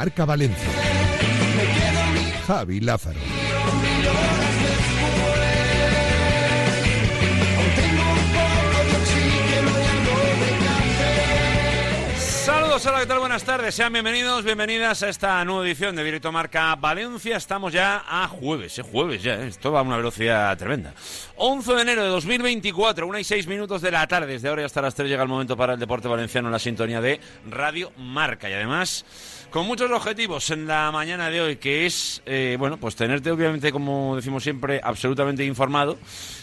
y algo de café. Saludos, hola, ¿qué tal? Buenas tardes, sean bienvenidos, bienvenidas a esta nueva edición de Directo Marca Valencia. Estamos ya a jueves, es jueves ya, ¿eh? esto va a una velocidad tremenda. 11 de enero de 2024, una y seis minutos de la tarde. Desde ahora y hasta las 3 llega el momento para el deporte valenciano en la sintonía de Radio Marca. Y además, con muchos objetivos en la mañana de hoy, que es, eh, bueno, pues tenerte obviamente, como decimos siempre, absolutamente informado.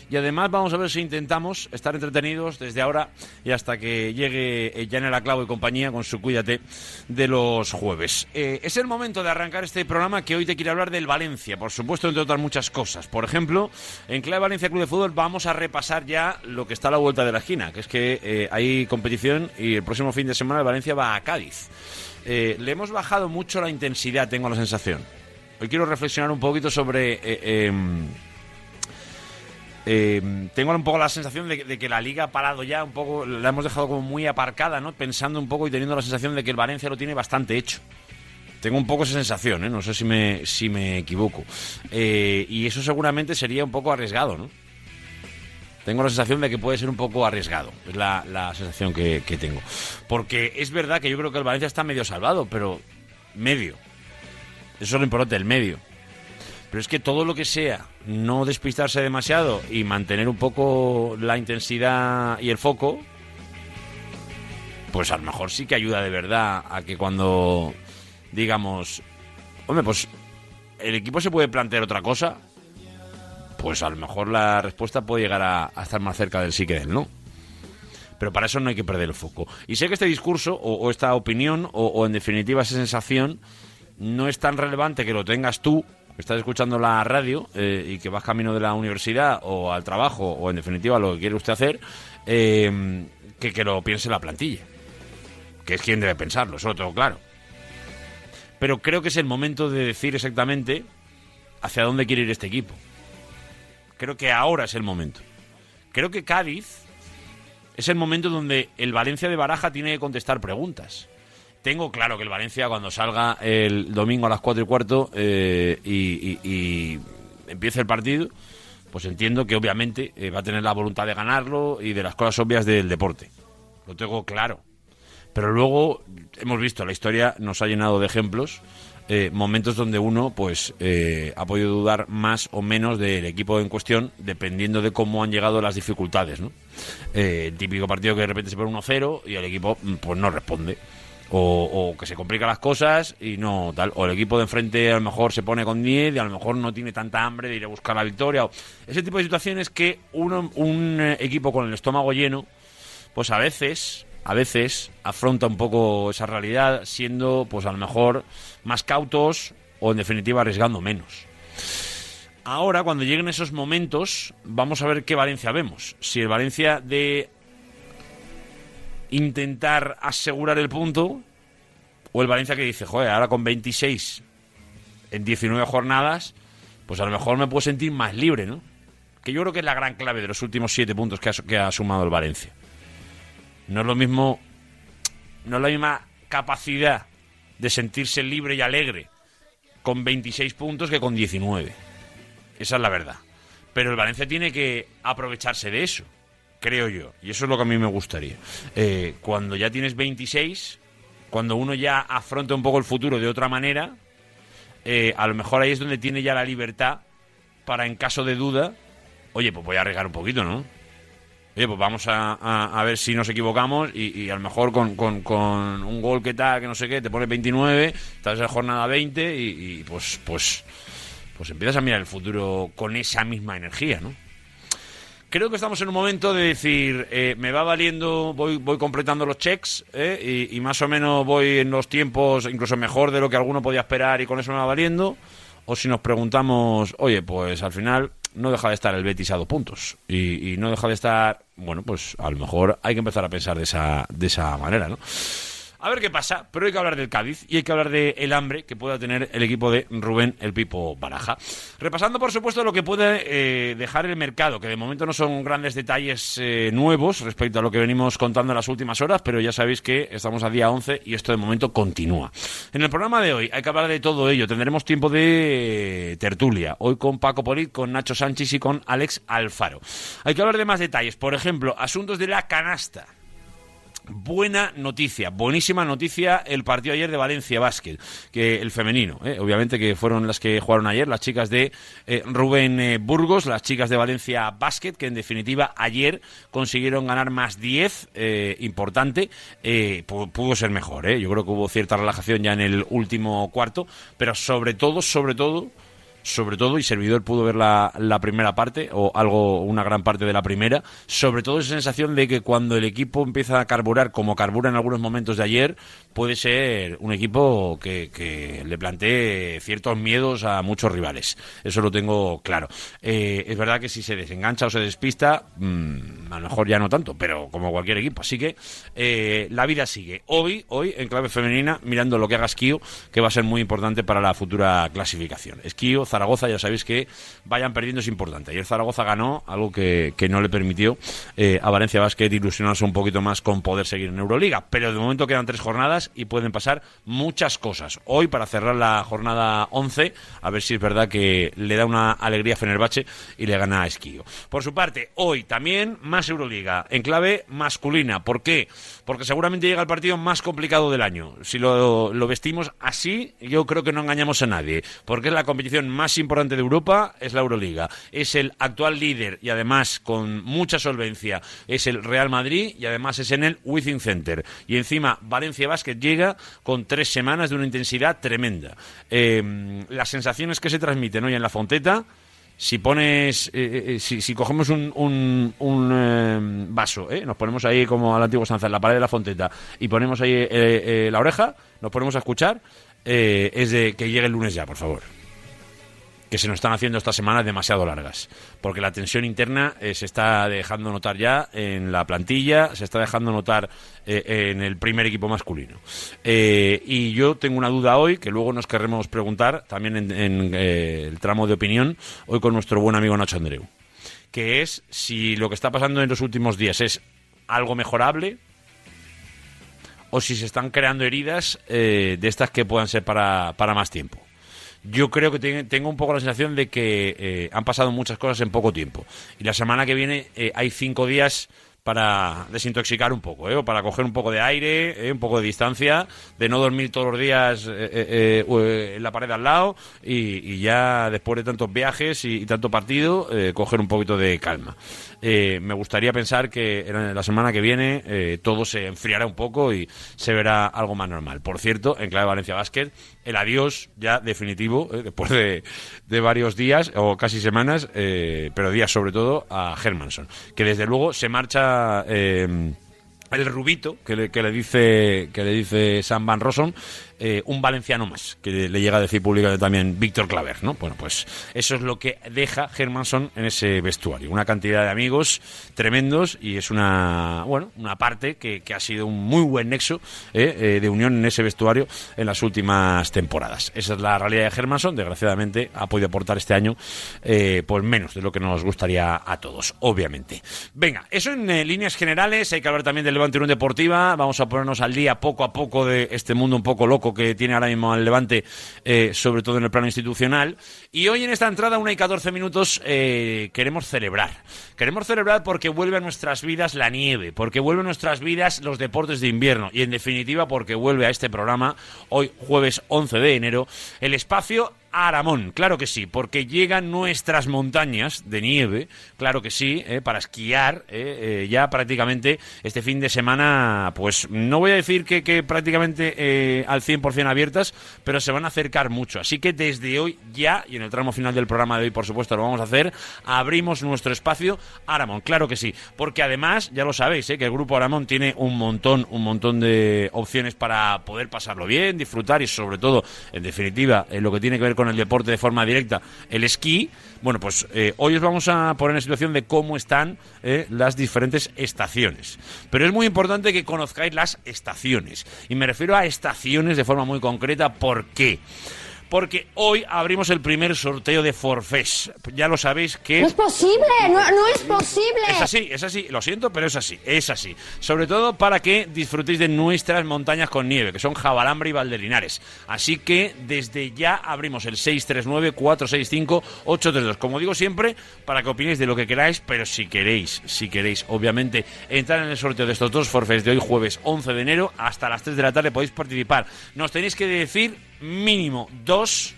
Y además vamos a ver si intentamos estar entretenidos desde ahora y hasta que llegue eh, Janela Clavo y compañía con su Cuídate de los jueves. Eh, es el momento de arrancar este programa que hoy te quiere hablar del Valencia, por supuesto, entre otras muchas cosas. Por ejemplo, en Clave Valencia Club de Fútbol vamos a repasar ya lo que está a la vuelta de la esquina, que es que eh, hay competición y el próximo fin de semana el Valencia va a Cádiz. Le hemos bajado mucho la intensidad, tengo la sensación. Hoy quiero reflexionar un poquito sobre... em, eh, tengo un poco la sensación de, que la liga ha parado ya un poco, la hemos dejado como muy aparcada, ¿no? Pensando un poco y teniendo la sensación de que el Valencia lo tiene bastante hecho. Tengo un poco esa sensación, ¿eh? No sé si me, si me equivoco. Eh, y eso seguramente sería un poco arriesgado, ¿no? Tengo la sensación de que puede ser un poco arriesgado. Es la, la sensación que, que tengo. Porque es verdad que yo creo que el Valencia está medio salvado, pero medio. Eso es lo importante, el medio. Pero es que todo lo que sea no despistarse demasiado y mantener un poco la intensidad y el foco, pues a lo mejor sí que ayuda de verdad a que cuando digamos, hombre, pues el equipo se puede plantear otra cosa, pues a lo mejor la respuesta puede llegar a, estar más cerca del sí que del no. Pero para eso no hay que perder el foco. Y sé que este discurso, o, esta opinión, o, o en definitiva esa sensación, no es tan relevante que lo tengas tú, estás escuchando la radio eh, y que vas camino de la universidad o al trabajo, o en definitiva lo que quiere usted hacer, eh, que, que lo piense la plantilla. Que es quien debe pensarlo, eso lo tengo claro. Pero creo que es el momento de decir exactamente hacia dónde quiere ir este equipo. Creo que ahora es el momento. Creo que Cádiz es el momento donde el Valencia de Baraja tiene que contestar preguntas. Tengo claro que el Valencia cuando salga el domingo a las 4 y cuarto eh, y, empiece el partido, pues entiendo que obviamente eh, va a tener la voluntad de ganarlo y de las cosas obvias del deporte. Lo tengo claro. Pero luego hemos visto, la historia nos ha llenado de ejemplos, eh, momentos donde uno pues eh, ha podido dudar más o menos del equipo en cuestión, dependiendo de cómo han llegado las dificultades. ¿no? Típico partido que de repente se pone 1-0 y el equipo mm, pues no responde. O, o que se complican las cosas y no tal. O el equipo de enfrente a lo mejor se pone con 10 y a lo mejor no tiene tanta hambre de ir a buscar la victoria. O ese tipo de situaciones que uno, un eh, equipo con el estómago lleno pues a veces, a veces afronta un poco esa realidad siendo, pues a lo mejor, más cautos o en definitiva arriesgando menos. Ahora, cuando lleguen esos momentos, vamos a ver qué Valencia vemos. Si el Valencia de intentar asegurar el punto o el Valencia que dice, joder, ahora con 26 en 19 jornadas, pues a lo mejor me puedo sentir más libre, ¿no? Que yo creo que es la gran clave de los últimos 7 puntos que ha, que ha sumado el Valencia. No es lo mismo, no es la misma capacidad de sentirse libre y alegre con 26 puntos que con 19. Esa es la verdad. Pero el Valencia tiene que aprovecharse de eso, creo yo. Y eso es lo que a mí me gustaría. Eh, cuando ya tienes 26, cuando uno ya afronta un poco el futuro de otra manera, eh, a lo mejor ahí es donde tiene ya la libertad para, en caso de duda, oye, pues voy a arriesgar un poquito, ¿no? Oye, pues vamos a, a- ver si nos equivocamos y, a lo mejor con, con- con un gol que tal, que no sé qué, te pone 29, estás en jornada 20 y, y, pues, pues, pues empiezas a mirar el futuro con esa misma energía, ¿no? Creo que estamos en un momento de decir, eh, me va valiendo, voy, voy completando los checks eh, y, más o menos voy en los tiempos incluso mejor de lo que alguno podía esperar y con eso me va valiendo. O si nos preguntamos, oye, pues al final no deja de estar el Betis a dos puntos y, y no deja de estar, bueno, pues a lo mejor hay que empezar a pensar de esa, de esa manera, ¿no? A ver qué pasa, pero hay que hablar del Cádiz y hay que hablar del el hambre que pueda tener el equipo de Rubén el Pipo Baraja. Repasando, por supuesto, lo que puede eh, dejar el mercado, que de momento no son grandes detalles eh, nuevos respecto a lo que venimos contando en las últimas horas, pero ya sabéis que estamos a día 11 y esto de momento continúa. En el programa de hoy hay que hablar de todo ello. Tendremos tiempo de tertulia. Hoy con Paco Polit, con Nacho Sánchez y con Alex Alfaro. Hay que hablar de más detalles. Por ejemplo, asuntos de la canasta. Buena noticia, buenísima noticia el partido ayer de Valencia Básquet, que el femenino, ¿eh? obviamente que fueron las que jugaron ayer, las chicas de eh, Rubén eh, Burgos, las chicas de Valencia Básquet, que en definitiva ayer consiguieron ganar más 10, importante, pudo ser mejor, yo creo que hubo cierta relajación ya en el último cuarto, pero sobre todo, sobre todo, sobre todo, y Servidor pudo ver la, la, primera parte, o algo, una gran parte de la primera, sobre todo esa sensación de que cuando el equipo empieza a carburar, como carbura en algunos momentos de ayer, puede ser un equipo que, que le plantee ciertos miedos a muchos rivales. Eso lo tengo claro. Eh, es verdad que si se desengancha o se despista, mmm, a lo mejor ya no tanto, pero como cualquier equipo. Así que eh, la vida sigue. Hoy, hoy, en clave femenina, mirando lo que haga Esquío, que va a ser muy importante para la futura clasificación. Esquío, Zaragoza, ya sabéis que vayan perdiendo es importante. Ayer Zaragoza ganó, algo que, no le permitió eh, a Valencia Basket ilusionarse un poquito más con poder seguir en Euroliga. Pero de momento quedan tres jornadas y pueden pasar muchas cosas. Hoy, para cerrar la jornada 11, a ver si es verdad que le da una alegría a Fenerbahce y le gana a Esquío. Por su parte, hoy también más Euroliga, en clave masculina. ¿Por qué? Porque seguramente llega el partido más complicado del año. Si lo, lo vestimos así, yo creo que no engañamos a nadie. Porque es la competición más importante de Europa es la Euroliga. Es el actual líder y además con mucha solvencia es el Real Madrid y además es en el Within Center. Y encima Valencia Basket llega con tres semanas de una intensidad tremenda. Eh, las sensaciones que se transmiten hoy en la Fonteta si pones, eh, eh, si, cogemos un, un, vaso, nos ponemos ahí como a la antigua Sanza, en la pared de la fonteta, y ponemos ahí la oreja, nos ponemos a escuchar, es de que llegue el lunes ya, por favor que se nos están haciendo estas semanas demasiado largas, porque la tensión interna eh, se está dejando notar ya en la plantilla, se está dejando notar eh, en el primer equipo masculino. Eh, y yo tengo una duda hoy, que luego nos querremos preguntar, también en, el tramo de opinión, hoy con nuestro buen amigo Nacho Andreu, que es si lo que está pasando en los últimos días es algo mejorable, o si se están creando heridas de estas que puedan ser para más tiempo yo creo que tengo un poco la sensación de que eh, han pasado muchas cosas en poco tiempo. Y la semana que viene eh, hay cinco días para desintoxicar un poco, ¿eh? para coger un poco de aire, ¿eh? un poco de distancia, de no dormir todos los días eh, en la pared al lado y, ya después de tantos viajes y, tanto partido, coger un poquito de calma. Me gustaría pensar que en la semana que viene todo se enfriará un poco y se verá algo más normal. Por cierto, en clave Valencia Basket, el adiós ya definitivo, después de, de, varios días o casi semanas, pero días sobre todo, a Hermanson, que desde luego se marcha eh, el rubito que le, que le dice que le dice Sam Van Rossum eh, un valenciano más, que le llega a decir públicamente también Víctor Claver, ¿no? Bueno, pues eso es lo que deja Hermanson en ese vestuario. Una cantidad de amigos tremendos y es una, bueno, una parte que, ha sido un muy buen nexo eh, eh, de unión en ese vestuario en las últimas temporadas. Esa es la realidad de Hermanson. Desgraciadamente ha podido aportar este año pues menos de lo que nos gustaría a todos, obviamente. Venga, eso en líneas generales. Hay que hablar también del Levante Unión Deportiva. Vamos a ponernos al día poco a poco de este mundo un poco loco que tiene ahora mismo al Levante, eh, sobre todo en el plano institucional. Y hoy en esta entrada, una y 14 minutos, eh, queremos celebrar. Queremos celebrar porque vuelve a nuestras vidas la nieve, porque vuelve a nuestras vidas los deportes de invierno y, en definitiva, porque vuelve a este programa, hoy jueves 11 de enero, el espacio Aramón, claro que sí, porque llegan nuestras montañas de nieve, claro que sí, eh, para esquiar, eh, eh, ya prácticamente este fin de semana, pues no voy a decir que, que prácticamente al 100% abiertas, pero se van a acercar mucho. Así que desde hoy ya, y en el tramo final del programa de hoy, por supuesto, lo vamos a hacer, abrimos nuestro espacio Aramón, claro que sí, porque además, ya lo sabéis, que el grupo Aramón tiene un montón, un montón de opciones para poder pasarlo bien, disfrutar y sobre todo, en definitiva, lo que tiene que ver con el deporte de forma directa, el esquí, bueno, pues eh, hoy os vamos a poner en situación de cómo están eh, las diferentes estaciones. Pero es muy importante que conozcáis las estaciones. Y me refiero a estaciones de forma muy concreta. ¿Por qué? Porque hoy abrimos el primer sorteo de Forfés. Ya lo sabéis que... No es posible, no, no es posible. Es así, es así, lo siento, pero es así, es así. Sobre todo para que disfrutéis de nuestras montañas con nieve, que son Jabalambre y Valdelinares. Así que desde ya abrimos el 639-465-832. Como digo siempre, para que opinéis de lo que queráis, pero si queréis, si queréis, obviamente, entrar en el sorteo de estos dos Forfés de hoy, jueves 11 de enero, hasta las 3 de la tarde podéis participar. Nos tenéis que decir mínimo dos,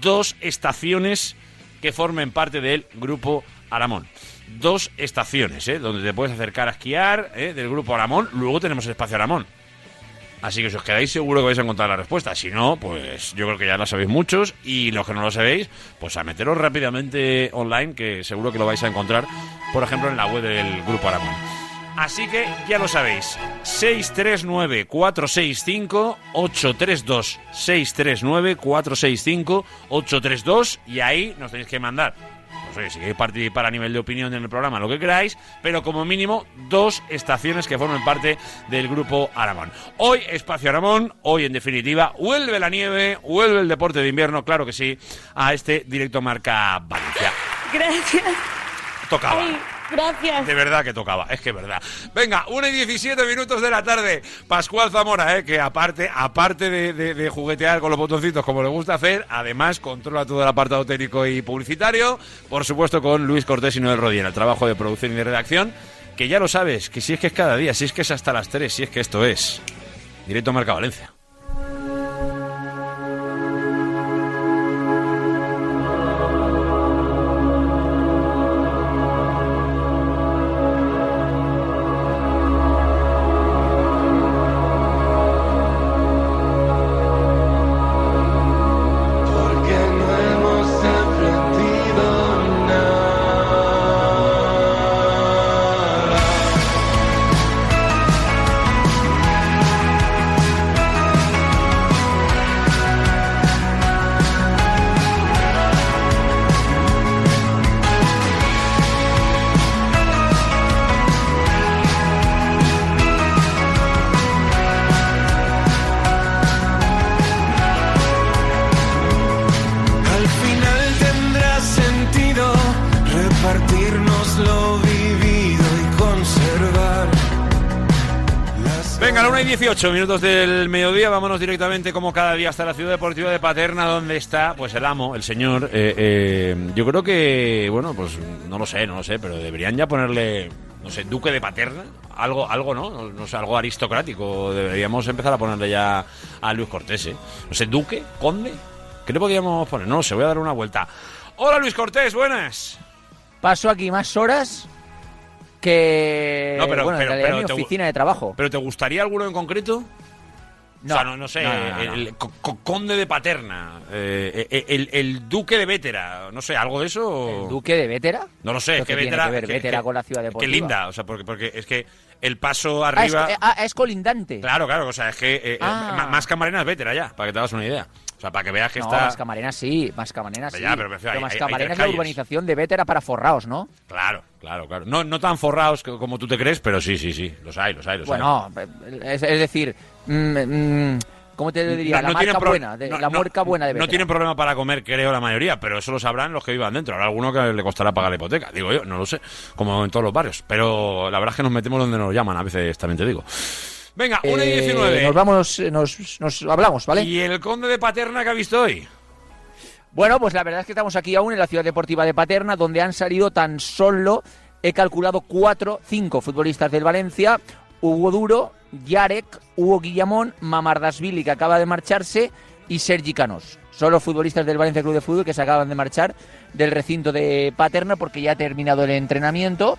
dos estaciones que formen parte del grupo Aramón. Dos estaciones, ¿eh? donde te puedes acercar a esquiar ¿eh? del grupo Aramón. Luego tenemos el espacio Aramón. Así que si os quedáis seguro que vais a encontrar la respuesta. Si no, pues yo creo que ya la sabéis muchos. Y los que no lo sabéis, pues a meteros rápidamente online, que seguro que lo vais a encontrar, por ejemplo, en la web del grupo Aramón. Así que ya lo sabéis, 639-465-832. 639-465-832 y ahí nos tenéis que mandar. Pues oye, si queréis participar a nivel de opinión en el programa, lo que queráis, pero como mínimo dos estaciones que formen parte del grupo Aramón. Hoy Espacio Aramón, hoy en definitiva, vuelve la nieve, vuelve el deporte de invierno, claro que sí, a este directo marca Valencia. Gracias. Tocaba. Ay, gracias. De verdad que tocaba, es que es verdad. Venga, 1 y 17 minutos de la tarde. Pascual Zamora, ¿eh? que aparte, aparte de, juguetear con los botoncitos como le gusta hacer, además controla todo el apartado técnico y publicitario. Por supuesto, con Luis Cortés y Noel Rodríguez, el trabajo de producción y de redacción. Que ya lo sabes, que si es que es cada día, si es que es hasta las 3, si es que esto es. Directo Marca Valencia. 8 minutos del mediodía, vámonos directamente como cada día hasta la ciudad deportiva de Paterna, donde está pues el amo, el señor. Eh, eh, yo creo que, bueno, pues no lo sé, no lo sé, pero deberían ya ponerle, no sé, duque de Paterna, algo, algo ¿no? No, no sé, algo aristocrático. Deberíamos empezar a ponerle ya a Luis Cortés, ¿eh? No sé, duque, conde, ¿qué le podríamos poner? No, se voy a dar una vuelta. Hola Luis Cortés, buenas. Paso aquí más horas que No, pero- bueno, en pero- realidad pero mi oficina de trabajo. ¿Pero te gustaría alguno en concreto? No. O sea, no, no sé, No, el co- co- conde de Paterna, eh, eh, el, el duque de Vétera, no sé, algo de eso. ¿El duque de Vétera? No lo sé, ¿Pero es que qué Vétera. que ver que- Vétera que- con la ciudad Que deportiva? linda, o sea, porque, porque es que el paso Ah, es, arriba. ah, es colindante. Claro, claro, o sea, es que eh, eh, Ah. más camarena es Vétera ya, para que te hagas una idea. Sea, para que veas que no, está. más Camarena sí, más Camarena sí. Ya, pero me refiero, hay- más hay- hay Camarena tres es la calles. urbanización de Vétera para forraos, ¿no? Claro, claro, claro. No, no tan forrados que- como tú te crees, pero sí, sí, sí. Los hay, los hay, los hay. Bueno, es, es decir, mm, mm, ¿cómo te diría? la marca tienen pro- buena, de- no- la no- marca buena de. No tienen problema para comer, creo, la mayoría, pero eso lo sabrán los que vivan dentro. Habrá alguno que le costará pagar la hipoteca, digo yo, no lo sé, como en todos los barrios. Pero la verdad es que nos metemos donde nos llaman, a veces también te digo. Venga, 1 y Eh, 19. nos vamos, eh, nos, nos hablamos, ¿vale? ¿Y el conde de Paterna que ha visto hoy? Bueno, pues la verdad es que estamos aquí aún en la ciudad deportiva de Paterna, donde han salido tan solo, he calculado cuatro, cinco futbolistas del Valencia, Hugo Duro, Yarek, Hugo Guillamón, Mamardasvili, que acaba de marcharse, y Sergi Canós. Son los futbolistas del Valencia Club de Fútbol que se acaban de marchar del recinto de Paterna porque ya ha terminado el entrenamiento.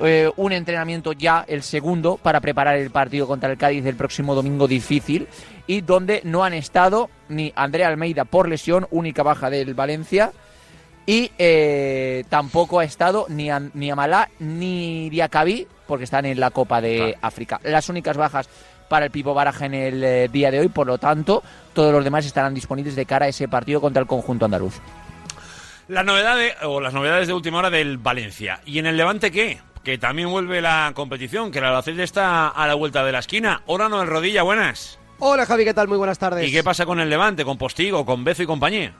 Eh, un entrenamiento ya, el segundo, para preparar el partido contra el Cádiz del próximo domingo difícil y donde no han estado ni Andrea Almeida por lesión, única baja del Valencia, y eh, tampoco ha estado ni, ni Amalá ni Diacabí porque están en la Copa de. África. Las únicas bajas para el Pipo Baraja en el eh, día de hoy, por lo tanto, todos los demás estarán disponibles de cara a ese partido contra el conjunto andaluz. Las novedades, o las novedades de última hora del Valencia. ¿Y en el Levante qué? Que también vuelve la competición, que el Albacete está a la vuelta de la esquina. Hora no rodilla, buenas. Hola Javi, ¿qué tal? Muy buenas tardes. ¿Y qué pasa con el Levante, con Postigo, con Bezo y compañía?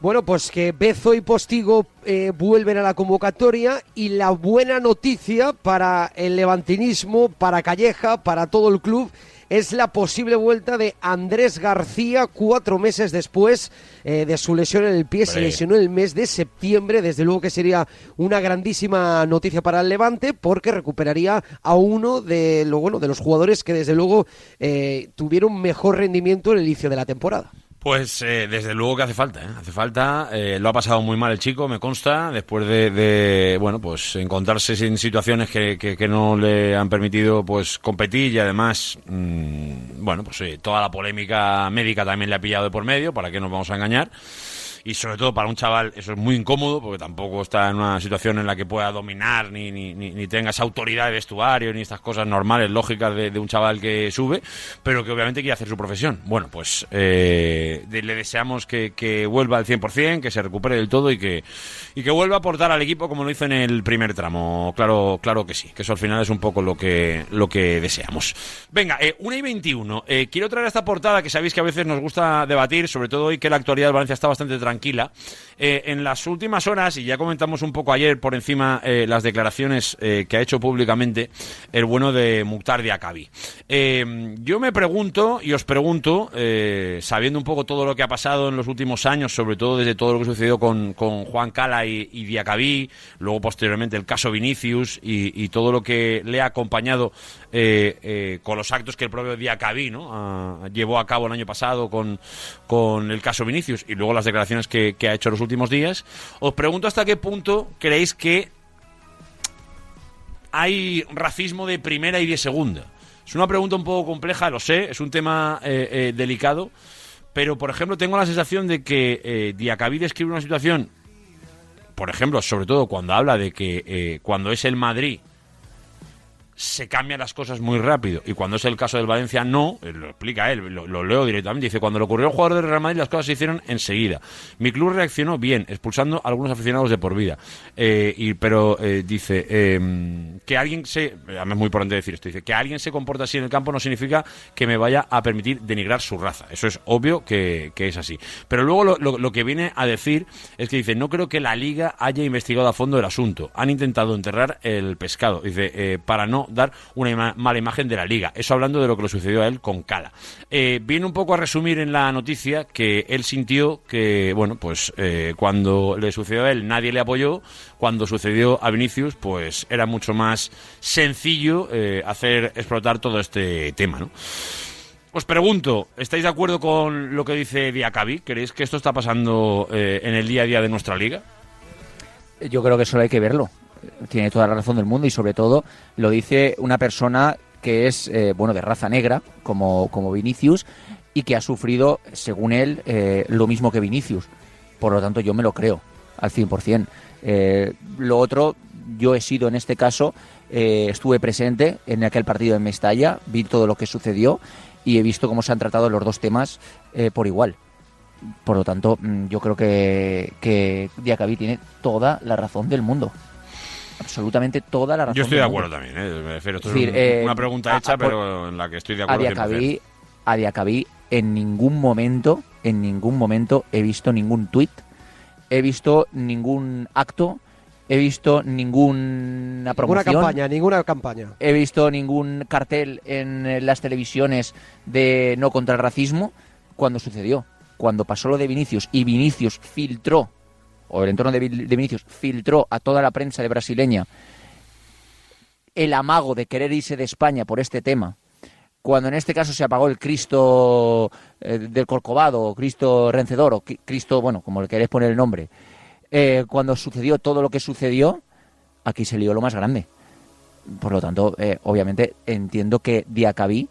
Bueno, pues que Bezo y Postigo eh, vuelven a la convocatoria y la buena noticia para el levantinismo, para Calleja, para todo el club, es la posible vuelta de Andrés García cuatro meses después eh, de su lesión en el pie. Se lesionó el mes de septiembre. Desde luego que sería una grandísima noticia para el Levante porque recuperaría a uno de, lo, bueno, de los jugadores que desde luego eh, tuvieron mejor rendimiento en el inicio de la temporada. Pues eh, desde luego que hace falta, ¿eh? hace falta. Eh, lo ha pasado muy mal el chico, me consta, después de, de, bueno, pues encontrarse en situaciones que, que, que no le han permitido pues competir y además, mm, bueno, pues toda la polémica médica también le ha pillado de por medio, para qué nos vamos a engañar. Y sobre todo para un chaval eso es muy incómodo porque tampoco está en una situación en la que pueda dominar ni, ni, ni, ni tenga esa autoridad de vestuario ni estas cosas normales, lógicas de, de un chaval que sube, pero que obviamente quiere hacer su profesión. Bueno, pues eh, de- le deseamos que, que vuelva al 100%, que se recupere del todo y que, y que vuelva a aportar al equipo como lo hizo en el primer tramo. Claro, claro que sí, que eso al final es un poco lo que, lo que deseamos. Venga, eh, 1 y 21. Eh, quiero traer esta portada que sabéis que a veces nos gusta debatir, sobre todo hoy que la actualidad del Valencia está bastante tranquila. Eh, en las últimas horas, y ya comentamos un poco ayer por encima eh, las declaraciones eh, que ha hecho públicamente el bueno de Mukhtar Diakabi. Yo me pregunto y os pregunto, sabiendo un poco todo lo que ha pasado en los últimos años, sobre todo desde todo lo que sucedió con, con Juan Cala y, y luego posteriormente el caso Vinicius y, todo lo que le ha acompañado con los actos que el propio Diacabí ¿no? Ah, llevó a cabo el año pasado con, con el caso Vinicius y luego las declaraciones que, ha hecho los últimos días. Os pregunto hasta qué punto creéis que hay racismo de primera y de segunda. Es una pregunta un poco compleja, lo sé, es un tema eh, eh, delicado, pero por ejemplo tengo la sensación de que eh, Diacabí describe una situación, por ejemplo, sobre todo cuando habla de que eh, cuando es el Madrid se cambian las cosas muy rápido y cuando es el caso del Valencia no, eh, lo explica él, lo, leo directamente, dice, cuando le ocurrió al jugador del Real Madrid las cosas se hicieron enseguida. Mi club reaccionó bien, expulsando a algunos aficionados de por vida. Eh, y, pero eh, dice, eh, que alguien se, además es muy importante decir esto, dice, que alguien se comporta así en el campo no significa que me vaya a permitir denigrar su raza. Eso es obvio que, que es así. Pero luego lo, lo- lo que viene a decir es que dice, no creo que la liga haya investigado a fondo el asunto. Han intentado enterrar el pescado. Dice, eh, para no dar una mala imagen de la liga. Eso hablando de lo que le sucedió a él con Cala. Eh, viene un poco a resumir en la noticia que él sintió que, bueno, pues eh, cuando le sucedió a él nadie le apoyó, cuando sucedió a Vinicius, pues era mucho más sencillo eh, hacer explotar todo este tema, ¿no? Os pregunto, ¿estáis de acuerdo con lo que dice Diacabí? ¿Creéis que esto está pasando en el día a día de nuestra liga? Yo creo que solo hay que verlo. Tiene toda la razón del mundo y sobre todo lo dice una persona que es eh, bueno de raza negra como, como Vinicius y que ha sufrido, según él, eh, lo mismo que Vinicius. Por lo tanto, yo me lo creo al 100%. Eh, lo otro, yo he sido en este caso, eh, estuve presente en aquel partido en Mestalla, vi todo lo que sucedió y he visto cómo se han tratado los dos temas por igual. Por lo tanto, mm, yo creo que, que tiene toda la razón del mundo. Absolutamente toda la razón. Yo estoy de acuerdo también, ¿eh? Me refiero, esto Es decir, es un- eh, una pregunta a- hecha, a por- pero en la que estoy de A acuerdo. Diacabí, a Diacabí en ningún momento, en ningún momento he visto ningún tuit, he visto ningún acto, he visto ninguna Ninguna promoción. campaña, ninguna campaña. he visto ningún cartel en las televisiones de no contra el racismo cuando sucedió. Cuando pasó lo de Vinicius y Vinicius filtró, o el entorno de, de Vinicius filtró a toda la prensa de brasileña el amago de querer irse de España por este tema, cuando en este caso se apagó el Cristo eh, del Corcovado, o Cristo Rencedor, o Cri- Cristo, bueno, como le queréis poner el nombre, eh, cuando sucedió todo lo que sucedió, aquí se lió lo más grande. Por lo tanto, eh, obviamente entiendo que Diacabí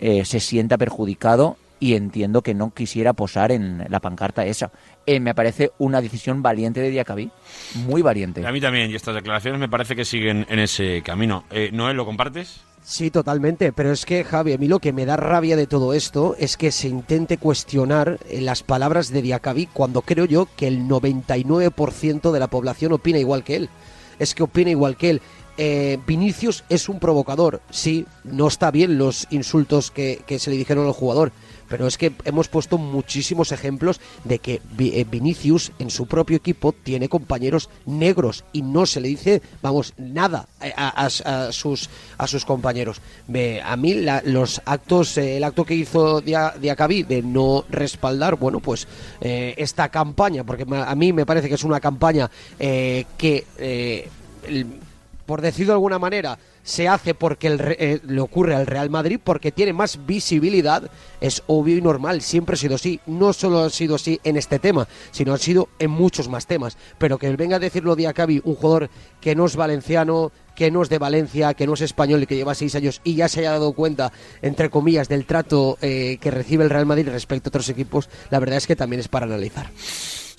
se sienta perjudicado y entiendo que no quisiera posar en la pancarta esa. Eh, me parece una decisión valiente de Diacabí, muy valiente. A mí también, y estas declaraciones me parece que siguen en ese camino. Eh, Noel, ¿lo compartes? Sí, totalmente, pero es que Javi, a mí lo que me da rabia de todo esto es que se intente cuestionar eh, las palabras de Diacabí cuando creo yo que el 99% de la población opina igual que él. Es que opina igual que él. Eh, Vinicius es un provocador, sí, no está bien los insultos que, que se le dijeron al jugador, pero es que hemos puesto muchísimos ejemplos de que eh, Vinicius en su propio equipo tiene compañeros negros y no se le dice, vamos, nada a, sus, a sus compañeros. A mí la- los actos, eh, el acto que hizo Dia- Diacabí de no respaldar, bueno, pues eh, esta campaña, porque a mí me parece que es una campaña que... por decirlo de alguna manera, se hace porque el eh, le ocurre al Real Madrid, porque tiene más visibilidad, es obvio y normal, siempre ha sido así. No solo ha sido así en este tema, sino ha sido en muchos más temas. Pero que venga a decirlo Diacabí, un jugador que no es valenciano, que no es de Valencia, que no es español y que lleva seis años y ya se haya dado cuenta, entre comillas, del trato eh, que recibe el Real Madrid respecto a otros equipos, la verdad es que también es para analizar.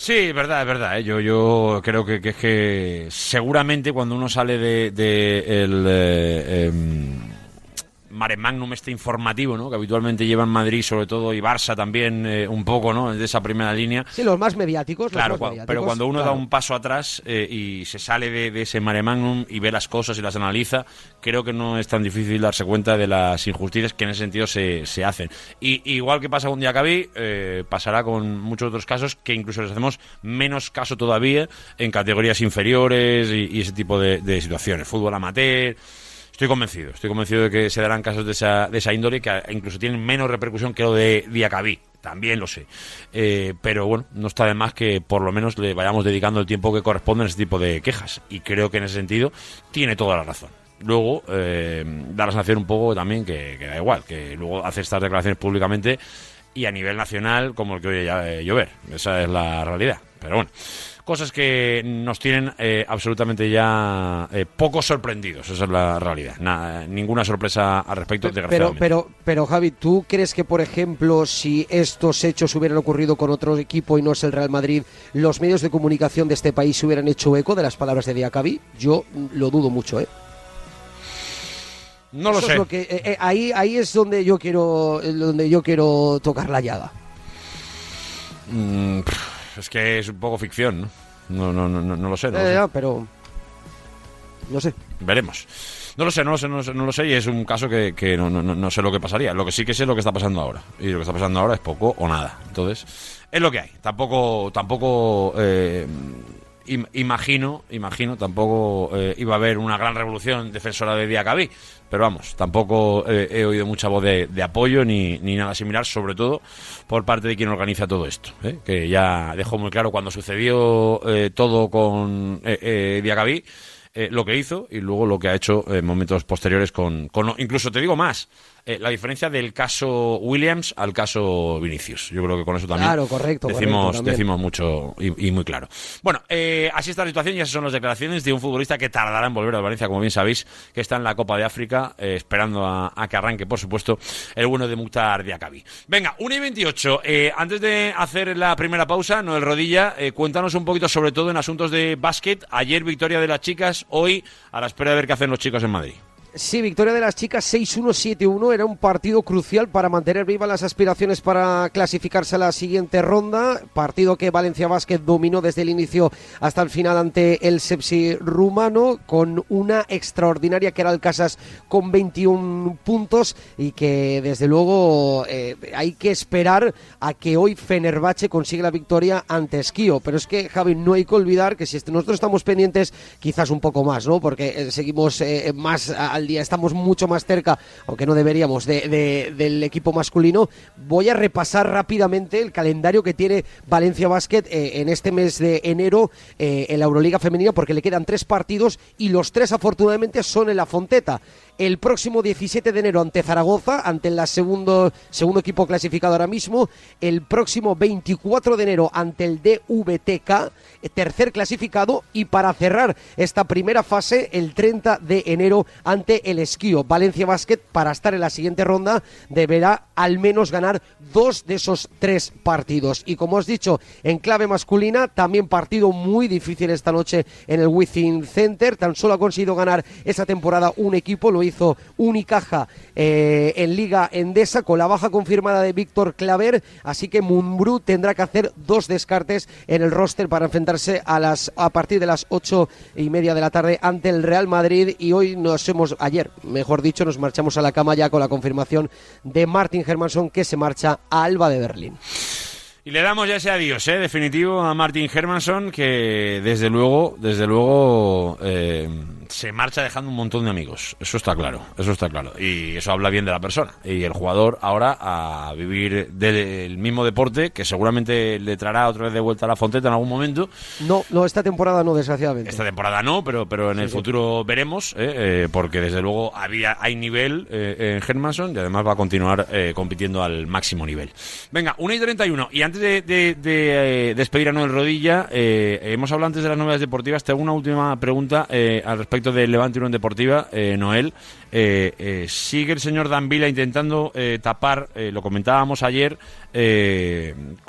Sí, es verdad, es verdad. ¿eh? Yo, yo creo que, que es que seguramente cuando uno sale de, de el eh, em, mare magnum este informativo, ¿no? Que habitualmente lleva en Madrid, sobre todo, y Barça también eh, un poco, ¿no? De esa primera línea. Sí, los más mediáticos. los Claro, más mediáticos, pero cuando uno da un paso atrás eh, y se sale de, de ese mare magnum y ve las cosas y las analiza, creo que no es tan difícil darse cuenta de las injusticias que en ese sentido se, se hacen. Y igual que pasa con Diacabí, eh, pasará con muchos otros casos que incluso les hacemos menos caso todavía en categorías inferiores y, y ese tipo de, de situaciones. Fútbol amateur. Estoy convencido, estoy convencido de que se darán casos de esa, de esa índole que a- incluso tienen menos repercusión que lo de Diacabí. También lo sé. Eh, pero bueno, no está de más que por lo menos le vayamos dedicando el tiempo que corresponde a ese tipo de quejas. Y creo que en ese sentido tiene toda la razón. Luego, eh, da la sensación un poco también que, da igual, que luego hace estas declaraciones públicamente y a nivel nacional como el que oye ya, eh, llover. Esa es la realidad. Pero bueno, cosas que nos tienen eh, absolutamente ya eh, poco sorprendidos. Esa es la realidad. Nada, ninguna sorpresa al respecto, Pero, desgraciadamente. pero, pero Javi, ¿tú crees que, por ejemplo, si estos hechos hubieran ocurrido con otro equipo y no es el Real Madrid, los medios de comunicación de este país se hubieran hecho eco de las palabras de Diacabí? Yo lo dudo mucho, ¿eh? no lo Eso sé. es lo que, eh, eh, ahí, ahí es donde yo quiero, donde yo quiero tocar la llaga. Mm, es que es un poco ficción, ¿no? No, no, no, no, lo sé. No lo Eh, sé. ya, pero no sé. Veremos. No lo sé, no lo sé, no lo sé, no lo sé y es un caso que, que no, no, no- no sé lo que pasaría. Lo que sí que sé es lo que está pasando ahora. Y lo que está pasando ahora es poco o nada. Entonces, es lo que hay. Tampoco, tampoco eh, im- imagino, imagino, tampoco eh, iba a haber una gran revolución defensora de Diacabí. Pero vamos, tampoco eh, he oído mucha voz de, de apoyo ni, ni nada similar, sobre todo por parte de quien organiza todo esto. ¿eh? Que ya dejó muy claro cuando sucedió eh, todo con eh, eh, Diacabí eh, lo que hizo y luego lo que ha hecho en momentos posteriores con, con- incluso te digo más eh, la diferencia del caso Williams al caso Vinicius. Yo creo que con eso también Claro, correcto, decimos correcto, también. decimos mucho y, y muy claro. Bueno eh, así está la situación y esas son las declaraciones de un futbolista que tardará en volver a Valencia. Como bien sabéis que está en la Copa de África eh, esperando a, a que arranque por supuesto el bueno de Mukhtar Diakabi. Venga 1 y 28 eh, antes de hacer la primera pausa Noel Rodilla cuéntanos un poquito sobre todo en asuntos de básquet. Ayer victoria de las chicas hoy a la espera de ver qué hacen los chicos en Madrid Sí, victoria de las chicas 6-1-7-1. Era un partido crucial para mantener vivas las aspiraciones para clasificarse a la siguiente ronda. Partido que Valencia Basket dominó desde el inicio hasta el final ante el Sepsi rumano, con una extraordinaria que era el Casas con 21 puntos y que desde luego eh, hay que esperar a que hoy Fenerbahce consiga la victoria ante Esquío. Pero es que, Javi, no hay que olvidar que si nosotros estamos pendientes, quizás un poco más, ¿no? Porque eh, seguimos eh, más a- al día, estamos mucho más cerca, aunque no deberíamos, de, de- del equipo masculino. Voy a repasar rápidamente el calendario que tiene Valencia Basket eh, en este mes de enero eh, en la Euroliga Femenina, porque le quedan tres partidos y los tres, afortunadamente, son en la Fonteta el próximo 17 de enero ante Zaragoza, ante el segundo, segundo equipo clasificado ahora mismo, el próximo 24 de enero ante el DVTK, eh, tercer clasificado, y para cerrar esta primera fase, el 30 de enero ante el Esquío. Valencia Basket, para estar en la siguiente ronda, deberá al menos ganar dos de esos tres partidos. Y como os he dicho, en clave masculina, también partido muy difícil esta noche en el Within Center. Tan solo ha conseguido ganar esa temporada un equipo, lo hizo hizo Unicaja eh, en Liga Endesa con la baja confirmada de Víctor Claver, así que Mumbrú tendrá que hacer dos descartes en el roster para enfrentarse a las a partir de las ocho y media de la tarde ante el Real Madrid y hoy nos hemos ayer, mejor dicho, nos marchamos a la cama ya con la confirmación de Martin Hermansson que se marcha a Alba de Berlín. Y le damos ya ese adiós, ¿eh? definitivo, a Martin Hermanson, que desde luego, desde luego, eh, se marcha dejando un montón de amigos. Eso está claro, eso está claro. Y eso habla bien de la persona. Y el jugador ahora a vivir del mismo deporte, que seguramente le traerá otra vez de vuelta a la Fonteta en algún momento. No, no, esta temporada no, desgraciadamente. Esta temporada no, pero, pero en el futuro veremos, ¿eh? Eh, porque desde luego había, hay nivel eh, en Hermanson y además va a continuar eh, compitiendo al máximo nivel. Venga, 1 y 31. Y antes de, de- de, eh, despedir a Noel Rodilla, eh, hemos hablado antes de las novedades deportivas. Tengo una última pregunta eh, al respecto del Levante Unión Deportiva, eh, Noel. Eh, eh, sigue el señor Danvila intentando eh, tapar, lo comentábamos ayer,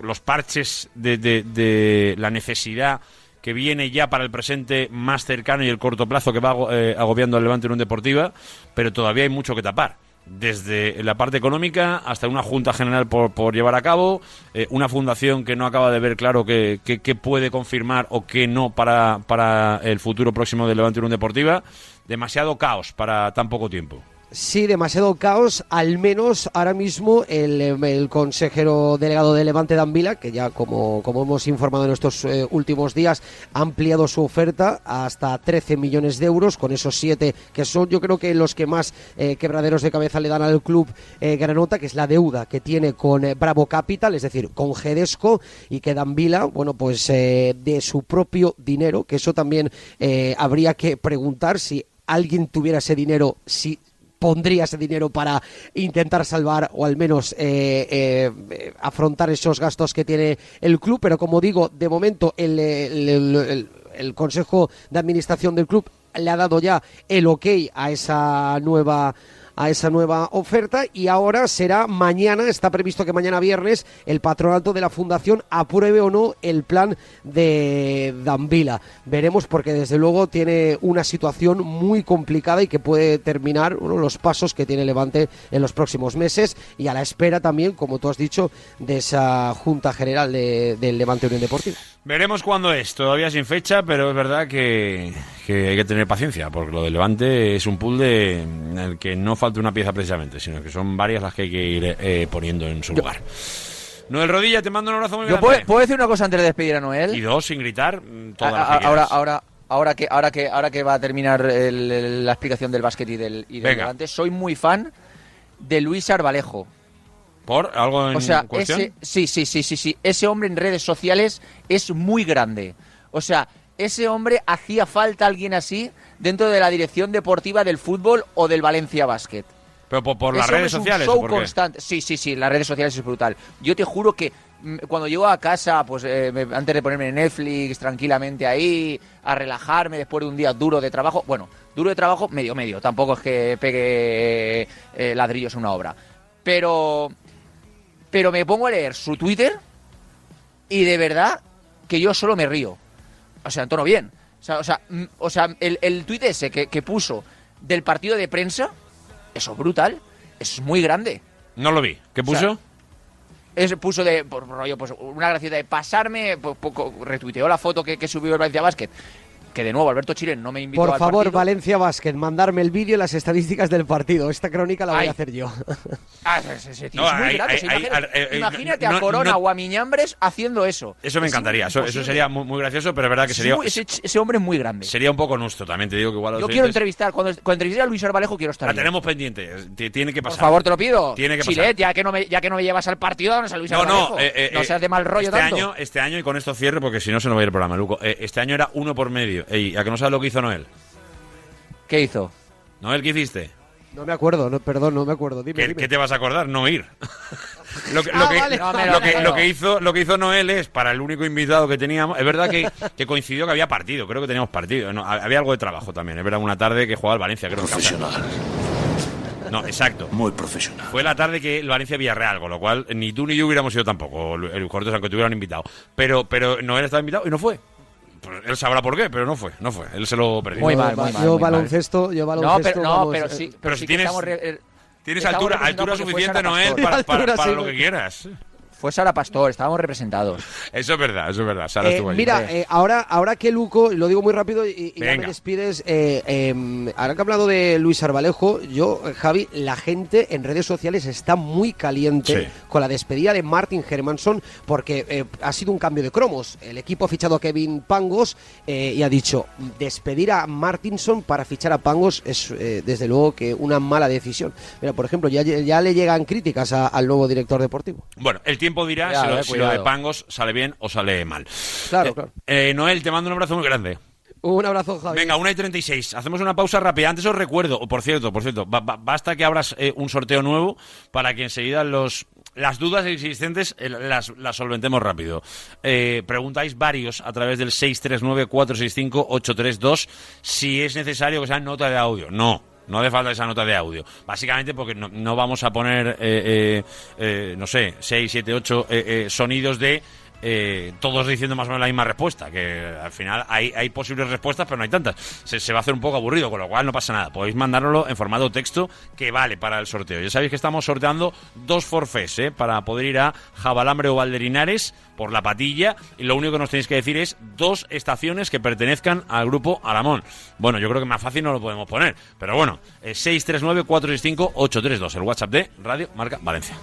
los parches de, de- de la necesidad que viene ya para el presente más cercano y el corto plazo que va ago- agobiando al Levante Unión Deportiva, pero todavía hay mucho que tapar. Desde la parte económica hasta una junta general por, por llevar a cabo, eh, una fundación que no acaba de ver claro qué qué puede confirmar o qué no para, para el futuro próximo del Levante Unión Deportiva. Demasiado caos para tan poco tiempo. Sí, demasiado caos, al menos ahora mismo el, el consejero delegado de Levante Danvila, que ya como, como hemos informado en estos eh, últimos días, ha ampliado su oferta hasta 13 millones de euros, con esos siete que son yo creo que los que más eh, quebraderos de cabeza le dan al club eh, Granota, que es la deuda que tiene con Bravo Capital, es decir, con Gedesco, y que Danvila, bueno, pues de su propio dinero, que eso también habría que preguntar si alguien tuviera ese dinero, si pondría ese dinero para intentar salvar o al menos eh, eh, eh, afrontar esos gastos que tiene el club, pero como digo, de momento el, el- Consejo de Administración del club le ha dado ya el ok a esa nueva a esa nueva oferta y ahora será mañana, está previsto que mañana viernes el patronato de la fundación apruebe o no el plan de Danvila. Veremos porque desde luego tiene una situación muy complicada y que puede terminar bueno, los pasos que tiene Levante en los próximos meses y a la espera también, como tú has dicho, de esa Junta General de- del Levante Unión Deportiva. Veremos cuándo es, todavía sin fecha, pero es verdad que, que hay que tener paciencia, porque lo del Levante es un pool de, en el que no falta una pieza precisamente, sino que son varias las que hay que ir eh, poniendo en su lugar. Noel Rodilla, te mando un abrazo muy Yo grande. puedo, puedo decir una cosa antes de despedir a Noel. Y dos, sin gritar, mm, todas A- las a- que ahora, ahora, ahora que, ahora que, ahora que va a terminar el- el- la explicación del básquet y del, y del. Levante, soy muy fan de Luis Arbalejo. ¿Por algo en O sea, cuestión? ese, sí, sí, sí, sí, sí. Ese hombre en redes sociales es muy grande. O sea, ese hombre hacía falta alguien así dentro de la dirección deportiva del fútbol o del Valencia Basket. Pero por, por las Ese redes es un sociales, show ¿o por qué? constante. Sí, sí, sí, las redes sociales es brutal. Yo te juro que mm, cuando llego a casa, pues eh, me- antes de ponerme en Netflix tranquilamente ahí, a relajarme después de un día duro de trabajo, bueno, duro de trabajo, medio, medio, tampoco es que pegue eh, ladrillos en una obra. Pero, pero me pongo a leer su Twitter y de verdad que yo solo me río. O sea, en tono bien. O sea, o sea, mm, o sea el, el tuit ese que, que puso del partido de prensa, eso es brutal, es muy grande. No lo vi. ¿Qué puso? sea, Es, puso de, por rollo, pues una gracia de pasarme, po- poco, retuiteó la foto que, que subió el Valencia Basket. Que de nuevo, Alberto Chile no me invitó Por al favor, partido. Valencia Basket, mandarme el vídeo y las estadísticas del partido. Esta crónica la voy Ay. a hacer yo. Ah, ese, ese tío No, es muy hay- grande. hay- o sea, hay- imagínate imagínate no- a Corona no- o a Miñambres haciendo eso. Eso me Es encantaría. Eso, sería muy, muy gracioso, pero es verdad que sería, ese, ese hombre es muy grande. sería un poco nuestro. También te digo que igual Yo quiero oyentes- entrevistar, cuando, cuando entreviste a Luis Arbalejo quiero estar La yo. tenemos pendiente. Tiene que Por pasar. favor, te lo pido. Tiene que Chilet, pasar. ya que no me, ya que no me llevas al partido, danos a Luis No, no, Arbalejo. eh, eh, no eh, seas de mal rollo este tanto. Año, este año, y con esto cierre, porque si no se nos va a ir el programa, Luco. eh, este año era uno por medio. Ey, ¿a que no sabes lo que hizo Noel? ¿Qué hizo? ¿Noel qué hiciste? No me acuerdo, no, perdón, no me acuerdo. Dime, ¿Qué, dime. qué te vas a acordar? No ir. lo, que, Ah, lo que- vale. No me lo lo que- creo. lo que hizo, lo que hizo Noel es, para el único invitado que teníamos, es verdad que, que coincidió que había partido, creo que teníamos partido. No, había algo de trabajo también, es verdad, una tarde que jugaba el Valencia, creo que. Profesional, No, exacto. muy profesional. Fue la tarde que el Valencia Villarreal, con lo cual ni tú ni yo hubiéramos ido tampoco, el Cortés, aunque te hubieran invitado. Pero, pero Noel estaba invitado y no fue. Pues él sabrá por qué, pero no fue, no fue. Él se lo perdió. Muy Yo mal, muy mal, yo muy mal. baloncesto, yo No, baloncesto. pero, no, vamos, pero eh, sí, pero sí si tienes- re- eh, Tienes altura, altura suficiente, Noel, para, para- Altura, para sí, lo que quieras. Fue Sara Pastor, estábamos representados. Eso es verdad, eso es verdad. Sara Eh, estuvo mira, eh, ahora, ahora que Luco, lo digo muy rápido y, y ya me despides, eh, eh, ahora que ha hablado de Luis Arbalejo, yo, eh, Javi, la gente en redes sociales está muy caliente Sí. con la despedida de Martin Hermanson porque eh, ha sido un cambio de cromos. El equipo ha fichado a Kevin Pangos eh, y ha dicho, despedir a Martinson para fichar a Pangos es eh, desde luego que una mala decisión. Mira, por ejemplo, ya, ya le llegan críticas a- al nuevo director deportivo. Bueno, el tiempo dirá Cuidado, si, lo, si lo de. Pangos sale bien o sale mal. Claro, Eh, claro. eh, Noel, te mando un abrazo muy grande. Un abrazo, Javi. Venga, 1 y 36. Hacemos una pausa rápida. Antes os recuerdo, o por cierto, por cierto, ba- ba- basta que abras eh, un sorteo nuevo para que enseguida los las dudas existentes eh, las, las solventemos rápido. Eh, preguntáis varios a través del 639-465-832 si es necesario que sea nota de audio. No. No hace falta esa nota de audio. Básicamente porque no, no vamos a poner, eh, eh, eh, no sé, 6, 7, 8 eh, eh, sonidos de eh, todos diciendo más o menos la misma respuesta, que al final hay, hay posibles respuestas, pero no hay tantas. Se, va a hacer un poco aburrido, con lo cual no pasa nada. Podéis mandárnoslo en formato texto que vale para el sorteo. Ya sabéis que estamos sorteando dos forfés ¿eh? para poder ir a Jabalambre o Valderinares por la patilla y lo único que nos tenéis que decir es dos estaciones que pertenezcan al grupo Aramón. Bueno, yo creo que más fácil no lo podemos poner, pero bueno, eh, 639-465-832, el WhatsApp de Radio Marca Valencia.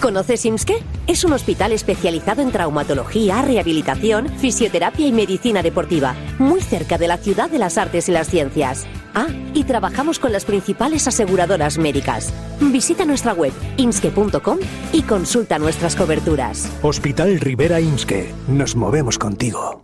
¿Conoces IMSKE? Es un hospital especializado en traumatología, rehabilitación, fisioterapia y medicina deportiva, muy cerca de la ciudad de las artes y las ciencias. Ah, y trabajamos con las principales aseguradoras médicas. Visita nuestra web imske.com y consulta nuestras coberturas. Hospital Rivera Imske. Nos movemos contigo.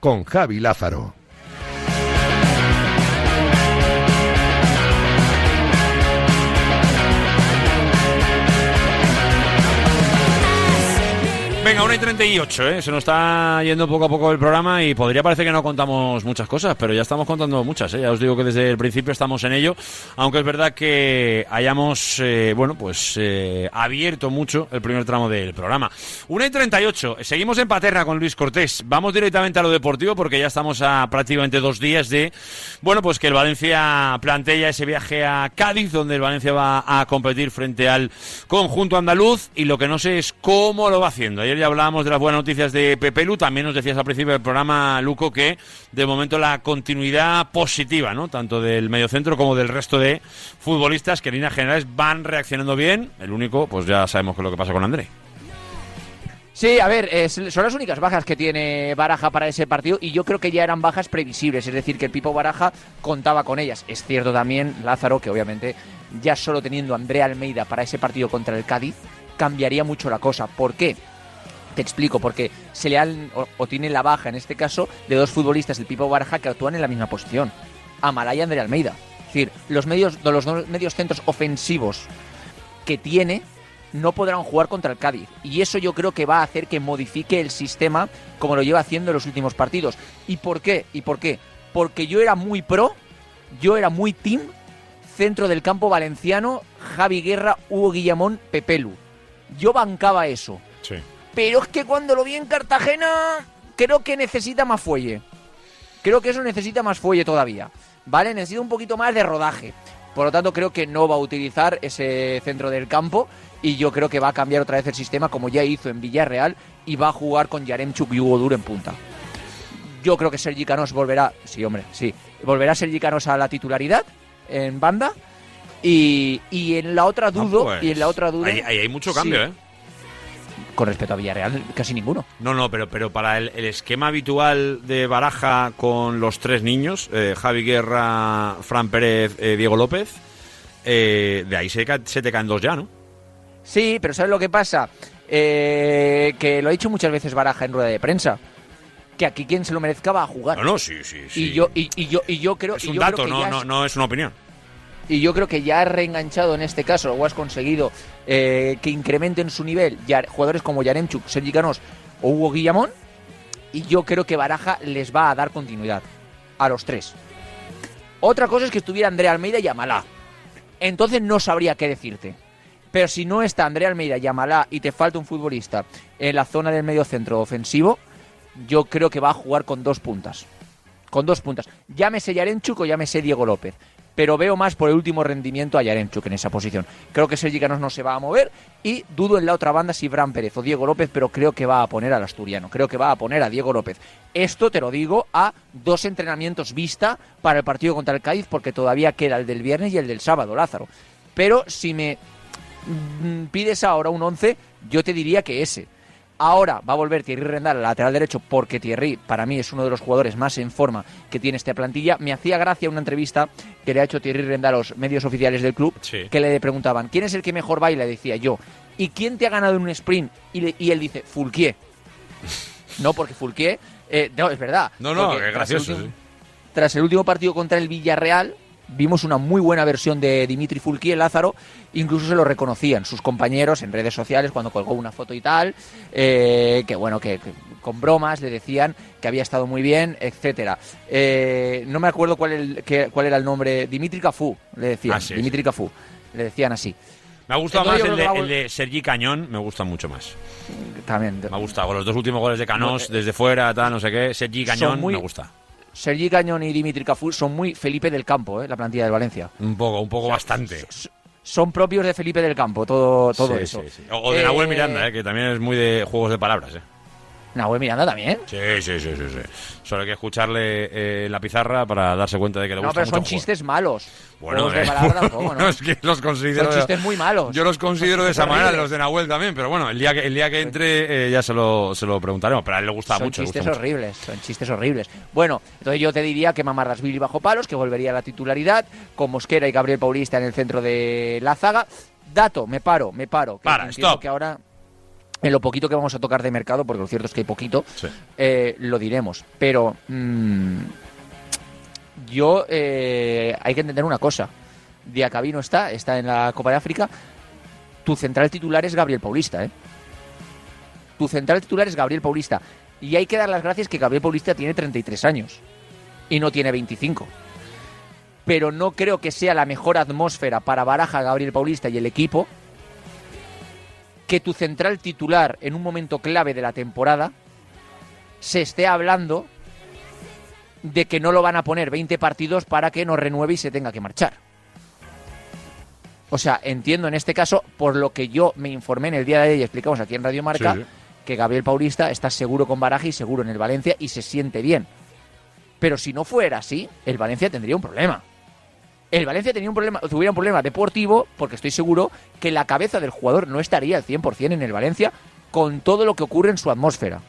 con Javi Lázaro. Venga, 1 y 38, ¿eh? se nos está yendo poco a poco el programa y podría parecer que no contamos muchas cosas, pero ya estamos contando muchas. ¿eh? Ya os digo que desde el principio estamos en ello, aunque es verdad que hayamos, eh, bueno, pues eh, abierto mucho el primer tramo del programa. 1 y 38, seguimos en Paterna con Luis Cortés. Vamos directamente a lo deportivo porque ya estamos a prácticamente dos días de, bueno, pues que el Valencia plantea ese viaje a Cádiz, donde el Valencia va a competir frente al conjunto andaluz y lo que no sé es cómo lo va haciendo. Ayer ya hablábamos de las buenas noticias de Pepe Lu, también nos decías al principio del programa, Luco, que de momento la continuidad positiva, ¿no? Tanto del mediocentro como del resto de futbolistas que en líneas generales van reaccionando bien. El único, pues ya sabemos qué es lo que pasa con André. Sí, a ver, son las únicas bajas que tiene Baraja para ese partido y yo creo que ya eran bajas previsibles, es decir, que el Pipo Baraja contaba con ellas. Es cierto también, Lázaro, que obviamente ya solo teniendo a Andrea Almeida para ese partido contra el Cádiz cambiaría mucho la cosa. ¿Por qué? Te explico, porque se le han, o, o tiene la baja en este caso de dos futbolistas del Pipo Baraja que actúan en la misma posición, Amalaya y Andrea Almeida. Es decir, los medios, los dos medios centros ofensivos que tiene no podrán jugar contra el Cádiz. Y eso yo creo que va a hacer que modifique el sistema como lo lleva haciendo en los últimos partidos. ¿Y por qué? ¿Y por qué? Porque yo era muy pro, yo era muy team, centro del campo valenciano, Javi Guerra, Hugo Guillamón, Pepelu. Yo bancaba eso. Sí. Pero es que cuando lo vi en Cartagena, creo que necesita más fuelle. Creo que eso necesita más fuelle todavía. ¿Vale? Necesita un poquito más de rodaje. Por lo tanto, creo que no va a utilizar ese centro del campo. Y yo creo que va a cambiar otra vez el sistema, como ya hizo en Villarreal. Y va a jugar con Yaremchuk y Hugo Duro en punta. Yo creo que Sergi Canos volverá. Sí, hombre, sí. Volverá Sergi Canos a la titularidad en banda. Y, y en la otra dudo. Ah, pues, y en la otra duda. Ahí, ahí hay mucho cambio, Sí. ¿eh? Con respecto a Villarreal, casi ninguno. No, no, pero, pero para el, el esquema habitual de Baraja con los tres niños, eh, Javi Guerra, Fran Pérez, eh, Diego López, eh, de ahí se, se te caen dos ya, ¿no? Sí, pero ¿sabes lo que pasa? Eh, que lo ha dicho muchas veces Baraja en rueda de prensa. que aquí quien se lo merezca va a jugar. No, no, sí, sí, sí. Y yo, y, y yo, y yo creo es un yo creo dato, que no, no, es- no es una opinión. Y yo creo que ya has reenganchado en este caso, o has conseguido eh, que incrementen su nivel ya, jugadores como Yaremchuk, Sergi Canós o Hugo Guillamón, y yo creo que Baraja les va a dar continuidad a los tres. Otra cosa es que estuviera Andrea Almeida y Amalá. Entonces no sabría qué decirte. Pero si no está Andrea Almeida y Amalá y te falta un futbolista en la zona del medio centro ofensivo, yo creo que va a jugar con dos puntas. Con dos puntas. Llámese Yarenchuk o llámese Diego López. Pero veo más por el último rendimiento a Yarenchuk en esa posición. Creo que Sergi Canós no se va a mover y dudo en la otra banda si Bran Pérez o Diego López, pero creo que va a poner al asturiano. Creo que va a poner a Diego López. Esto te lo digo a dos entrenamientos vista para el partido contra el Cádiz porque todavía queda el del viernes y el del sábado, Lázaro. Pero si me mm, pides ahora un 11, yo te diría que ese. Ahora va a volver Thierry Rendal al lateral derecho porque Thierry para mí es uno de los jugadores más en forma que tiene esta plantilla. Me hacía gracia una entrevista que le ha hecho Thierry Rendal a los medios oficiales del club Sí. que le preguntaban ¿quién es el que mejor baila? Decía yo. ¿Y quién te ha ganado en un sprint? Y, le- y él dice Fulquier. No, porque Fulquier... eh, no, es verdad. No, no, tras el gracioso. último- sí. tras el último partido contra el Villarreal, vimos una muy buena versión de Dimitri Fulquier Lázaro, incluso se lo reconocían sus compañeros en redes sociales cuando colgó una foto y tal, eh, que bueno, que, que con bromas le decían que había estado muy bien, etcétera. Eh, no me acuerdo cuál, el- que- cuál era el nombre, Dimitri Cafú, le decían, Ah, sí, Dimitri Cafú, le decían así. Me ha gustado más el de, el Sergi Cañón, me gusta mucho más. También. Me ha gustado. Los dos últimos goles de Canós, No, eh, desde fuera, tal, no sé qué. Sergi Cañón muy- me gusta. Sergi Cañón y Dimitri Cafú son muy Felipe del Campo, eh, la plantilla del Valencia. Un poco, un poco bastante. Son propios de Felipe del Campo, todo, todo Sí, eso. sí, sí. O, o de Eh, Nahuel Miranda, eh, que también es muy de juegos de palabras. Eh. Nahuel Miranda también. Sí, sí, sí, sí, sí. Solo hay que escucharle eh, la pizarra para darse cuenta de que le No, gusta pero mucho son jugar. chistes malos. Bueno, eh, tampoco, ¿no? bueno, es que los considero. Son chistes muy malos. Yo los considero de esa Son manera, los de Nahuel también, pero bueno, el día que, el día que entre eh, ya se lo, se lo preguntaremos, pero a él le gusta son mucho. gusta chistes mucho. horribles, son chistes horribles. Bueno, entonces yo te diría que Mamarrasvili bajo palos, que volvería a la titularidad, con Mosquera y Gabriel Paulista en el centro de la zaga. Dato, me paro, me paro. que Para, stop. que ahora, en lo poquito que vamos a tocar de mercado, porque lo cierto es que hay poquito, Sí. eh, lo diremos. Pero mm, yo eh, hay que entender una cosa. Diacabí no está, está en la Copa de África. Tu central titular es Gabriel Paulista, ¿eh? Tu central titular es Gabriel Paulista. Y hay que dar las gracias que Gabriel Paulista tiene 33 años y no tiene 25. Pero no creo que sea la mejor atmósfera para Baraja, Gabriel Paulista y el equipo que tu central titular en un momento clave de la temporada se esté hablando de que no lo van a poner 20 partidos para que no renueve y se tenga que marchar. O sea, entiendo en este caso, por lo que yo me informé en el día de hoy y explicamos aquí en Radio Marca, Sí, que Gabriel Paulista está seguro con Baraja y seguro en el Valencia y se siente bien. Pero si no fuera así, el Valencia tendría un problema. El Valencia tenía un problema, tuviera un problema deportivo, porque estoy seguro que la cabeza del jugador no estaría al 100% en el Valencia con todo lo que ocurre en su atmósfera.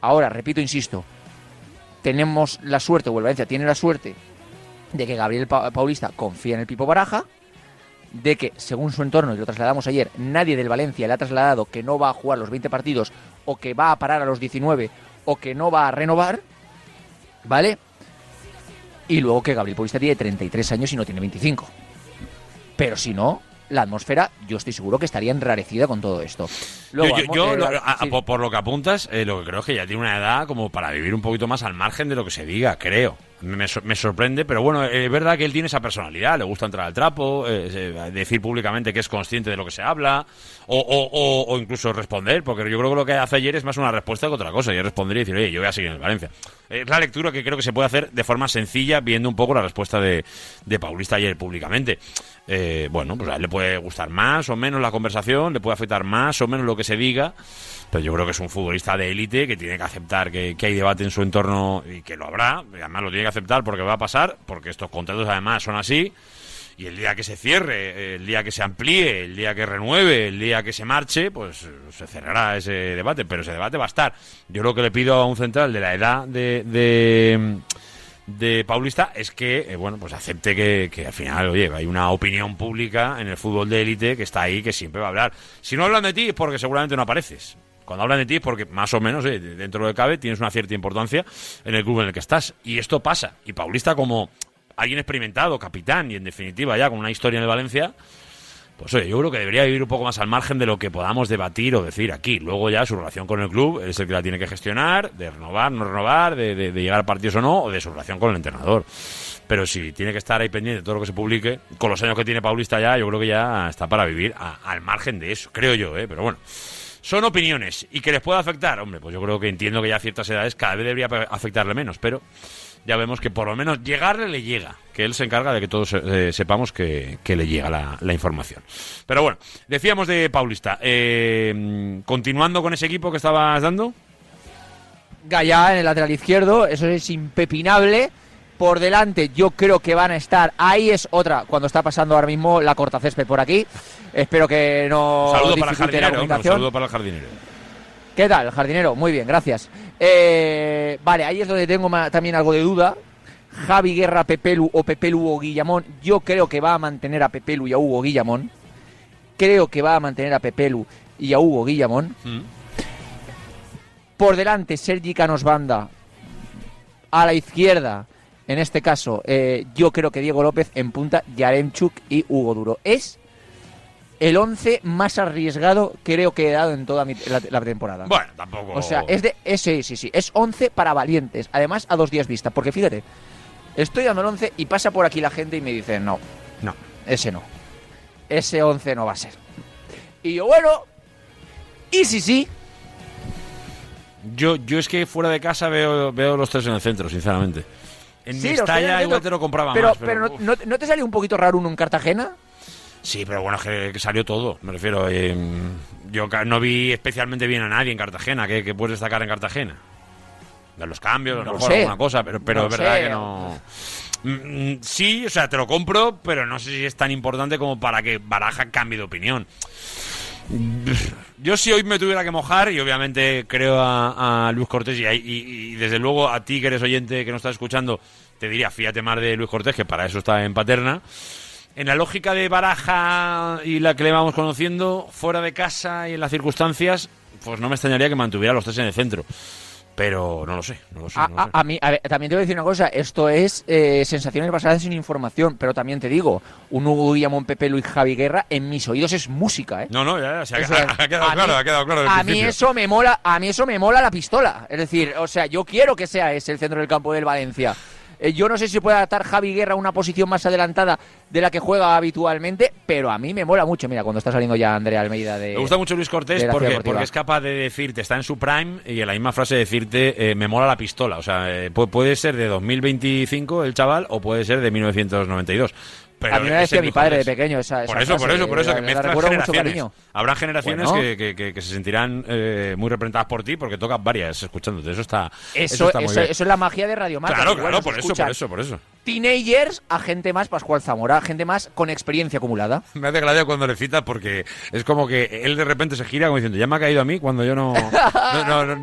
Ahora, repito, insisto, tenemos la suerte, o el Valencia tiene la suerte, de que Gabriel Pa- Paulista confía en el Pipo Baraja, de que, según su entorno, y lo trasladamos ayer, nadie del Valencia le ha trasladado que no va a jugar los 20 partidos, o que va a parar a los 19, o que no va a renovar, ¿vale? Y luego que Gabriel Paulista tiene 33 años y no tiene 25. Pero si no, la atmósfera, yo estoy seguro que estaría enrarecida con todo esto. Luego, yo, yo- yo, eh, lo- la- a- sí. por, por lo que apuntas, eh, lo que creo es que ya tiene una edad como para vivir un poquito más al margen de lo que se diga, creo. Me, me sorprende, pero bueno, es verdad que él tiene esa personalidad, le gusta entrar al trapo, eh, eh, decir públicamente que es consciente de lo que se habla, o, o- o- o incluso responder, porque yo creo que lo que hace ayer es más una respuesta que otra cosa, y es responder y decir, oye, yo voy a seguir en Valencia. Es la lectura que creo que se puede hacer de forma sencilla, viendo un poco la respuesta de, de Paulista ayer públicamente. Eh, bueno, pues a él le puede gustar más o menos la conversación, le puede afectar más o menos lo que se diga, pero yo creo que es un futbolista de élite que tiene que aceptar que, que hay debate en su entorno y que lo habrá, y además lo tiene que aceptar porque va a pasar, porque estos contratos además son así, y el día que se cierre, el día que se amplíe, el día que renueve, el día que se marche, pues se cerrará ese debate, pero ese debate va a estar. Yo lo que le pido a un central de la edad de, de Paulista es que, eh, bueno, pues acepte que, al final, oye, hay una opinión pública en el fútbol de élite que está ahí, que siempre va a hablar. Si no hablan de ti es porque seguramente no apareces. Cuando hablan de ti es porque más o menos, eh, dentro de cabe, tienes una cierta importancia en el club en el que estás. Y esto pasa. Y Paulista, como alguien experimentado, capitán y en definitiva ya con una historia en el Valencia, pues oye, yo creo que debería vivir un poco más al margen de lo que podamos debatir o decir aquí. Luego ya su relación con el club es el que la tiene que gestionar, de renovar, no renovar, de, de- llegar a partidos o no, o de su relación con el entrenador. Pero si tiene que estar ahí pendiente de todo lo que se publique, con los años que tiene Paulista ya, yo creo que ya está para vivir a- al margen de eso, creo yo, ¿eh? Pero bueno. Son opiniones y que les pueda afectar, hombre, pues yo creo que entiendo que ya a ciertas edades cada vez debería afectarle menos, pero ya vemos que por lo menos llegarle le llega, que él se encarga de que todos eh, sepamos que, que le llega la, la información. Pero bueno, decíamos de Paulista, eh, continuando con ese equipo que estabas dando. Gallá en el lateral izquierdo, eso es impepinable. Por delante, yo creo que van a estar. Ahí es otra, cuando está pasando ahora mismo la cortacésped por aquí. Espero que no saludo para el jardinero, un comunicación. saludo para el jardinero. ¿Qué tal, jardinero? Muy bien, gracias. Eh, vale, ahí es donde tengo también algo de duda. Javi Guerra, Pepelu o Pepelu o Guillamón. Yo creo que va a mantener a Pepelu y a Hugo Guillamón. Creo que va a mantener a Pepelu y a Hugo Guillamón. Mm. Por delante, Sergi Canos Banda. A la izquierda, en este caso, eh, yo creo que Diego López en punta, Yaremchuk y Hugo Duro. Es el 11 más arriesgado creo que he dado en toda mi- la, la temporada. Bueno, tampoco. O sea, es de ese, sí, sí, es 11 para valientes. Además, a dos días vista. Porque fíjate, estoy dando el 11 y pasa por aquí la gente y me dice, no, No. ese no. Ese 11 no va a ser. Y yo, bueno, y si sí, Yo, yo es que fuera de casa veo, veo los tres en el centro, sinceramente. En sí, estalla igual te lo compraba pero, más. Pero, no, no- ¿no te salió un poquito raro uno en Cartagena? Sí, pero bueno, que, que salió todo, me refiero. eh, yo no vi especialmente bien a nadie en Cartagena. ¿Qué, qué puedes destacar en Cartagena? De los cambios, a lo No mejor sé. alguna cosa, pero, pero No es verdad sé. que no... Mm, mm, Sí, o sea, te lo compro, pero no sé si es tan importante como para que Baraja cambie de opinión. Yo si hoy me tuviera que mojar, y obviamente creo a, a Luis Cortés, y, y- y desde luego a ti que eres oyente, que no estás escuchando, te diría, fíjate más de Luis Cortés, que para eso está en Paterna. En la lógica de Baraja y la que le vamos conociendo, fuera de casa y en las circunstancias, pues no me extrañaría que mantuviera los tres en el centro. Pero no lo sé, no lo sé. A, no lo a- sé. a mí, a ver, también te voy a decir una cosa, esto es eh, sensaciones basadas en información, pero también te digo, un Hugo Guillamón, Pepelu y Javi Guerra en mis oídos es música, ¿eh? No, no, ya, ya, se ha, Eso quedado A claro, mí- ha quedado claro. A mí eso me mola, a mí eso me mola la pistola. Es decir, o sea, yo quiero que sea ese el centro del campo del Valencia. Eh, yo no sé si puede adaptar Javi Guerra a una posición más adelantada de la que juega habitualmente, pero a mí me mola mucho. Mira, cuando está saliendo ya Andrea Almeida de. Me gusta mucho Luis Cortés porque, porque es capaz de decirte, está en su prime y en la misma frase decirte, eh, me mola la pistola. O sea, eh, pu- puede ser de 2025 el chaval o puede ser de a 1992. Pero mí me decía mi padre de pequeño esa, esa Por eso, por eso, por eso, que la mezclas generaciones. Habrá generaciones Bueno. que, que- que- que se sentirán eh, muy representadas por ti porque tocas varias escuchándote. Eso está, eso, Eso, está muy eso, bien. eso es la magia de Radio Marca. claro, que, claro, por eso, por eso, por eso. Teenagers a gente más Pascual Zamora, gente más con experiencia acumulada. Me hace gracia cuando le citas porque es como que él de repente se gira como diciendo, ya me ha caído a mí cuando yo no,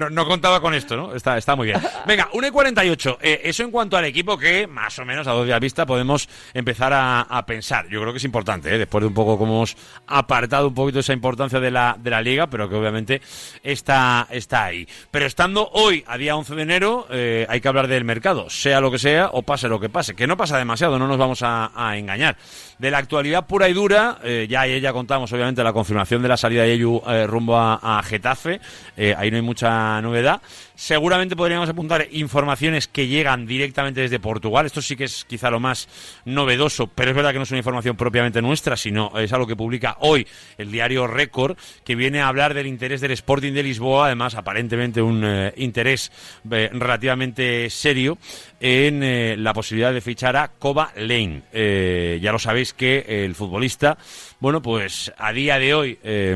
no, contaba con esto, ¿no? Está, está muy bien. Venga, 1 y 48. Eh, eso en cuanto al equipo que, más o menos a dos días vista, podemos empezar a, a pensar. Yo creo que es importante, ¿eh? después de un poco como hemos apartado un poquito esa importancia de la, de la liga, pero que obviamente está, está ahí. Pero estando hoy, a día 11 de enero, eh, hay que hablar del mercado, sea lo que sea o pase lo que pase, que no pasa demasiado, no nos vamos a, a engañar. De la actualidad pura y dura, eh, ya contamos obviamente la confirmación de la salida de Eyu eh, rumbo a, Getafe, eh, ahí no hay mucha novedad. Seguramente podríamos apuntar informaciones que llegan directamente desde Portugal, esto sí que es quizá lo más novedoso, pero es verdad que no es una información propiamente nuestra, sino es algo que publica hoy el diario Récord, que viene a hablar del interés del Sporting de Lisboa, además aparentemente un interés relativamente serio en la posibilidad de fichar a Koba Lane. Ya lo sabéis que el futbolista, bueno, pues a día de hoy eh,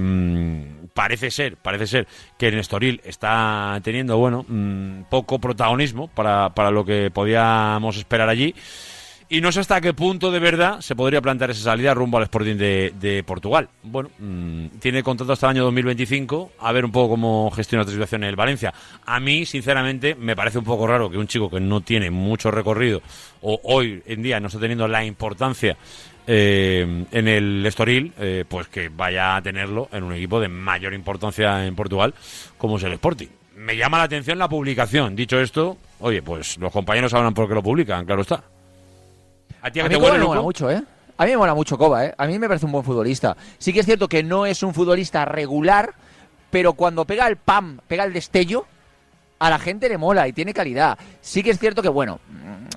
parece ser, parece ser que el Nestoril está teniendo, bueno, mm, poco protagonismo para, para lo que podíamos esperar allí. Y no sé hasta qué punto de verdad se podría plantear esa salida rumbo al Sporting de, de Portugal. Bueno, mm, tiene contrato hasta el año 2025, a ver un poco cómo gestiona esta situación en el Valencia. A mí, sinceramente, me parece un poco raro que un chico que no tiene mucho recorrido o hoy en día no está teniendo la importancia eh, en el Estoril, eh, pues que vaya a tenerlo en un equipo de mayor importancia en Portugal como es el Sporting. Me llama la atención la publicación. Dicho esto, oye, pues los compañeros sabrán por qué lo publican, claro está. ¿A ti a mí te huele, mola mucho, ¿eh? A mí me mola mucho Coba, ¿eh? A mí me parece un buen futbolista. Sí que es cierto que no es un futbolista regular, pero cuando pega el pam, pega el destello, a la gente le mola y tiene calidad. Sí que es cierto que, bueno,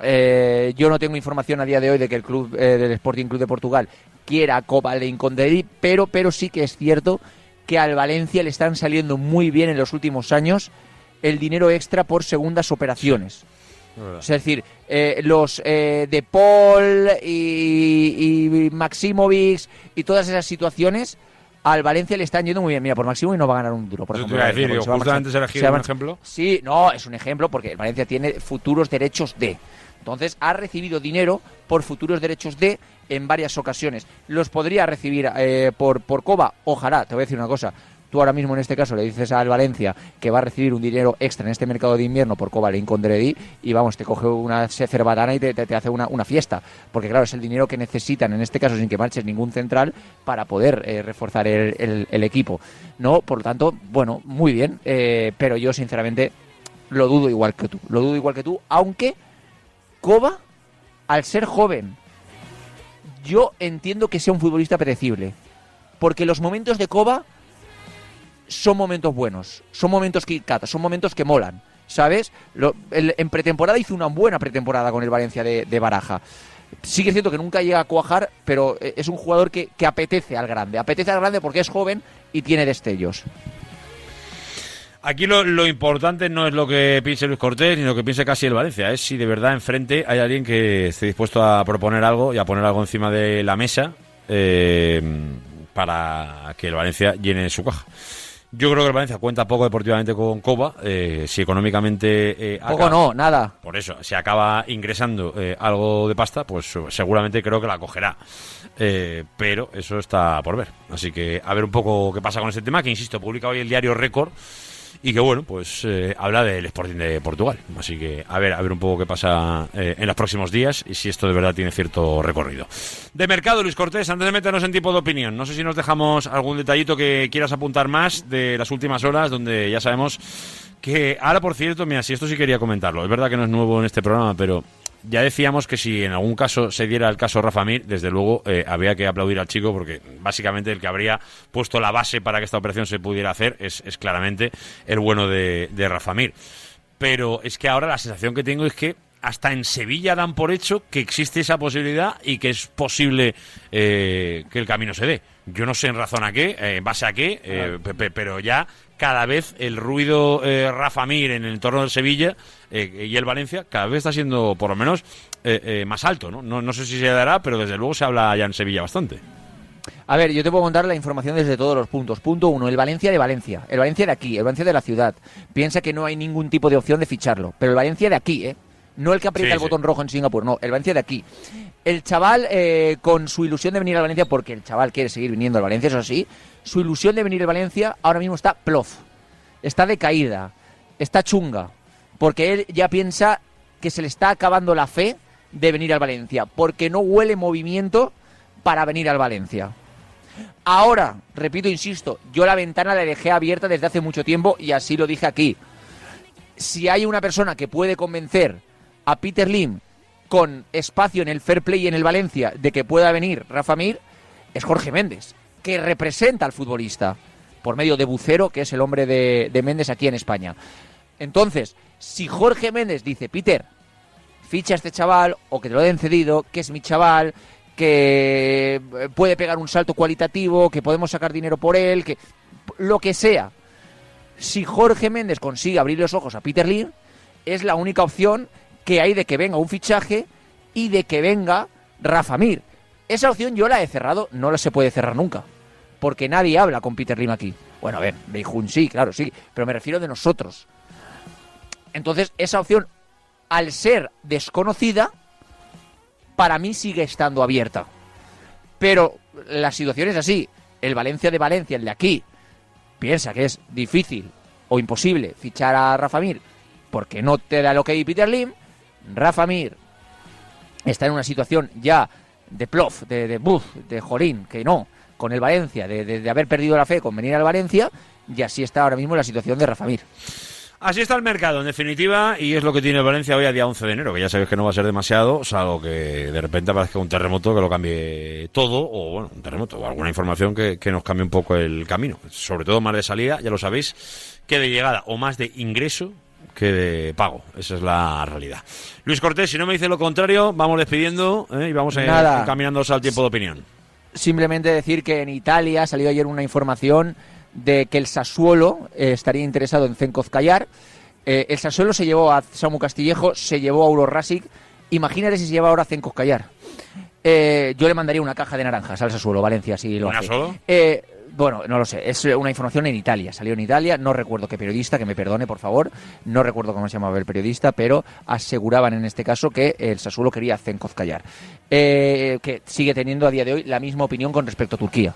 eh, yo no tengo información a día de hoy de que el club eh, del Sporting Club de Portugal quiera a Coba Leinconderi, pero, pero sí que es cierto que al Valencia le están saliendo muy bien en los últimos años el dinero extra por segundas operaciones. Es decir, eh, los eh, De Paul y, y Maximovic y todas esas situaciones al Valencia le están yendo muy bien. Mira, por Maximovic no va a ganar un duro. Por ejemplo, decir, digo, se justamente se se a un ejemplo. Sí, no, es un ejemplo porque el Valencia tiene futuros derechos de. Entonces ha recibido dinero por futuros derechos de en varias ocasiones. ¿Los podría recibir eh, por, por Coba? Ojalá, te voy a decir una cosa. Tú ahora mismo en este caso le dices al Valencia que va a recibir un dinero extra en este mercado de invierno por Coba Leincondredi y vamos, te coge una cerbatana y te, te- te hace una, una fiesta. Porque claro, es el dinero que necesitan en este caso sin que marches ningún central para poder eh, reforzar el, el- equipo. ¿no? Por lo tanto, bueno, muy bien, eh, pero yo sinceramente lo dudo igual que tú. Lo dudo igual que tú, aunque Coba, al ser joven, yo entiendo que sea un futbolista apetecible. Porque los momentos de Coba son momentos buenos, son momentos que cata, son momentos que molan, ¿sabes? Lo- el- en pretemporada hizo una buena pretemporada con el Valencia de, Baraja. Sí que es cierto que nunca llega a cuajar, pero eh, es un jugador que, que apetece al grande. Apetece al grande porque es joven y tiene destellos. Aquí lo, lo importante no es lo que piense Luis Cortés ni lo que piense casi el Valencia, es si de verdad enfrente hay alguien que esté dispuesto a proponer algo y a poner algo encima de la mesa eh, para que el Valencia llene su caja. Yo creo que el Valencia cuenta poco deportivamente con Coba, eh, si económicamente... eh, Poco acaba- no, nada. Por eso, si acaba ingresando eh, algo de pasta, pues eh, seguramente creo que la cogerá. Eh, pero eso está por ver. Así que a ver un poco qué pasa con este tema, que insisto, publica hoy el diario Récord y que bueno, pues eh, habla del Sporting de Portugal. Así que a ver, a ver un poco qué pasa eh, en los próximos días y si esto de verdad tiene cierto recorrido. De mercado, Luis Cortés, antes de meternos en tipo de opinión, no sé si nos dejamos algún detallito que quieras apuntar más de las últimas horas, donde ya sabemos que ahora, por cierto, mira, si esto sí quería comentarlo, es verdad que no es nuevo en este programa, pero ya decíamos que si en algún caso se diera el caso Rafa Mir, desde luego eh, había que aplaudir al chico porque básicamente el que habría puesto la base para que esta operación se pudiera hacer es, es claramente el bueno de, de Rafa Mir. Pero es que ahora la sensación que tengo es que hasta en Sevilla dan por hecho que existe esa posibilidad y que es posible eh, que el camino se dé. Yo no sé en razón a qué, eh, en base a qué, eh, pe- pe- pero ya cada vez el ruido eh, Rafa Mir en el entorno del Sevilla eh, y el Valencia cada vez está siendo por lo menos eh, eh, más alto. ¿no? ¿no? No sé si se dará, pero desde luego se habla ya en Sevilla bastante. A ver, yo te puedo contar la información desde todos los puntos. Punto uno, el Valencia de Valencia. El Valencia de aquí, el Valencia de la ciudad. Piensa que no hay ningún tipo de opción de ficharlo. Pero el Valencia de aquí, ¿eh? No el que aprieta Sí, el sí. botón rojo en Singapur, no, el Valencia de aquí. El chaval, eh, con su ilusión de venir al Valencia, porque el chaval quiere seguir viniendo al Valencia, eso sí, su ilusión de venir al Valencia ahora mismo está plof. Está decaída, está chunga. Porque él ya piensa que se le está acabando la fe de venir al Valencia. Porque no huele movimiento para venir al Valencia. Ahora, repito, insisto, yo la ventana la dejé abierta desde hace mucho tiempo y así lo dije aquí. Si hay una persona que puede convencer a Peter Lim con espacio en el fair play y en el Valencia de que pueda venir Rafa Mir, es Jorge Méndez, que representa al futbolista por medio de Bucero, que es el hombre de, de Méndez aquí en España. Entonces, si Jorge Méndez dice, Peter, ficha a este chaval o que te lo den cedido, que es mi chaval, que eh, puede pegar un salto cualitativo, que podemos sacar dinero por él, que lo que sea. Si Jorge Méndez consigue abrir los ojos a Peter Lee, es la única opción que hay de que venga un fichaje y de que venga Rafa Mir. Esa opción yo la he cerrado, no la se puede cerrar nunca, porque nadie habla con Peter Lim aquí. Bueno, a ver, Beijun sí, claro, sí, pero me refiero de nosotros. Entonces, esa opción, al ser desconocida, para mí sigue estando abierta. Pero la situación es así. El Valencia de Valencia, el de aquí, piensa que es difícil o imposible fichar a Rafa Mir porque no te da lo que hay Peter Lim. Rafa Mir está en una situación ya de plof, de, de buf, de jorín, que no, con el Valencia, de, haber perdido la fe con venir al Valencia, y así está ahora mismo la situación de Rafa Mir. Así está el mercado, en definitiva, y es lo que tiene Valencia hoy a día 11 de enero, que ya sabéis que no va a ser demasiado, salvo que de repente aparezca un terremoto que lo cambie todo, o bueno, un terremoto, o alguna información que, que nos cambie un poco el camino. Sobre todo más de salida, ya lo sabéis, que de llegada, o más de ingreso que de pago. Esa es la realidad. Luis Cortés, si no me dice lo contrario, vamos despidiendo ¿eh? y vamos eh, encaminándonos al tiempo de opinión. Simplemente decir que en Italia ha salido ayer una información de que el Sassuolo eh, estaría interesado en Callar. Eh, el Sassuolo se llevó a Samu Castillejo, se llevó a Auro Rasic. Imagínate si se lleva ahora a Callar. Eh, yo le mandaría una caja de naranjas al Sassuolo, Valencia, si lo ¿Una hace. solo? Eh, bueno, no lo sé, es una información en Italia, salió en Italia, no recuerdo qué periodista, que me perdone por favor, no recuerdo cómo se llamaba el periodista, pero aseguraban en este caso que el Sassuolo quería Callar, Eh, que sigue teniendo a día de hoy la misma opinión con respecto a Turquía,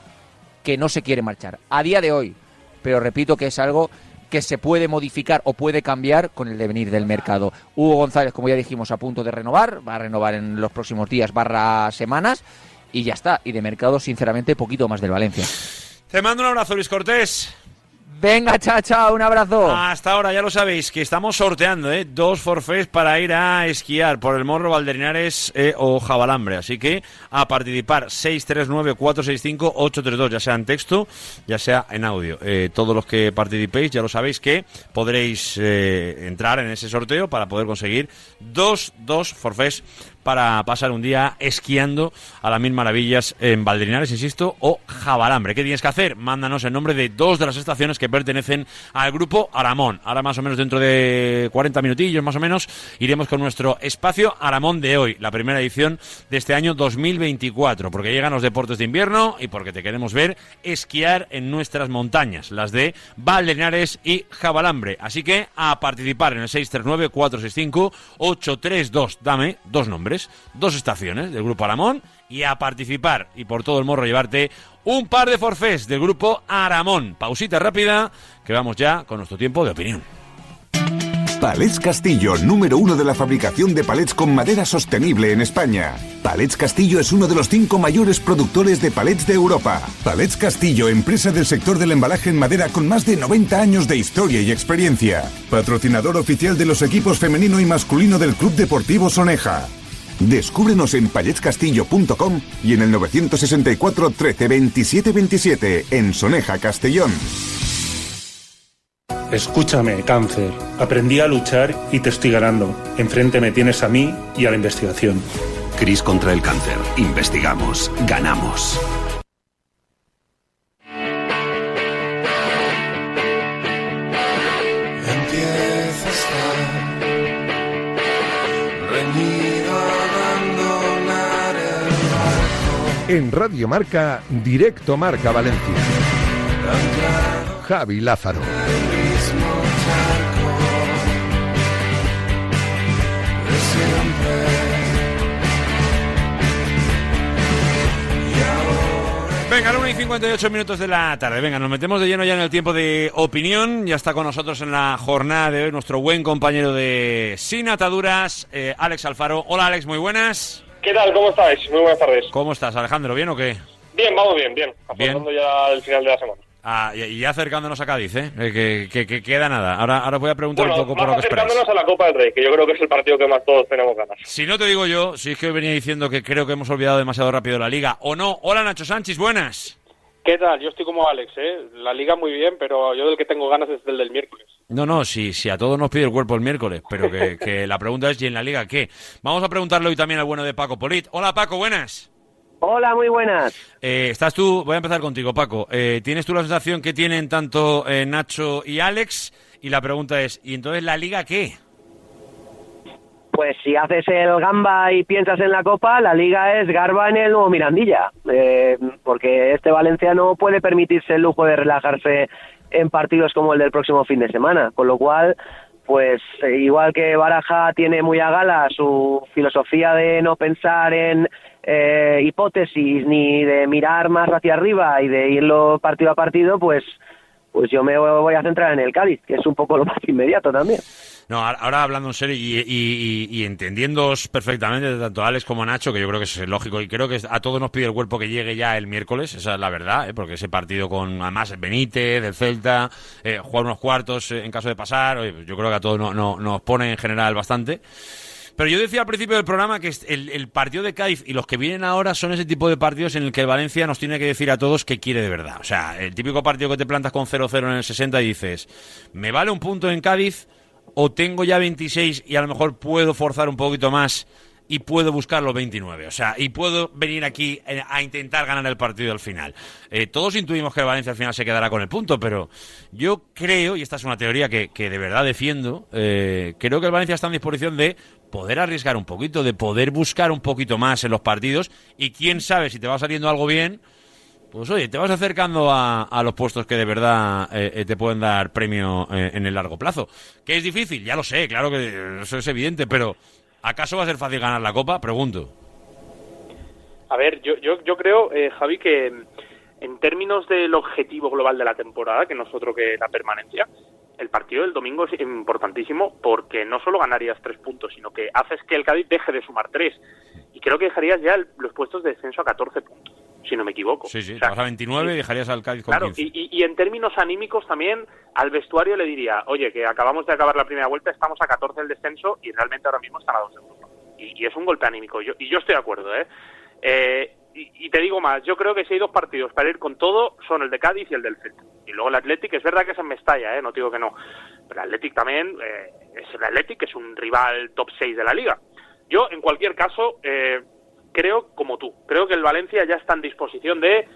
que no se quiere marchar, a día de hoy, pero repito que es algo que se puede modificar o puede cambiar con el devenir del mercado. Hugo González, como ya dijimos, a punto de renovar, va a renovar en los próximos días barra semanas y ya está. Y de mercado, sinceramente, poquito más del Valencia. Te mando un abrazo, Luis Cortés. Venga, chao, un abrazo. Hasta ahora ya lo sabéis que estamos sorteando ¿eh? dos forfés para ir a esquiar por el Morro Valderinares eh, o Jabalambre. Así que a participar 639-465-832, ya sea en texto, ya sea en audio. Eh, todos los que participéis ya lo sabéis que podréis eh, entrar en ese sorteo para poder conseguir dos, dos forfés para pasar un día esquiando a las mil maravillas en Valderinares, insisto, o Jabalambre. ¿Qué tienes que hacer? Mándanos el nombre de dos de las estaciones que pertenecen al grupo Aramón. Ahora más o menos dentro de 40 minutillos más o menos iremos con nuestro espacio Aramón de hoy, la primera edición de este año 2024, porque llegan los deportes de invierno y porque te queremos ver esquiar en nuestras montañas, las de Valderinares y Jabalambre. Así que a participar en el 639-465-832. Dame dos nombres, dos estaciones del Grupo Aramón y a participar y por todo el morro llevarte un par de forfés del Grupo Aramón. Pausita rápida, que vamos ya con nuestro tiempo de opinión. Palets Castillo, número uno de la fabricación de palets con madera sostenible en España. Palets Castillo es uno de los cinco mayores productores de palets de Europa. Palets Castillo, empresa del sector del embalaje en madera con más de 90 años de historia y experiencia. Patrocinador oficial de los equipos femenino y masculino del Club Deportivo Soneja. Descúbrenos en paletscastillo.com y en el 964 13 27 27 en Soneja, Castellón. Escúchame, cáncer. Aprendí a luchar y te estoy ganando. Enfrente me tienes a mí y a la investigación. Cris contra el cáncer. Investigamos. Ganamos. En Radio Marca, Directo Marca Valencia. Javi Lázaro. Venga, la 1 y 58 minutos de la tarde. Venga, nos metemos de lleno ya en el tiempo de opinión. Ya está con nosotros en la jornada de hoy nuestro buen compañero de Sin Ataduras, eh, Alex Alfaro. Hola, Alex, muy buenas. ¿Qué tal? ¿Cómo estáis? Muy buenas tardes. ¿Cómo estás, Alejandro? ¿Bien o qué? Bien, vamos bien, bien. Bien. Afrontando ya el final de la semana. Ah, y, y ya acercándonos a Cádiz, ¿eh? Eh, que, que- que queda nada. Ahora, ahora voy a preguntar Bueno, un poco por lo que esperáis. acercándonos a la Copa del Rey, que yo creo que es el partido que más todos tenemos ganas. Si no te digo yo, si es que venía diciendo que creo que hemos olvidado demasiado rápido la liga, o no. Hola, Nacho Sánchez, buenas. ¿Qué tal? Yo estoy como Alex, ¿eh? La liga muy bien, pero yo del que tengo ganas es del del miércoles. No, no, si, si a todos nos pide el cuerpo el miércoles, pero que, que la pregunta es, ¿y en la liga qué? Vamos a preguntarle hoy también al bueno de Paco Polit. Hola, Paco, buenas. Hola, muy buenas. Eh, estás tú, voy a empezar contigo, Paco. Eh, ¿Tienes tú la sensación que tienen tanto eh, Nacho y Alex? Y la pregunta es, ¿y entonces la liga qué? Pues si haces el gamba y piensas en la Copa, la Liga es garba en el nuevo Mirandilla, eh, porque este Valencia no puede permitirse el lujo de relajarse en partidos como el del próximo fin de semana, con lo cual pues eh, igual que Baraja tiene muy a gala su filosofía de no pensar en eh, hipótesis ni de mirar más hacia arriba y de irlo partido a partido, pues pues yo me voy a centrar en el Cádiz, que es un poco lo más inmediato también. No, ahora- hablando en serio y, y, y, y perfectamente, tanto Alex como Nacho, que yo creo que es lógico y creo que a todos nos pide el cuerpo que llegue ya el miércoles, esa es la verdad, ¿eh? porque ese partido con además el Benítez, del Celta, eh, jugar unos cuartos eh, en caso de pasar, pues yo creo que a todos no- no- nos pone en general bastante. Pero yo decía al principio del programa que el, el partido de Cádiz y los que vienen ahora son ese tipo de partidos en el que el Valencia nos tiene que decir a todos que quiere de verdad. O sea, el típico partido que te plantas con 0-0 en el 60 y dices, ¿me vale un punto en Cádiz o tengo ya 26 y a lo mejor puedo forzar un poquito más y puedo buscar los 29? O sea, y puedo venir aquí eh, a intentar ganar el partido al final. Eh, todos intuimos que el Valencia al final se quedará con el punto, pero yo creo, y esta es una teoría que, que de verdad defiendo, eh, creo que el Valencia está en disposición de poder arriesgar un poquito, de poder buscar un poquito más en los partidos y quién sabe si te va saliendo algo bien, pues oye, te vas acercando a, los puestos que de verdad eh, eh, te pueden dar premio eh, en el largo plazo. ¿Que es difícil? Ya lo sé, claro que eso es evidente, pero ¿acaso va a ser fácil ganar la Copa? Pregunto. A ver, yo, yo, creo, eh, Javi, que en términos del objetivo global de la temporada, que no es otro que la permanencia, el partido del domingo es importantísimo porque no solo ganarías tres puntos, sino que haces que el Cádiz deje de sumar tres. Y creo que dejarías ya los puestos de descenso a 14 puntos, si no me equivoco. Sí, sí, O sea, vas a 29 y dejarías al Cádiz con Claro, 15. y, y- y en términos anímicos también al vestuario le diría, oye, que acabamos de acabar la primera vuelta, estamos a 14 del descenso y realmente ahora mismo están a 2 de Europa. Y, y es un golpe anímico, yo, y yo estoy de acuerdo, ¿eh? Eh, y, te digo más, yo creo que si hay dos partidos para ir con todo, son el de Cádiz y el del Celta. Y luego el Athletic, es verdad que es en Mestalla, ¿eh? No digo que no. Pero el Athletic también eh, es el Athletic, que es un rival top 6 de la liga. Yo, en cualquier caso, eh, creo como tú. Creo que el Valencia ya está en disposición de,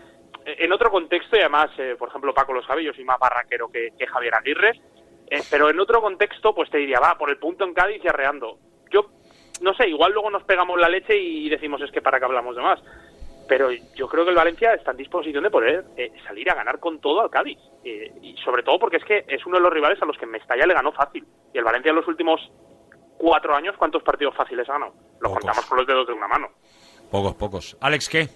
en otro contexto, y además, eh, por ejemplo, Paco Los Javillos y más barraquero que, que Javier Aguirre, eh, pero en otro contexto, pues te diría, va, por el punto en Cádiz y arreando. Yo, no sé, igual luego nos pegamos la leche y decimos es que para qué hablamos de más. Pero yo creo que el Valencia está en disposición de poder eh, salir a ganar con todo al Cádiz. Eh, y sobre todo porque es que es uno de los rivales a los que Mestalla le ganó fácil. Y el Valencia en los últimos cuatro años, ¿cuántos partidos fáciles ha ganado? Lo contamos con los dedos de una mano. Pocos, pocos. Alex, ¿qué?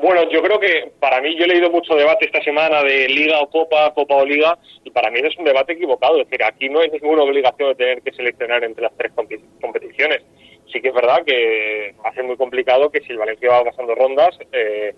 Bueno, yo creo que para mí, yo he leído mucho debate esta semana de Liga o Copa, Copa o Liga, y para mí es un debate equivocado. Es decir, aquí no hay ninguna obligación de tener que seleccionar entre las tres competiciones. Sí que es verdad que ser muy complicado que si el Valencia va pasando rondas, eh,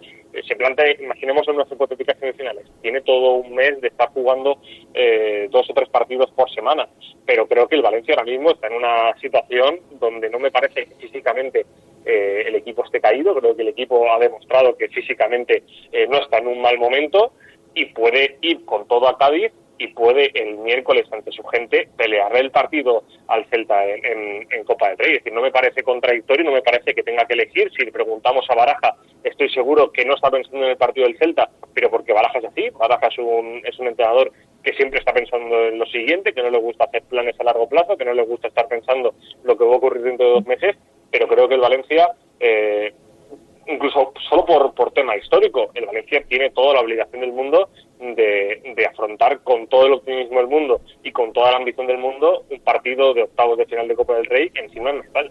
se plantea, imaginemos en unas hipotéticas semifinales, tiene todo un mes de estar jugando eh, dos o tres partidos por semana, pero creo que el Valencia ahora mismo está en una situación donde no me parece físicamente eh, el equipo esté caído, creo que el equipo ha demostrado que físicamente eh, no está en un mal momento y puede ir con todo a Cádiz y puede el miércoles ante su gente pelearle el partido al Celta en, en- en Copa del Rey. Es decir, no me parece contradictorio, no me parece que tenga que elegir. Si le preguntamos a Baraja, estoy seguro que no está pensando en el partido del Celta, pero porque Baraja es así. Baraja es un, es un entrenador que siempre está pensando en lo siguiente, que no le gusta hacer planes a largo plazo, que no le gusta estar pensando lo que va a ocurrir dentro de dos meses, pero creo que el Valencia eh, incluso solo por, por tema histórico, el Valencia tiene toda la obligación del mundo de, de afrontar con todo el optimismo del mundo y con toda la ambición del mundo un partido de octavos de final de Copa del Rey encima de Mestalla.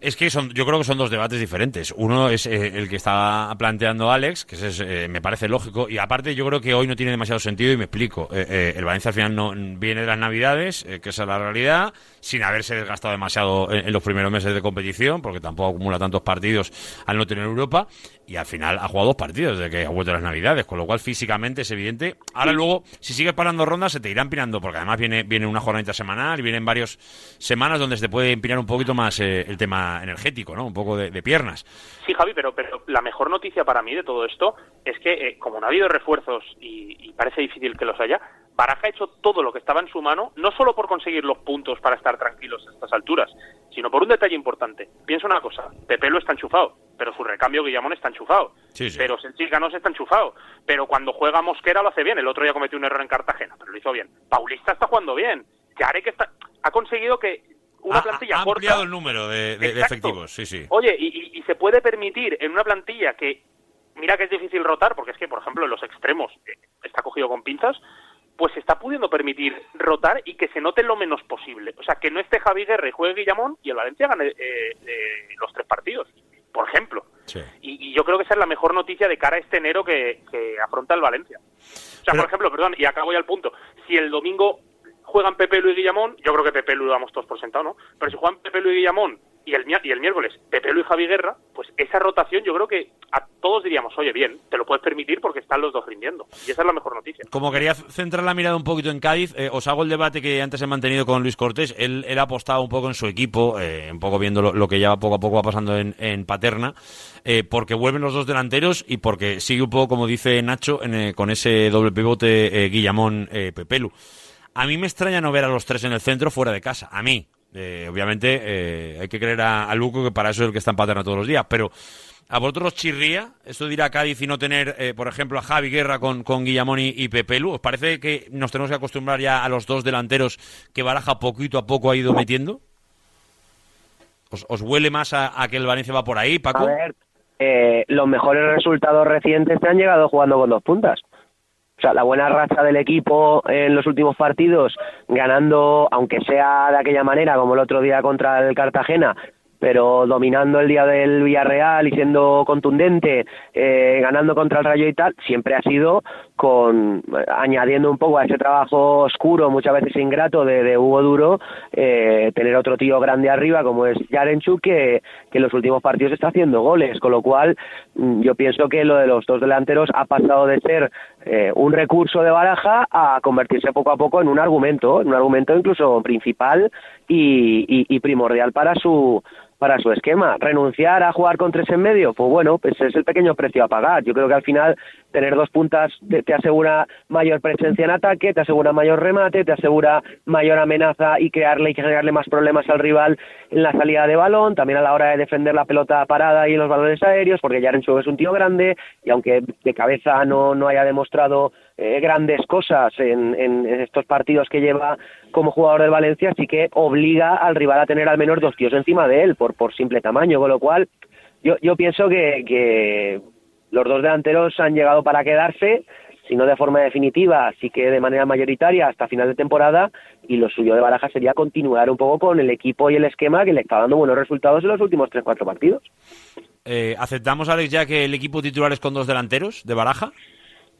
Es que son, yo creo que son dos debates diferentes. Uno es eh, el que está planteando Alex, que es, eh, me parece lógico, y aparte yo creo que hoy no tiene demasiado sentido y me explico. Eh, eh, el Valencia al final no viene de las Navidades, eh, que esa es la realidad, sin haberse desgastado demasiado en, en los primeros meses de competición, porque tampoco acumula tantos partidos al no tener Europa, y al final ha jugado dos partidos desde que ha vuelto a las Navidades, con lo cual físicamente es evidente. Ahora luego, si sigues parando rondas, se te irá empinando, porque además viene, viene una jornada semanal y vienen varias semanas donde se te puede empinar un poquito más eh, el tema energético, ¿no? Un poco de, de piernas. Sí, Javi, pero, pero la mejor noticia para mí de todo esto es que, eh, como no ha habido refuerzos y, y parece difícil que los haya, Baraja ha hecho todo lo que estaba en su mano, no solo por conseguir los puntos para estar tranquilos a estas alturas, sino por un detalle importante. Piensa una cosa, Pepe lo está enchufado, pero su recambio Guillamón está enchufado. Sí, sí. Pero Senchis no se está enchufado. Pero cuando juega Mosquera lo hace bien. El otro día cometió un error en Cartagena, pero lo hizo bien. Paulista está jugando bien. Yarek está... ha conseguido que una Ha- plantilla ha corta... ampliado el número de, de- de Exacto. efectivos, sí, sí. Oye, y, y- y se puede permitir en una plantilla que, mira que es difícil rotar, porque es que, por ejemplo, en los extremos eh, está cogido con pinzas, pues se está pudiendo permitir rotar y que se note lo menos posible. O sea, que no esté Javi Guerra y juegue Guillamón y el Valencia gane eh, eh, los tres partidos, por ejemplo. Y, y yo creo que esa es la mejor noticia de cara a este enero que, que afronta el Valencia. O sea, por ejemplo, perdón, y acabo ya al punto, si el domingo juegan Pepe Lu y Guillamón, yo creo que Pepe Lu lo damos todos por sentado, ¿no? Pero si juegan Pepe Lu y Guillamón y el, y el miércoles Pepe Lu y Javi Guerra, pues esa rotación yo creo que a todos diríamos, oye, bien, te lo puedes permitir porque están los dos rindiendo. Y esa es la mejor noticia. Como quería centrar la mirada un poquito en Cádiz, eh, os hago el debate que antes he mantenido con Luis Cortés. Él, ha apostado un poco en su equipo, eh, un poco viendo lo, que ya poco a poco va pasando en, en Paterna, eh, porque vuelven los dos delanteros y porque sigue un poco, como dice Nacho, en, eh, con ese doble pivote Guillamón-Pepelu. A mí me extraña no ver a los tres en el centro fuera de casa. A mí. Eh, obviamente eh, hay que creer a, a Luco que para eso es el que está en Paterna todos los días, pero ¿A vosotros os chirría esto de ir a Cádiz y no tener, eh, por ejemplo, a Javi Guerra con, con Guillamón y, Pepelu? ¿Os parece que nos tenemos que acostumbrar ya a los dos delanteros que Baraja poquito a poco ha ido metiendo? ¿Os, os huele más a, a que el Valencia va por ahí, Paco? A ver, eh, los mejores resultados recientes te han llegado jugando con dos puntas. O sea, la buena racha del equipo en los últimos partidos, ganando, aunque sea de aquella manera, como el otro día contra el Cartagena, pero dominando el día del Villarreal y siendo contundente, eh, ganando contra el Rayo y tal, siempre ha sido con eh, añadiendo un poco a ese trabajo oscuro, muchas veces ingrato de, de Hugo Duro, eh, tener otro tío grande arriba como es Yarenchuk que, en los últimos partidos está haciendo goles, con lo cual mm, yo pienso que lo de los dos delanteros ha pasado de ser eh, un recurso de baraja a convertirse poco a poco en un argumento, en un argumento incluso principal y, y- y primordial para su para su esquema. Renunciar a jugar con tres en medio, pues bueno, pues es el pequeño precio a pagar. Yo creo que al final tener dos puntas te, asegura mayor presencia en ataque, te asegura mayor remate, te asegura mayor amenaza y crearle y generarle más problemas al rival en la salida de balón, también a la hora de defender la pelota parada y los balones aéreos, porque Yarenchuk es un tío grande y aunque de cabeza no, no haya demostrado eh, grandes cosas en, en- estos partidos que lleva como jugador del Valencia, sí que obliga al rival a tener al menos dos tíos encima de él por, por simple tamaño, con lo cual yo, yo pienso que, que los dos delanteros han llegado para quedarse, si no de forma definitiva, sí que de manera mayoritaria hasta final de temporada, y lo suyo de Baraja sería continuar un poco con el equipo y el esquema que le está dando buenos resultados en los últimos 3-4 partidos. Eh, ¿Aceptamos, Alex, ya que el equipo titular es con dos delanteros de Baraja?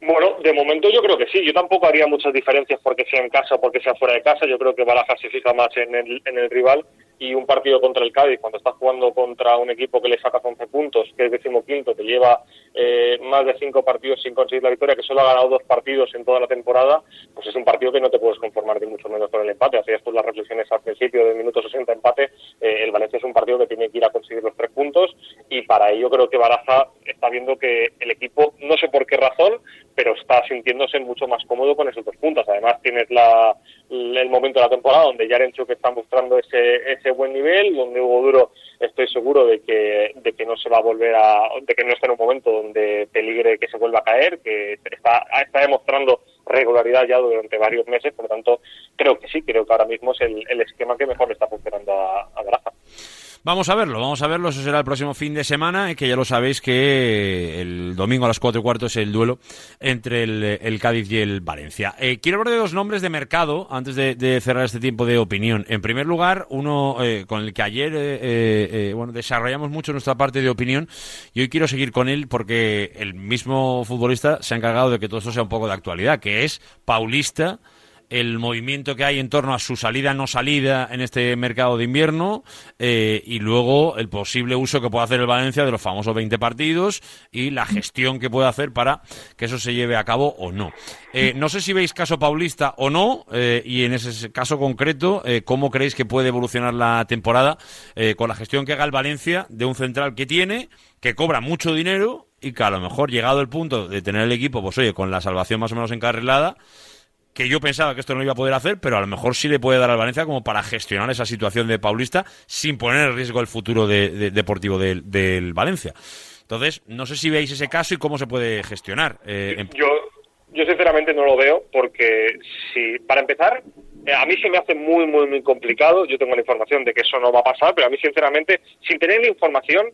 Bueno, de momento yo creo que sí. Yo tampoco haría muchas diferencias porque sea en casa o porque sea fuera de casa. Yo creo que Baraja se fija más en el, en el rival y un partido contra el Cádiz, cuando estás jugando contra un equipo que le saca 11 puntos, que es decimoquinto, que lleva eh, más de cinco partidos sin conseguir la victoria, que solo ha ganado dos partidos en toda la temporada, pues es un partido que no te puedes conformar ni mucho menos con el empate. Hacías tú las reflexiones al principio del minuto 60 empate. eh, el Valencia es un partido que tiene que ir a conseguir los tres puntos y para ello creo que Baraja está viendo que el equipo, no sé por qué razón, pero está sintiéndose mucho más cómodo con esos dos puntos. Además, tienes la, el momento de la temporada donde Yarenchuk está mostrando ese, ese buen nivel, donde Hugo Duro estoy seguro de que, de que no se va a volver a, de que no está en un momento donde peligre que se vuelva a caer, que está, está demostrando regularidad ya durante varios meses, por lo tanto, creo que sí, creo que ahora mismo es el, el esquema que mejor le está funcionando a, a. Vamos a verlo, vamos a verlo. Eso será el próximo fin de semana, eh, que ya lo sabéis que el domingo a las cuatro y cuarto es el duelo entre el, el Cádiz y el Valencia. Eh, quiero hablar de dos nombres de mercado antes de, de cerrar este tiempo de opinión. En primer lugar, uno eh, con el que ayer eh, eh, eh, bueno desarrollamos mucho nuestra parte de opinión y hoy quiero seguir con él porque el mismo futbolista se ha encargado de que todo esto sea un poco de actualidad, que es Paulista el movimiento que hay en torno a su salida no salida en este mercado de invierno eh, y luego el posible uso que puede hacer el Valencia de los famosos 20 partidos y la gestión que puede hacer para que eso se lleve a cabo o no. Eh, no sé si veis caso Paulista o no eh, y en ese caso concreto eh, cómo creéis que puede evolucionar la temporada eh, con la gestión que haga el Valencia de un central que tiene, que cobra mucho dinero y que a lo mejor llegado el punto de tener el equipo, pues oye, con la salvación más o menos encarrilada, que yo pensaba que esto no lo iba a poder hacer, pero a lo mejor sí le puede dar al Valencia como para gestionar esa situación de Paulista sin poner en riesgo el futuro de- de- deportivo del, del Valencia. Entonces, no sé si veis ese caso y cómo se puede gestionar. Eh, en- Yo, yo sinceramente no lo veo porque si, para empezar, eh, a mí se me hace muy, muy, muy complicado. Yo tengo la información de que eso no va a pasar, pero a mí sinceramente, sin tener la información,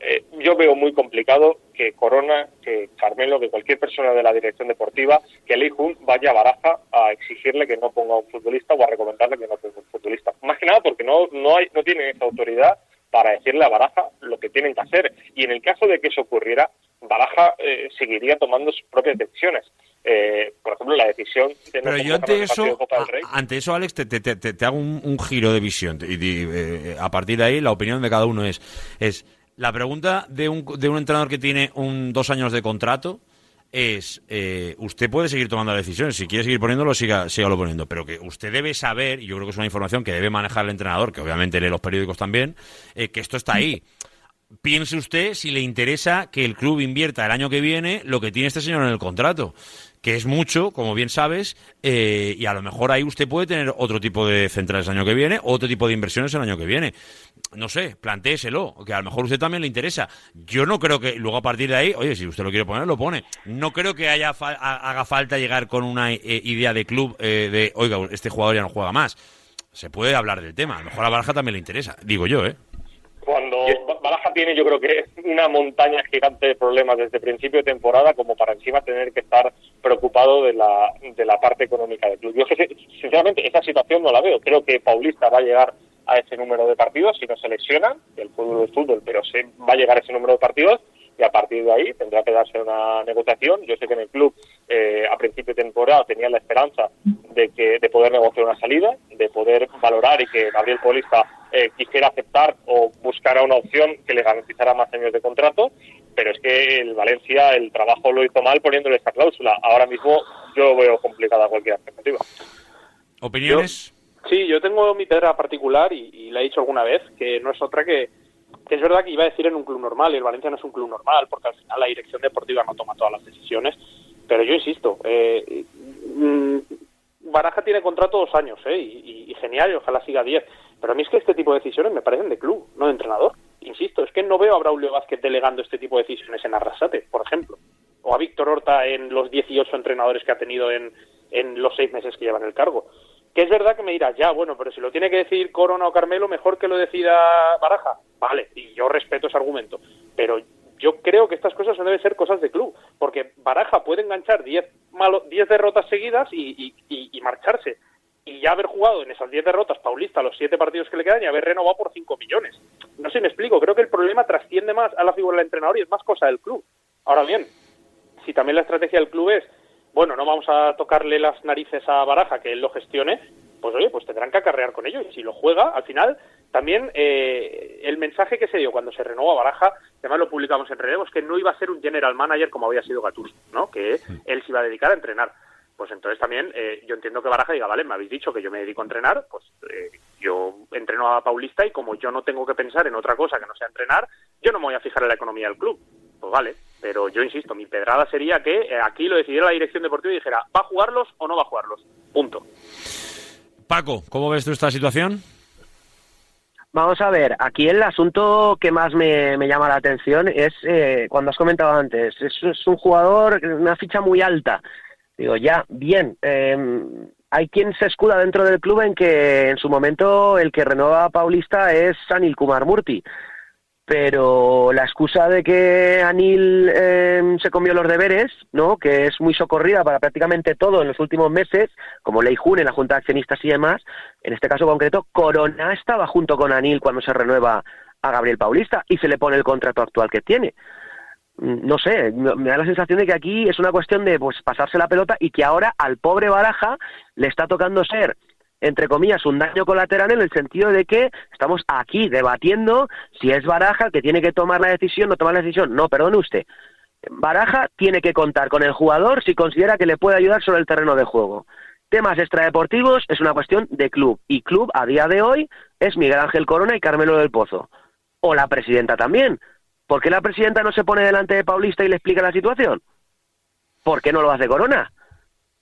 eh, yo veo muy complicado que Corona, que Carmelo, que cualquier persona de la dirección deportiva, que Lee Jun vaya a Baraja a exigirle que no ponga un futbolista o a recomendarle que no ponga un futbolista. Más que nada porque no, no, hay, no tiene esa autoridad para decirle a Baraja lo que tienen que hacer. Y en el caso de que eso ocurriera, Baraja eh, seguiría tomando sus propias decisiones. Eh, por ejemplo, la decisión de no Pero yo ante partido de eso, Copa del Rey. a- ante eso, Alex, te, te- te- te hago un, un giro de visión. Y, y, eh, a partir de ahí, la opinión de cada uno es, es la pregunta de un, de un entrenador que tiene un, dos años de contrato es, eh, usted puede seguir tomando las decisiones. Si quiere seguir poniéndolo, siga, sígalo poniendo. Pero que usted debe saber, y yo creo que es una información que debe manejar el entrenador, que obviamente lee los periódicos también, eh, que esto está ahí. Piense usted si le interesa que el club invierta el año que viene lo que tiene este señor en el contrato, que es mucho, como bien sabes, eh, y a lo mejor ahí usted puede tener otro tipo de centrales el año que viene, otro tipo de inversiones el año que viene. No sé, plantéeselo, que a lo mejor a usted también le interesa. Yo no creo que luego a partir de ahí, oye, si usted lo quiere poner, lo pone. No creo que haya fa- ha- haga falta llegar con una eh, idea de club eh, de, oiga, este jugador ya no juega más. Se puede hablar del tema, a lo mejor a Baraja también le interesa, digo yo, ¿eh? Cuando tiene, yo creo que una montaña gigante de problemas desde principio de temporada, como para encima tener que estar preocupado de la, de la parte económica del club. Yo, sinceramente, esa situación no la veo. Creo que Paulista va a llegar a ese número de partidos si no se lesiona, el fútbol es fútbol, pero se va a llegar a ese número de partidos y a partir de ahí tendrá que darse una negociación. Yo sé que en el club eh, a principio de temporada tenía la esperanza de que de poder negociar una salida, de poder valorar y que Gabriel Paulista eh, quisiera aceptar o buscara una opción que le garantizara más años de contrato, pero es que el Valencia el trabajo lo hizo mal poniéndole esta cláusula. Ahora mismo yo veo complicada cualquier alternativa. ¿Opiniones? Sí, yo tengo mi pedra particular y, y la he dicho alguna vez, que no es otra que es verdad que iba a decir en un club normal, y el Valencia no es un club normal, porque al final la dirección deportiva no toma todas las decisiones, pero yo insisto, eh, mm, Baraja tiene contrato dos años, ¿eh? y, genial, y ojalá siga diez, pero a mí es que este tipo de decisiones me parecen de club, no de entrenador. Insisto, es que no veo a Braulio Vázquez delegando este tipo de decisiones en Arrasate, por ejemplo, o a Víctor Horta en los 18 entrenadores que ha tenido en, en los seis meses que lleva en el cargo. Que es verdad que me dirás, ya, bueno, pero si lo tiene que decir Corona o Carmelo, mejor que lo decida Baraja. Vale, y yo respeto ese argumento. Pero yo creo que estas cosas no deben ser cosas de club, porque Baraja puede enganchar 10 malo- 10 derrotas seguidas y, y- y- y marcharse. Y ya haber jugado en esas 10 derrotas Paulista los 7 partidos que le quedan y haber renovado por 5 millones. No sé, me explico. Creo que el problema trasciende más a la figura del entrenador y es más cosa del club. Ahora bien, si también la estrategia del club es, bueno, no vamos a tocarle las narices a Baraja, que él lo gestione, pues oye, pues tendrán que acarrear con ello. Y si lo juega, al final, también eh, el mensaje que se dio cuando se renovó a Baraja, además lo publicamos en Relevo, es que no iba a ser un general manager como había sido Gattuso, ¿no? Que él se iba a dedicar a entrenar. Pues entonces también eh, yo entiendo que Baraja diga, vale, me habéis dicho que yo me dedico a entrenar, pues eh, yo entreno a Paulista y como yo no tengo que pensar en otra cosa que no sea entrenar, yo no me voy a fijar en la economía del club. Pues vale, pero yo insisto, mi pedrada sería que eh, aquí lo decidiera la dirección deportiva y dijera, ¿va a jugarlos o no va a jugarlos? Punto. Paco, ¿cómo ves tú esta situación? Vamos a ver, aquí el asunto que más me, me llama la atención es eh, cuando has comentado antes, es, es un jugador, una ficha muy alta. Digo, ya, bien, eh, hay quien se escuda dentro del club en que en su momento el que renueva a Paulista es Anil Kumar Murti. Pero la excusa de que Anil eh, se comió los deberes, ¿no? que es muy socorrida para prácticamente todo en los últimos meses, como Lei Jun en la Junta de Accionistas y demás, en este caso concreto, Corona estaba junto con Anil cuando se renueva a Gabriel Paulista y se le pone el contrato actual que tiene. Mm, No sé, me da la sensación de que aquí es una cuestión de pues pasarse la pelota y que ahora al pobre Baraja le está tocando ser entre comillas, un daño colateral en el sentido de que estamos aquí debatiendo si es Baraja el que tiene que tomar la decisión o no tomar la decisión. No, perdone usted. Baraja tiene que contar con el jugador si considera que le puede ayudar sobre el terreno de juego. Temas extradeportivos es una cuestión de club. Y club a día de hoy es Miguel Ángel Corona y Carmelo del Pozo. O la presidenta también. ¿Por qué la presidenta no se pone delante de Paulista y le explica la situación? ¿Por qué no lo hace Corona?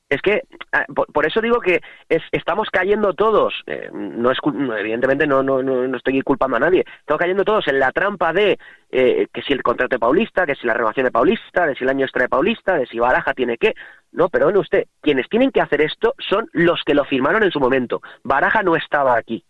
Es que, ah, por, eso digo que es- estamos cayendo todos, eh, no es, evidentemente no, no, no, estoy culpando a nadie, estamos cayendo todos en la trampa de eh, que si el contrato de Paulista, que si la renovación de Paulista, de si el año extra de Paulista, de si Baraja tiene que... No, pero bueno, usted, quienes tienen que hacer esto son los que lo firmaron en su momento. Baraja no estaba aquí.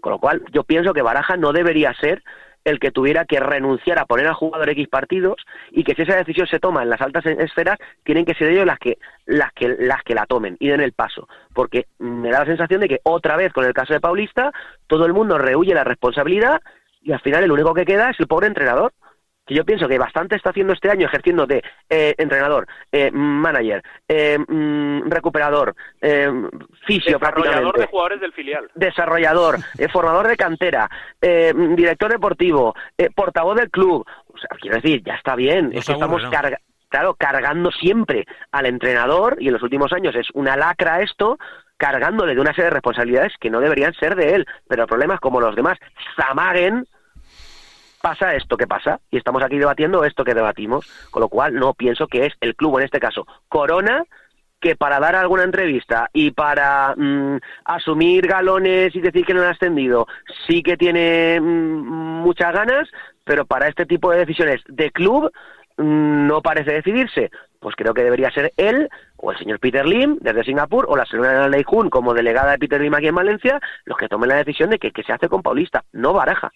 Con lo cual, yo pienso que Baraja no debería ser el que tuviera que renunciar a poner al jugador X partidos y que si esa decisión se toma en las altas esferas, tienen que ser ellos las que, las que, las que la tomen y den el paso. Porque me da la sensación de que otra vez con el caso de Paulista, todo el mundo rehuye la responsabilidad y al final el único que queda es el pobre entrenador que yo pienso que bastante está haciendo este año ejerciendo de eh, entrenador, eh, manager, eh, mm, recuperador, eh, fisio Desarrollador prácticamente, de jugadores del filial. desarrollador, eh, formador de cantera, eh, mm, director deportivo, eh, portavoz del club. O sea, quiero decir, ya está bien. No es que estamos cargando siempre al entrenador y en los últimos años es una lacra esto cargándole de una serie de responsabilidades que no deberían ser de él, pero el problema es como los demás zamaguen pasa esto que pasa y estamos aquí debatiendo esto que debatimos, con lo cual no pienso que es el club, en este caso, Corona, que para dar alguna entrevista y para mm, asumir galones y decir que no han ascendido, sí que tiene mm, muchas ganas, pero para este tipo de decisiones de club mm, no parece decidirse. Pues creo que debería ser él o el señor Peter Lim desde Singapur o la señora Lei Jun como delegada de Peter Lim aquí en Valencia los que tomen la decisión de que, se hace con Paulista, no Baraja.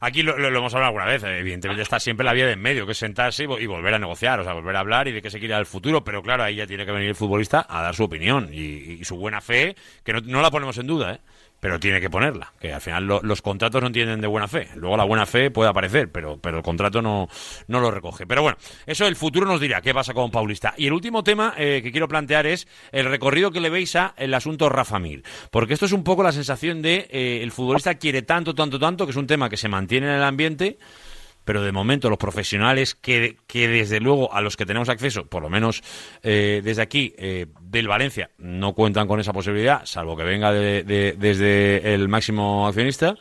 Aquí lo, hemos hablado alguna vez, eh, evidentemente está siempre la vía de en medio, que es sentarse y, y volver a negociar, o sea, volver a hablar y de qué se quiere al futuro, pero claro, ahí ya tiene que venir el futbolista a dar su opinión y, y su buena fe, que no, no la ponemos en duda, ¿eh? Pero tiene que ponerla, que al final lo- los contratos no entienden de buena fe, luego la buena fe puede aparecer, pero, pero el contrato no, no lo recoge. Pero bueno, eso el futuro nos dirá qué pasa con Paulista. Y el último tema eh, que quiero plantear es el recorrido que le veis a el asunto Rafa Mir, porque esto es un poco la sensación de eh, el futbolista quiere tanto, tanto, tanto, que es un tema que se mantiene en el ambiente, pero de momento los profesionales que, que desde luego a los que tenemos acceso, por lo menos eh, desde aquí, eh, del Valencia, no cuentan con esa posibilidad, salvo que venga de- de- desde el máximo accionista.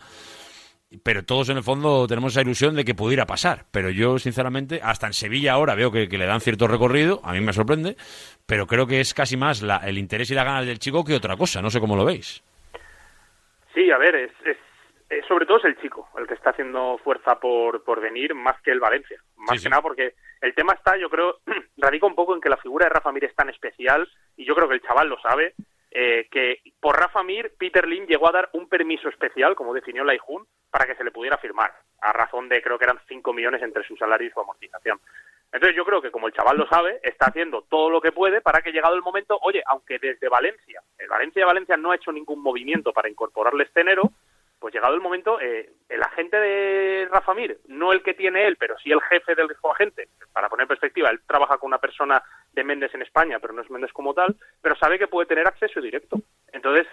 Pero todos en el fondo tenemos esa ilusión de que pudiera pasar. Pero yo, sinceramente, hasta en Sevilla ahora veo que, le dan cierto recorrido, a mí me sorprende, pero creo que es casi más la- el interés y la ganas del chico que otra cosa. No sé cómo lo veis. Sí, a ver, es, es- sobre todo es el chico el que está haciendo fuerza por, por venir más que el Valencia. Más que nada porque el tema está, yo creo, radica un poco en que la figura de Rafa Mir es tan especial y yo creo que el chaval lo sabe, eh, que por Rafa Mir, Peter Lim llegó a dar un permiso especial, como definió la IJUN, para que se le pudiera firmar, a razón de creo que eran 5 millones entre su salario y su amortización. Entonces yo creo que como el chaval lo sabe, está haciendo todo lo que puede para que llegado el momento, oye, aunque desde Valencia, el Valencia Valencia no ha hecho ningún movimiento para incorporarle este enero, pues llegado el momento, eh, el agente de Rafa Mir, no el que tiene él, pero sí el jefe del agente, para poner en perspectiva, él trabaja con una persona de Méndez en España, pero no es Méndez como tal, pero sabe que puede tener acceso directo. Entonces,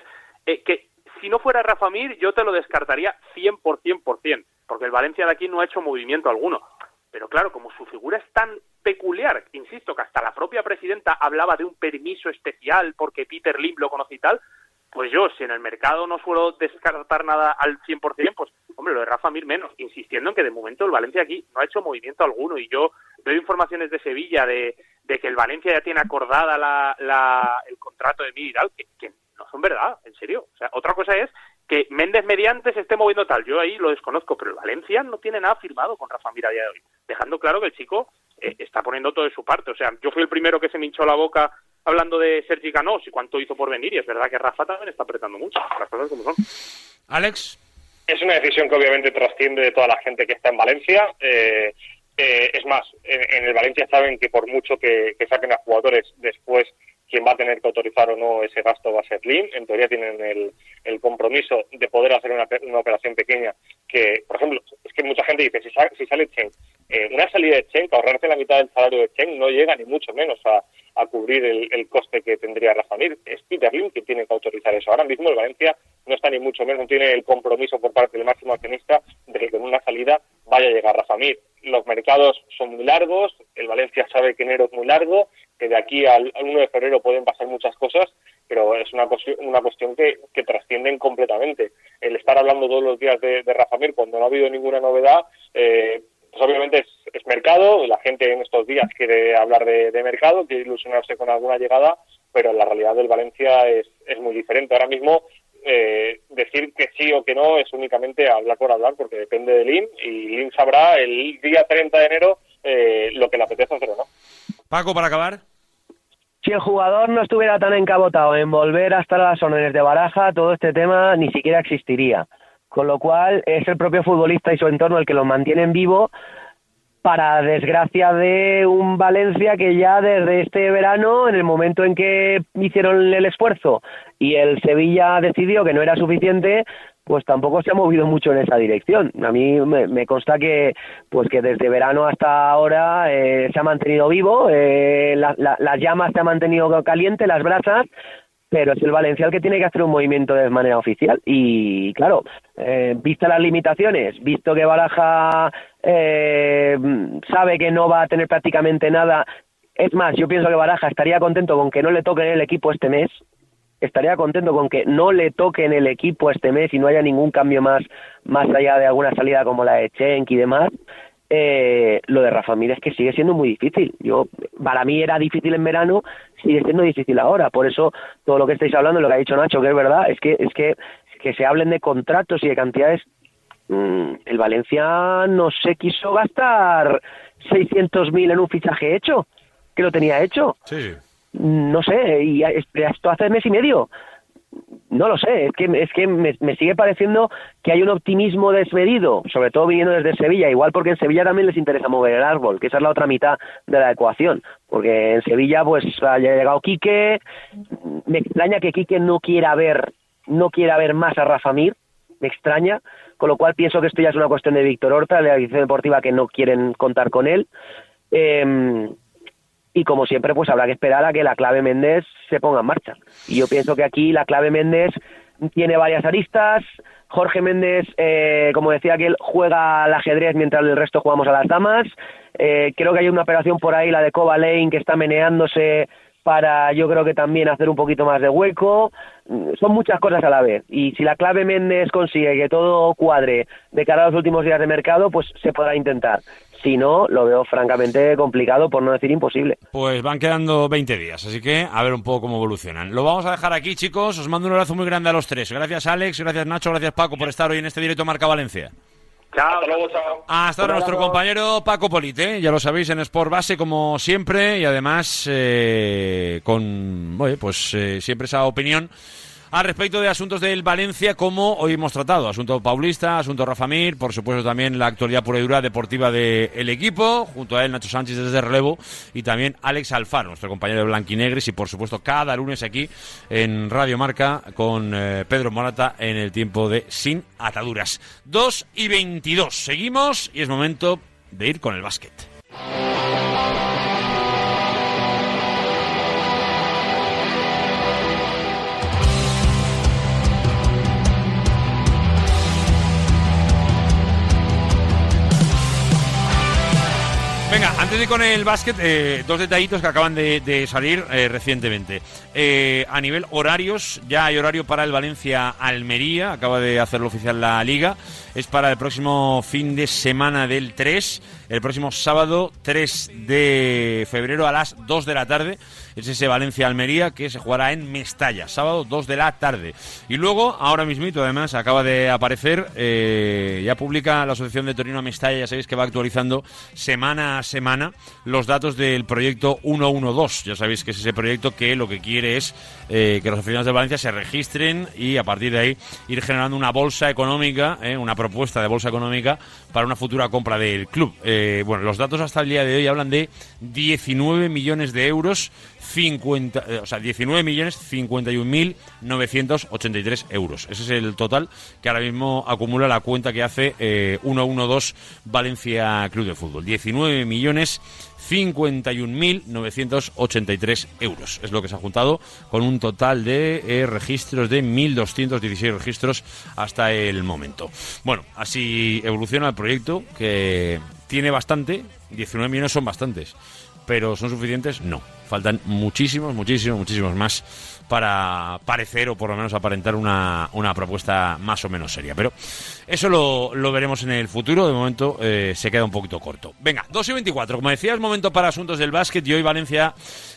eh, que si no fuera Rafa Mir, yo te lo descartaría 100%, por cien, porque el Valencia de aquí no ha hecho movimiento alguno. Pero claro, como su figura es tan peculiar, insisto, que hasta la propia presidenta hablaba de un permiso especial porque Peter Lim lo conoce y tal, pues yo, si en el mercado no suelo descartar nada al 100%, pues, hombre, lo de Rafa Mir menos, insistiendo en que de momento el Valencia aquí no ha hecho movimiento alguno y yo veo informaciones de Sevilla de, de que el Valencia ya tiene acordada la, la- el contrato de Mir que, que no son verdad, en serio. O sea, otra cosa es que Méndez mediante se esté moviendo tal, yo ahí lo desconozco, pero el Valencia no tiene nada firmado con Rafa Mir a día de hoy, dejando claro que el chico eh, está poniendo todo de su parte. O sea, yo fui el primero que se me hinchó la boca hablando de Sergi Canós y cuánto hizo por venir, y es verdad que Rafa también está apretando mucho, las cosas como son. Alex. Es una decisión que obviamente trasciende de toda la gente que está en Valencia. Eh, eh, es más, en, en el Valencia saben que por mucho que, que saquen a jugadores después, quien va a tener que autorizar o no ese gasto va a ser Lim. En teoría tienen el, el compromiso de poder hacer una, una operación pequeña que, por ejemplo, es que mucha gente dice, si, sa- si sale Chen, eh, una salida de Chen, que ahorrarse la mitad del salario de Chen no llega ni mucho menos a, a cubrir el, el coste que tendría Rafa Mir. Es Peter Lim quien tiene que autorizar eso. Ahora mismo el Valencia no está ni mucho menos, no tiene el compromiso por parte del máximo accionista de que con una salida vaya a llegar Rafa Mir. Los mercados son muy largos, el Valencia sabe que enero es muy largo, que de aquí al, al 1 de febrero pueden pasar muchas cosas, pero es una, una cuestión que, que trascienden completamente. El estar hablando todos los días de, de cuando no ha habido ninguna novedad, eh, pues obviamente es, es mercado, la gente en estos días quiere hablar de, de mercado, quiere ilusionarse con alguna llegada, pero la realidad del Valencia es, es muy diferente. Ahora mismo eh, decir que sí o que no es únicamente hablar por hablar, porque depende de Lin, y Lin sabrá el día 30 de enero eh, lo que le apetece hacer o no. Paco, para acabar. Si el jugador no estuviera tan encabotado en volver a estar a las órdenes de baraja, todo este tema ni siquiera existiría. Con lo cual es el propio futbolista y su entorno el que los mantienen vivo para desgracia de un Valencia que ya desde este verano, en el momento en que hicieron el esfuerzo y el Sevilla decidió que no era suficiente, pues tampoco se ha movido mucho en esa dirección. A mí me, me consta que, pues que desde verano hasta ahora eh, se ha mantenido vivo, eh, la- la- las llamas se han mantenido caliente, las brasas, pero es el Valencia el que tiene que hacer un movimiento de manera oficial. Y claro, eh, las limitaciones, visto que Baraja eh, sabe que no va a tener prácticamente nada, es más, yo pienso que Baraja estaría contento con que no le toquen el equipo este mes, estaría contento con que no le toquen el equipo este mes y no haya ningún cambio más, más allá de alguna salida como la de Chenk y demás. Eh, lo de Rafa Mir es que sigue siendo muy difícil. Yo, para mí era difícil en verano, sigue siendo difícil ahora. Por eso todo lo que estáis hablando, lo que ha dicho Nacho, que es verdad, es que es que que se hablen de contratos y de cantidades. mm, el Valencia no se quiso gastar 600.000 en un fichaje hecho, que lo tenía hecho. Sí. No sé, y esto hace mes y medio. No lo sé, es que, es que me, sigue pareciendo que hay un optimismo desmedido, sobre todo viniendo desde Sevilla, igual porque en Sevilla también les interesa mover el árbol, que esa es la otra mitad de la ecuación, porque en Sevilla pues haya llegado Quique, me extraña que Quique no quiera ver, no quiera ver más a Rafa Mir, me extraña, con lo cual pienso que esto ya es una cuestión de Víctor Horta, de la dirección deportiva que no quieren contar con él. Eh, y como siempre, pues habrá que esperar a que la clave Méndez se ponga en marcha. Y yo pienso que aquí la clave Méndez tiene varias aristas. Jorge Méndez, eh, como decía que él juega al ajedrez mientras el resto jugamos a las damas. Eh, creo que hay una operación por ahí, la de Cova Lane, que está meneándose para yo creo que también hacer un poquito más de hueco. Son muchas cosas a la vez. Y si la clave Méndez consigue que todo cuadre de cara a los últimos días de mercado, pues se podrá intentar. Si no, lo veo francamente complicado, por no decir imposible. Pues van quedando 20 días, así que a ver un poco cómo evolucionan. Lo vamos a dejar aquí, chicos. Os mando un abrazo muy grande a los tres. Gracias, Alex. Gracias, Nacho. Gracias, Paco, por estar hoy en este directo Marca Valencia. Chao. Hasta luego, chao. Hasta ahora nuestro compañero Paco Polite, ya lo sabéis, en Sport Base como siempre y además eh, con, oye, pues eh, siempre esa opinión al respecto de asuntos del Valencia como hoy hemos tratado, asunto paulista, asunto Rafa Mir, por supuesto también la actualidad pura y dura deportiva del equipo, junto a él Nacho Sánchez desde relevo y también Alex Alfaro, nuestro compañero de Blanquinegris y por supuesto cada lunes aquí en Radio Marca con eh, Pedro Morata en el tiempo de Sin Ataduras. 2 y 22, seguimos y es momento de ir con el básquet. Venga, antes de ir con el básquet, eh, dos detallitos que acaban de, salir eh, recientemente. Eh, a nivel horarios, ya hay horario para el Valencia Almería, acaba de hacerlo oficial la liga. Es para el próximo fin de semana del 3, el próximo sábado 3 de febrero a las 2 de la tarde. Es ese Valencia Almería que se jugará en Mestalla, sábado 2 de la tarde. Y luego, ahora mismito, además, acaba de aparecer, eh, ya publica la Asociación de Torino Mestalla, ya sabéis que va actualizando semana a semana los datos del proyecto 112. Ya sabéis que es ese proyecto que lo que quiere es eh, que los aficionados de Valencia se registren y a partir de ahí ir generando una bolsa económica, eh, una propuesta de bolsa económica para una futura compra del club. Bueno, los datos hasta el día de hoy hablan de 19 millones de euros 50, eh, o sea, 19 millones 51 mil 983 euros. Ese es el total que ahora mismo acumula la cuenta que hace eh, 112 Valencia Club de Fútbol. 19 millones 51.983 euros. Es lo que se ha juntado con un total de eh, registros de 1.216 registros hasta el momento. Bueno, así evoluciona el proyecto que tiene bastante, 19 millones son bastantes, pero ¿son suficientes? No. Faltan muchísimos, muchísimos, muchísimos más para parecer o por lo menos aparentar una, una propuesta más o menos seria. Pero eso lo, lo veremos en el futuro. De momento eh, se queda un poquito corto. Venga, 2 y 24. Como decía, es momento para asuntos del básquet y hoy Valencia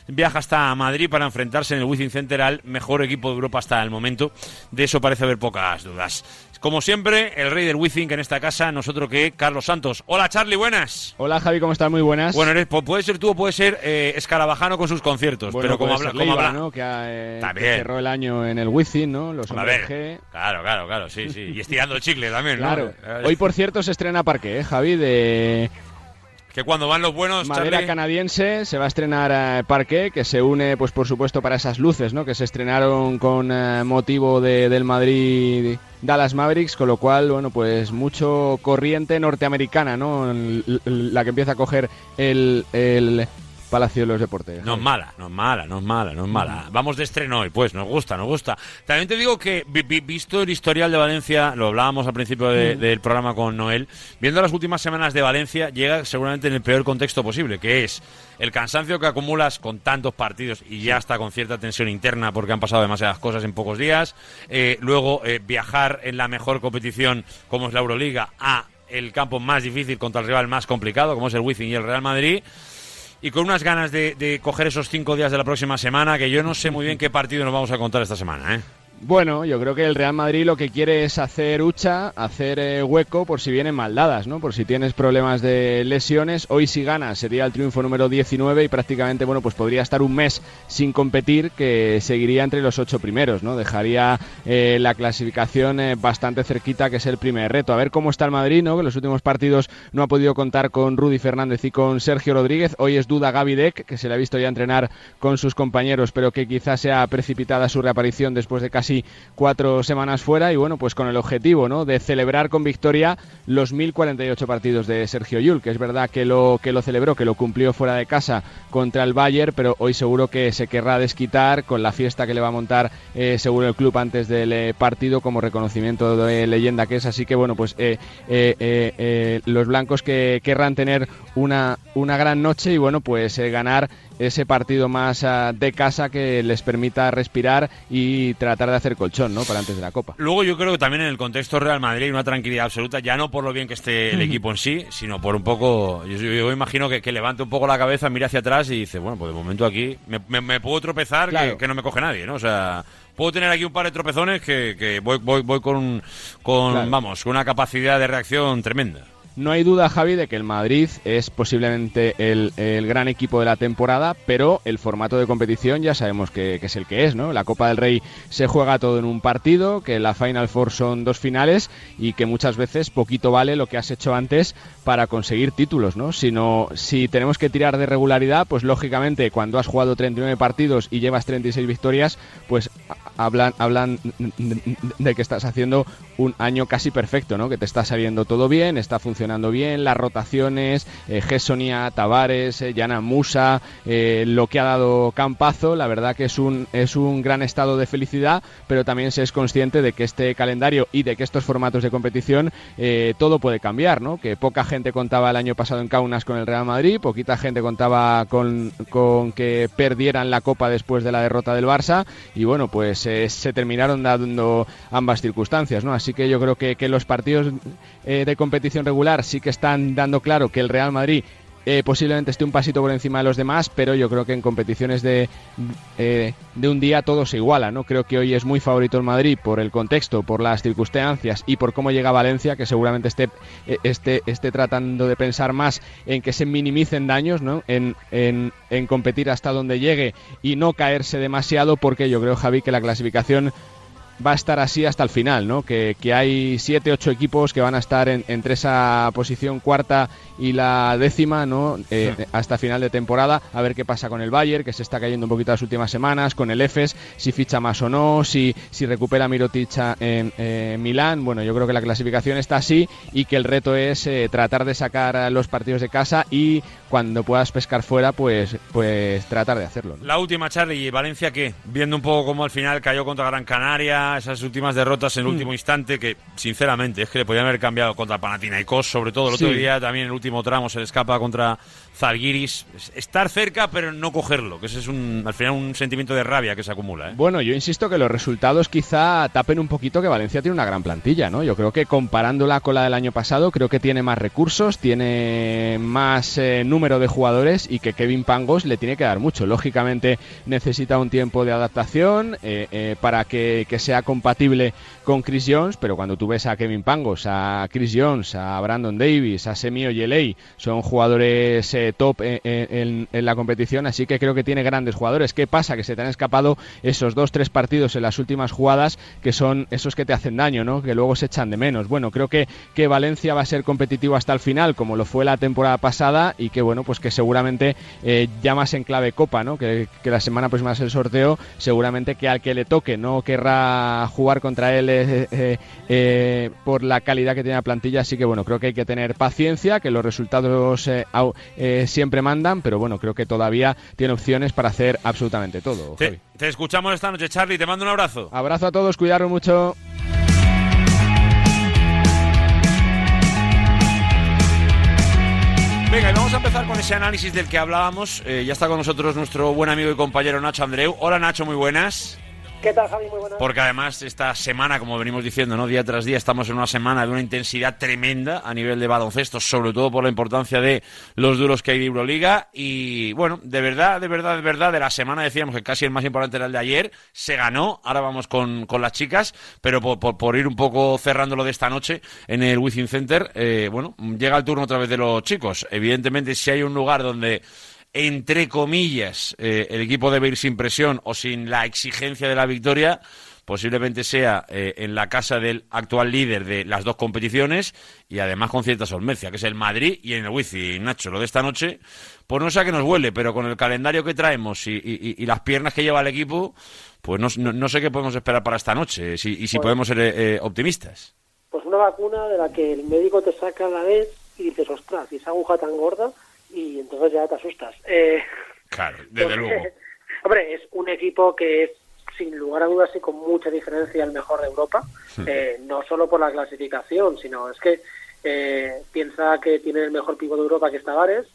viaja hasta Madrid para enfrentarse en el Wizzing Center al mejor equipo de Europa hasta el momento. De eso parece haber pocas dudas. Como siempre, el rey del Wizzing en esta casa, nosotros que Carlos Santos. Hola Charlie, buenas. Hola Javi, ¿cómo estás? Muy buenas. Bueno, eres, pu- puede ser tú o puede ser eh, escarabajano con sus conciertos, Bueno, pero como habla, como Leiva, habla- ¿no? Que, eh, que También. cerró el año en el Wizzing, ¿no? Los A ver, G. claro, claro, claro, sí, sí. Y estirando el chicle también, ¿no? Claro. Eh, Hoy, por cierto, se estrena Parque, ¿eh, Javi? De Que cuando van los buenos, madera Charlie, canadiense se va a estrenar eh, Parque, que se une, pues por supuesto, para esas luces, ¿no? Que se estrenaron con eh, motivo de- del Madrid Dallas Mavericks, con lo cual, bueno, pues mucho corriente norteamericana, ¿no? La que empieza a coger el, el Palacio de los Deportes. No es mala, no es mala, no es mala, no es mala. Vamos de estreno hoy, pues, nos gusta, nos gusta. También te digo que, vi- vi- visto el historial de Valencia, lo hablábamos al principio de- del programa con Noel, viendo las últimas semanas de Valencia, llega seguramente en el peor contexto posible, que es el cansancio que acumulas con tantos partidos y ya está con cierta tensión interna porque han pasado demasiadas cosas en pocos días. Eh, luego, eh, viajar en la mejor competición como es la Euroliga a el campo más difícil contra el rival más complicado como es el Wizzing y el Real Madrid y con unas ganas de, coger esos cinco días de la próxima semana, que yo no sé muy bien qué partido nos vamos a contar esta semana, ¿eh? Bueno, yo creo que el Real Madrid lo que quiere es hacer hucha, hacer eh, hueco por si vienen maldadas, ¿no? Por si tienes problemas de lesiones. Hoy si gana sería el triunfo número 19 y prácticamente, bueno, pues podría estar un mes sin competir que seguiría entre los ocho primeros, ¿no? Dejaría eh, la clasificación eh, bastante cerquita, que es el primer reto. A ver cómo está el Madrid, ¿no? Que en los últimos partidos no ha podido contar con Rudy Fernández y con Sergio Rodríguez. Hoy es duda Gaby Deck, que se le ha visto ya entrenar con sus compañeros, pero que quizás sea precipitada su reaparición después de casi cuatro semanas fuera y bueno, pues con el objetivo, ¿no? De celebrar con victoria los 1048 partidos de Sergio Yul, que es verdad que lo que lo celebró, que lo cumplió fuera de casa contra el Bayern, pero hoy seguro que se querrá desquitar con la fiesta que le va a montar eh, seguro el club antes del eh, partido como reconocimiento de leyenda que es, así que bueno, pues eh, eh, eh, los blancos que querrán tener una, una gran noche y bueno, pues ganar ese partido más ah, de casa que les permita respirar y tratar de hacer colchón, ¿no? Para antes de la Copa. Luego yo creo que también en el contexto Real Madrid hay una tranquilidad absoluta, ya no por lo bien que esté el equipo en sí, sino por un poco, yo, yo imagino que, que levante un poco la cabeza, mire hacia atrás y dice, bueno, pues de momento aquí me, me- me puedo tropezar que- Claro. que, no me coge nadie, ¿no? O sea, puedo tener aquí un par de tropezones que, que voy, voy, voy con, con Claro. vamos, con una capacidad de reacción tremenda. No hay duda, Javi, de que el Madrid es posiblemente el, el gran equipo de la temporada, pero el formato de competición ya sabemos que, es el que es, ¿no? La Copa del Rey se juega todo en un partido, que la Final Four son dos finales y que muchas veces poquito vale lo que has hecho antes para conseguir títulos, ¿no? Sino, si tenemos que tirar de regularidad, pues lógicamente cuando has jugado 39 partidos y llevas 36 victorias, pues hablan, hablan de que estás haciendo un año casi perfecto, ¿no? Que te está saliendo todo bien, está funcionando bien, las rotaciones, eh, Gessonia, Tavares, eh, Musa, eh, lo que ha dado Campazo, la verdad que es un, es un gran estado de felicidad, pero también se es consciente de que este calendario y de que estos formatos de competición eh, todo puede cambiar, ¿no? Que poca gente contaba el año pasado en Kaunas con el Real Madrid, poquita gente contaba con, con que perdieran la Copa después de la derrota del Barça y bueno, pues se terminaron dando ambas circunstancias, ¿no? Así que yo creo que, que los partidos eh, de competición regular sí que están dando claro que el Real Madrid eh, posiblemente esté un pasito por encima de los demás, pero yo creo que en competiciones de, eh, de un día todo se iguala, ¿no? Creo que hoy es muy favorito el Madrid por el contexto, por las circunstancias y por cómo llega Valencia, que seguramente esté, eh, esté, esté tratando de pensar más en que se minimicen daños, ¿no? En, en, en competir hasta donde llegue y no caerse demasiado, porque yo creo, Javi, que la clasificación va a estar así hasta el final, ¿no? Que, que hay siete, ocho equipos que van a estar en- entre esa posición cuarta y la décima, ¿no? Eh, hasta final de temporada, a ver qué pasa con el Bayern, que se está cayendo un poquito las últimas semanas, con el EFES, si ficha más o no, si, si recupera Mirotic en eh, Milán. Bueno, yo creo que la clasificación está así y que el reto es eh, tratar de sacar los partidos de casa y cuando puedas pescar fuera, pues, pues tratar de hacerlo. ¿no? La última, Charlie, ¿y Valencia qué? Viendo un poco cómo al final cayó contra Gran Canaria, esas últimas derrotas en el Mm. último instante, que sinceramente es que le podían haber cambiado contra Panathinaikos, sobre todo el Sí. otro día también en el último tramo se le escapa contra Zalgiris. Es- Estar cerca, pero no cogerlo, que ese es un, al final un sentimiento de rabia que se acumula. ¿eh? Bueno, yo insisto que los resultados quizá tapen un poquito que Valencia tiene una gran plantilla, ¿no? Yo creo que comparándola con la del año pasado, creo que tiene más recursos, tiene más eh, número de jugadores y que Kevin Pangos le tiene que dar mucho. Lógicamente necesita un tiempo de adaptación eh, eh, para que, que se sea compatible con Chris Jones, pero cuando tú ves a Kevin Pangos, a Chris Jones, a Brandon Davis, a Semio Yelei, son jugadores top en, la competición, así que creo que tiene grandes jugadores. ¿Qué pasa? Que se te han escapado esos dos, tres partidos en las últimas jugadas que son esos que te hacen daño, ¿no? Que luego se echan de menos. Bueno, creo que, que Valencia va a ser competitivo hasta el final, como lo fue la temporada pasada, y que bueno, pues que seguramente eh, ya más en clave Copa, ¿no? Que, que la semana próxima es el sorteo, seguramente que al que le toque no querrá jugar contra él eh, eh, por la calidad que tiene la plantilla, así que bueno, creo que hay que tener paciencia, que los resultados siempre mandan, pero bueno, creo que todavía tiene opciones para hacer absolutamente todo. Javi. Te escuchamos esta noche, Charlie. Te mando un abrazo. Abrazo a todos, cuidaros mucho. Venga, y vamos a empezar con ese análisis del que hablábamos. Eh, ya está con nosotros nuestro buen amigo y compañero Nacho Andreu. Hola Nacho, muy buenas. Porque además esta semana, como venimos diciendo, ¿no? día tras día, estamos en una semana de una intensidad tremenda a nivel de baloncesto, sobre todo por la importancia de los duros que hay de Euroliga. Y bueno, de verdad, de verdad, de verdad, de la semana decíamos que casi el más importante era el de ayer. Se ganó, ahora vamos con, con las chicas, pero por, por- ir un poco cerrando lo de esta noche en el Wizzing Center, eh, bueno, llega el turno otra vez de los chicos. Evidentemente, si hay un lugar donde entre comillas, eh, el equipo debe ir sin presión o sin la exigencia de la victoria, posiblemente sea eh, en la casa del actual líder de las dos competiciones y además con cierta solvencia, que es el Madrid y en el Wizzing. Nacho, lo de esta noche, pues no sé a qué nos huele, pero con el calendario que traemos y, y- y las piernas que lleva el equipo, pues no, no- no sé qué podemos esperar para esta noche si- y si Pues- podemos ser eh, eh, optimistas. Pues una vacuna de la que el médico te saca a la vez y dices, ostras, y esa aguja tan gorda, y entonces ya te asustas. Eh, Claro, desde luego. Hombre, es un equipo que es, sin lugar a dudas y con mucha diferencia, el mejor de Europa. Eh, no solo por la clasificación, sino es que eh, piensa que tiene el mejor pivo de Europa, que es Tavares,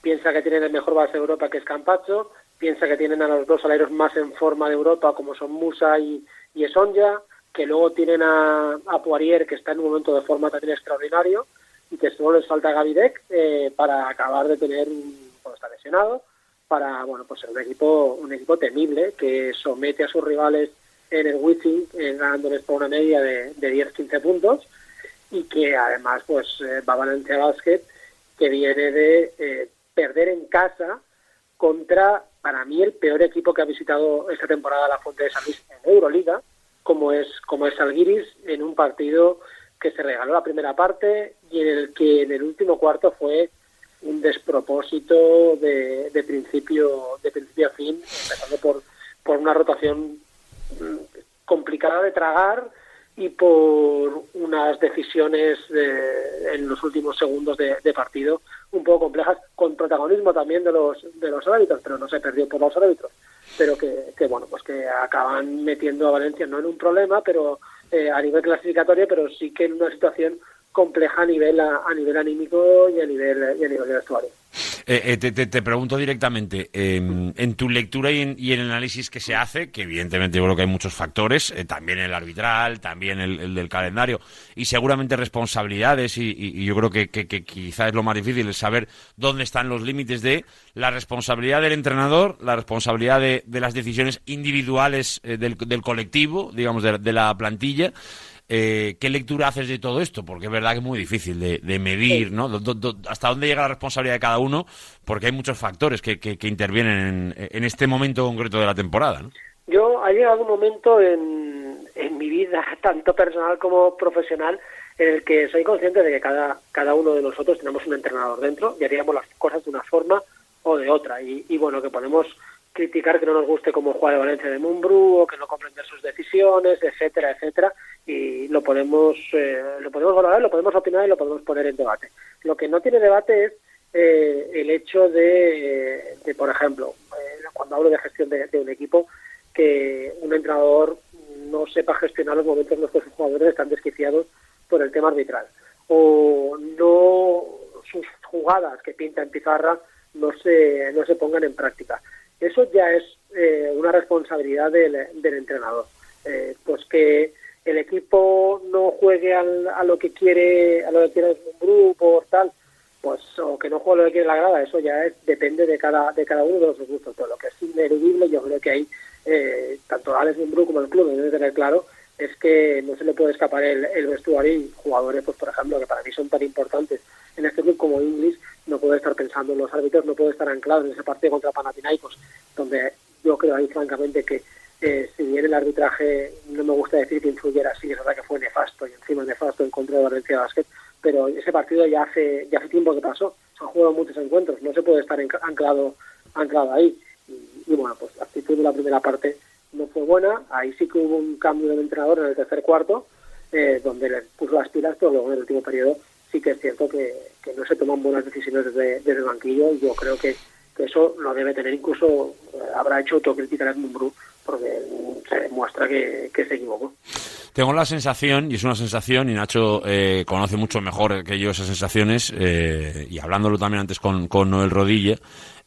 piensa que tienen el mejor base de Europa, que es Campacho, piensa que tienen a los dos aleros más en forma de Europa, como son Musa y, y Esonja, que luego tienen a, a Poirier, que está en un momento de forma también extraordinario, y que solo les falta Gavidec eh, para acabar de tener, bueno, está lesionado, para bueno pues ser un equipo un equipo temible que somete a sus rivales en el Wizzing eh, ganándoles por una media de, de 10-15 puntos y que además pues eh, va Valencia Basket que viene de eh, perder en casa contra para mí el peor equipo que ha visitado esta temporada la Fuente de San Luis en Euroliga como es como es Algiris en un partido que se regaló la primera parte y en el que en el último cuarto fue un despropósito de, de principio de principio a fin empezando por por una rotación mm, complicada de tragar y por unas decisiones de- en los últimos segundos de, de partido un poco complejas con protagonismo también de los de los árbitros pero no se perdió por los árbitros pero que, que, bueno pues que acaban metiendo a Valencia no en un problema pero eh, a nivel clasificatorio pero sí que en una situación compleja a nivel a, a nivel anímico y a nivel y a nivel de vestuario. Eh, eh, te, te- te pregunto directamente, eh, en tu lectura y en, y en el análisis que se hace, que evidentemente yo creo que hay muchos factores, eh, también el arbitral, también el, el del calendario, y seguramente responsabilidades, y, y- yo creo que, que, que quizá es lo más difícil, es saber dónde están los límites de la responsabilidad del entrenador, la responsabilidad de, de las decisiones individuales eh, del, del colectivo, digamos, de la plantilla, eh, ¿Qué lectura haces de todo esto? Porque es verdad que es muy difícil de, de medir, ¿no? Do- do- ¿Hasta dónde llega la responsabilidad de cada uno? Porque hay muchos factores que, que- que intervienen en, en este momento concreto de la temporada, ¿no? Yo ha llegado un momento en, en mi vida, tanto personal como profesional, en el que soy consciente de que cada, cada uno de nosotros tenemos un entrenador dentro y haríamos las cosas de una forma o de otra. Y, y bueno, que podemos criticar que no nos guste cómo juega el Valencia de Mumbrú o que no comprender sus decisiones, etcétera, etcétera, y lo podemos, eh, lo podemos valorar, lo podemos opinar y lo podemos poner en debate. Lo que no tiene debate es eh, el hecho de, de, por ejemplo, eh, cuando hablo de gestión de, de un equipo, que un entrenador no sepa gestionar los momentos en los que sus jugadores están desquiciados por el tema arbitral o no sus jugadas que pinta en pizarra no se no se pongan en práctica eso ya es eh, una responsabilidad del, del entrenador. Eh, pues que el equipo no juegue al- a lo que quiere a lo que quiere un grupo o tal pues o que no juegue lo que quiere la grada eso ya es, depende de cada de cada uno de los gustos. Pero lo que es ineludible yo creo que hay eh, tanto Alex Mumbrú como el club deben tener claro es que no se le puede escapar el, el vestuario y jugadores, pues por ejemplo, que para mí son tan importantes en este club como Inglis, no puede estar pensando en los árbitros, no puede estar anclado en ese partido contra Panathinaikos, donde yo creo ahí francamente que eh, si bien el arbitraje no me gusta decir que influyera así, es verdad que fue nefasto y encima nefasto en contra de Valencia Basket, pero ese partido ya hace ya hace tiempo que pasó, se han jugado muchos encuentros, no se puede estar anclado anclado ahí. Y, y bueno, pues la actitud de la primera parte no fue buena, ahí sí que hubo un cambio del entrenador en el tercer cuarto, eh, donde le puso las pilas, pero luego en el último periodo sí que es cierto que, no se toman buenas decisiones desde, el banquillo y yo creo que, eso lo debe tener incluso, eh, habrá hecho autocrítica en Mumbrú porque se demuestra que, que se equivocó. Tengo la sensación, y es una sensación, y Nacho eh, conoce mucho mejor que yo esas sensaciones, eh, y hablándolo también antes con, con Noel Rodilla,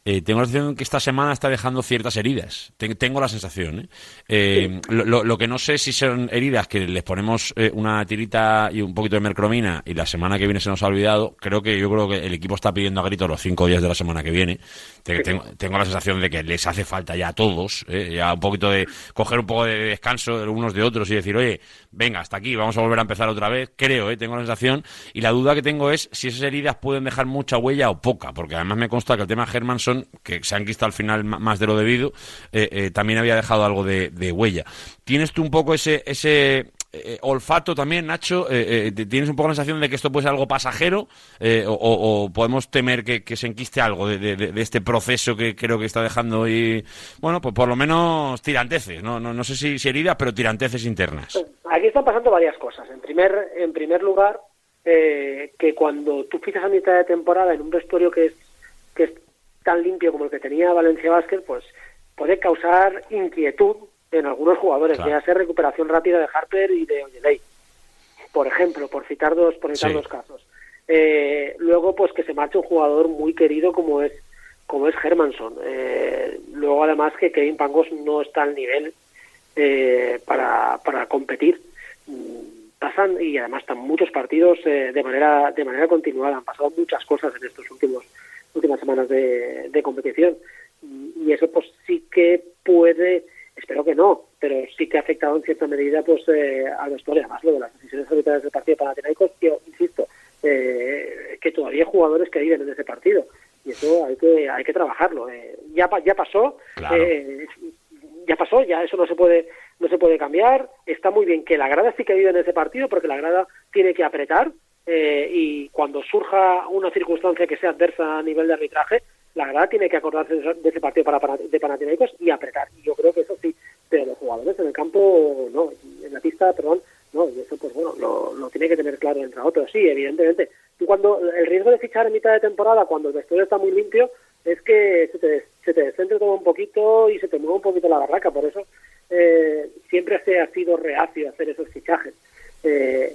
eh, tengo la sensación que esta semana está dejando ciertas heridas. Ten- tengo la sensación. ¿eh? Eh, lo, lo- lo que no sé si son heridas que les ponemos eh, una tirita y un poquito de mercromina y la semana que viene se nos ha olvidado. Creo que yo creo que el equipo está pidiendo a gritos los cinco días de la semana que viene. Te- Tengo, tengo la sensación de que les hace falta ya a todos, ¿eh? ya un poquito de coger un poco de descanso de unos de otros y decir, oye, venga, hasta aquí, vamos a volver a empezar otra vez. Creo, ¿eh? tengo la sensación. Y la duda que tengo es si esas heridas pueden dejar mucha huella o poca, porque además me consta que el tema Hermanson, que se han quitado al final más de lo debido, eh, eh, también había dejado algo de, de huella. ¿Tienes tú un poco ese, ese eh, olfato también, Nacho? Eh, eh, ¿Tienes un poco la sensación de que esto puede ser algo pasajero eh, o, o- podemos temer que, se enquiste algo de, de- este proceso que creo que está dejando hoy, bueno, pues por lo menos tiranteces, no, no, no sé si, si heridas, pero tiranteces internas. Aquí están pasando varias cosas. En primer, en primer lugar, eh, que cuando tú fichas a mitad de temporada en un vestuario que es, que es tan limpio como el que tenía Valencia Basket, pues puede causar inquietud en algunos jugadores, Claro. ya sea recuperación rápida de Harper y de Oyeley, por ejemplo, por citar dos, por citar Sí. dos casos. Eh, luego, pues que se marche un jugador muy querido como es como es Hermanson. Eh, luego, además, que Kevin Pangos no está al nivel eh, para, para competir. Mm, Pasan y además están muchos partidos eh, de manera de manera continuada. Han pasado muchas cosas en estos últimos últimas semanas de, de competición y y eso pues sí que puede espero que no pero sí que ha afectado en cierta medida pues eh, al vestuario además lo de las decisiones arbitrales del partido de Panathinaikos yo insisto eh, que todavía hay jugadores que viven en ese partido y eso hay que hay que trabajarlo eh, ya ya pasó Claro. eh, ya pasó, ya eso no se puede no se puede cambiar. Está muy bien que la grada sí que vive en ese partido porque la grada tiene que apretar eh, y cuando surja una circunstancia que sea adversa a nivel de arbitraje, la grada tiene que acordarse de ese- partido para, de Panathinaikos y apretar. Y yo creo que eso sí, pero los jugadores en el campo no, en la pista, perdón, no, y eso pues bueno, lo, tiene que tener claro el entrenador, pero sí, evidentemente. Tú cuando el riesgo de fichar en mitad de temporada cuando el vestuario está muy limpio es que se te, se te descentre todo un poquito y se te mueve un poquito la barraca, por eso eh, siempre se ha sido reacio hacer esos fichajes. Eh,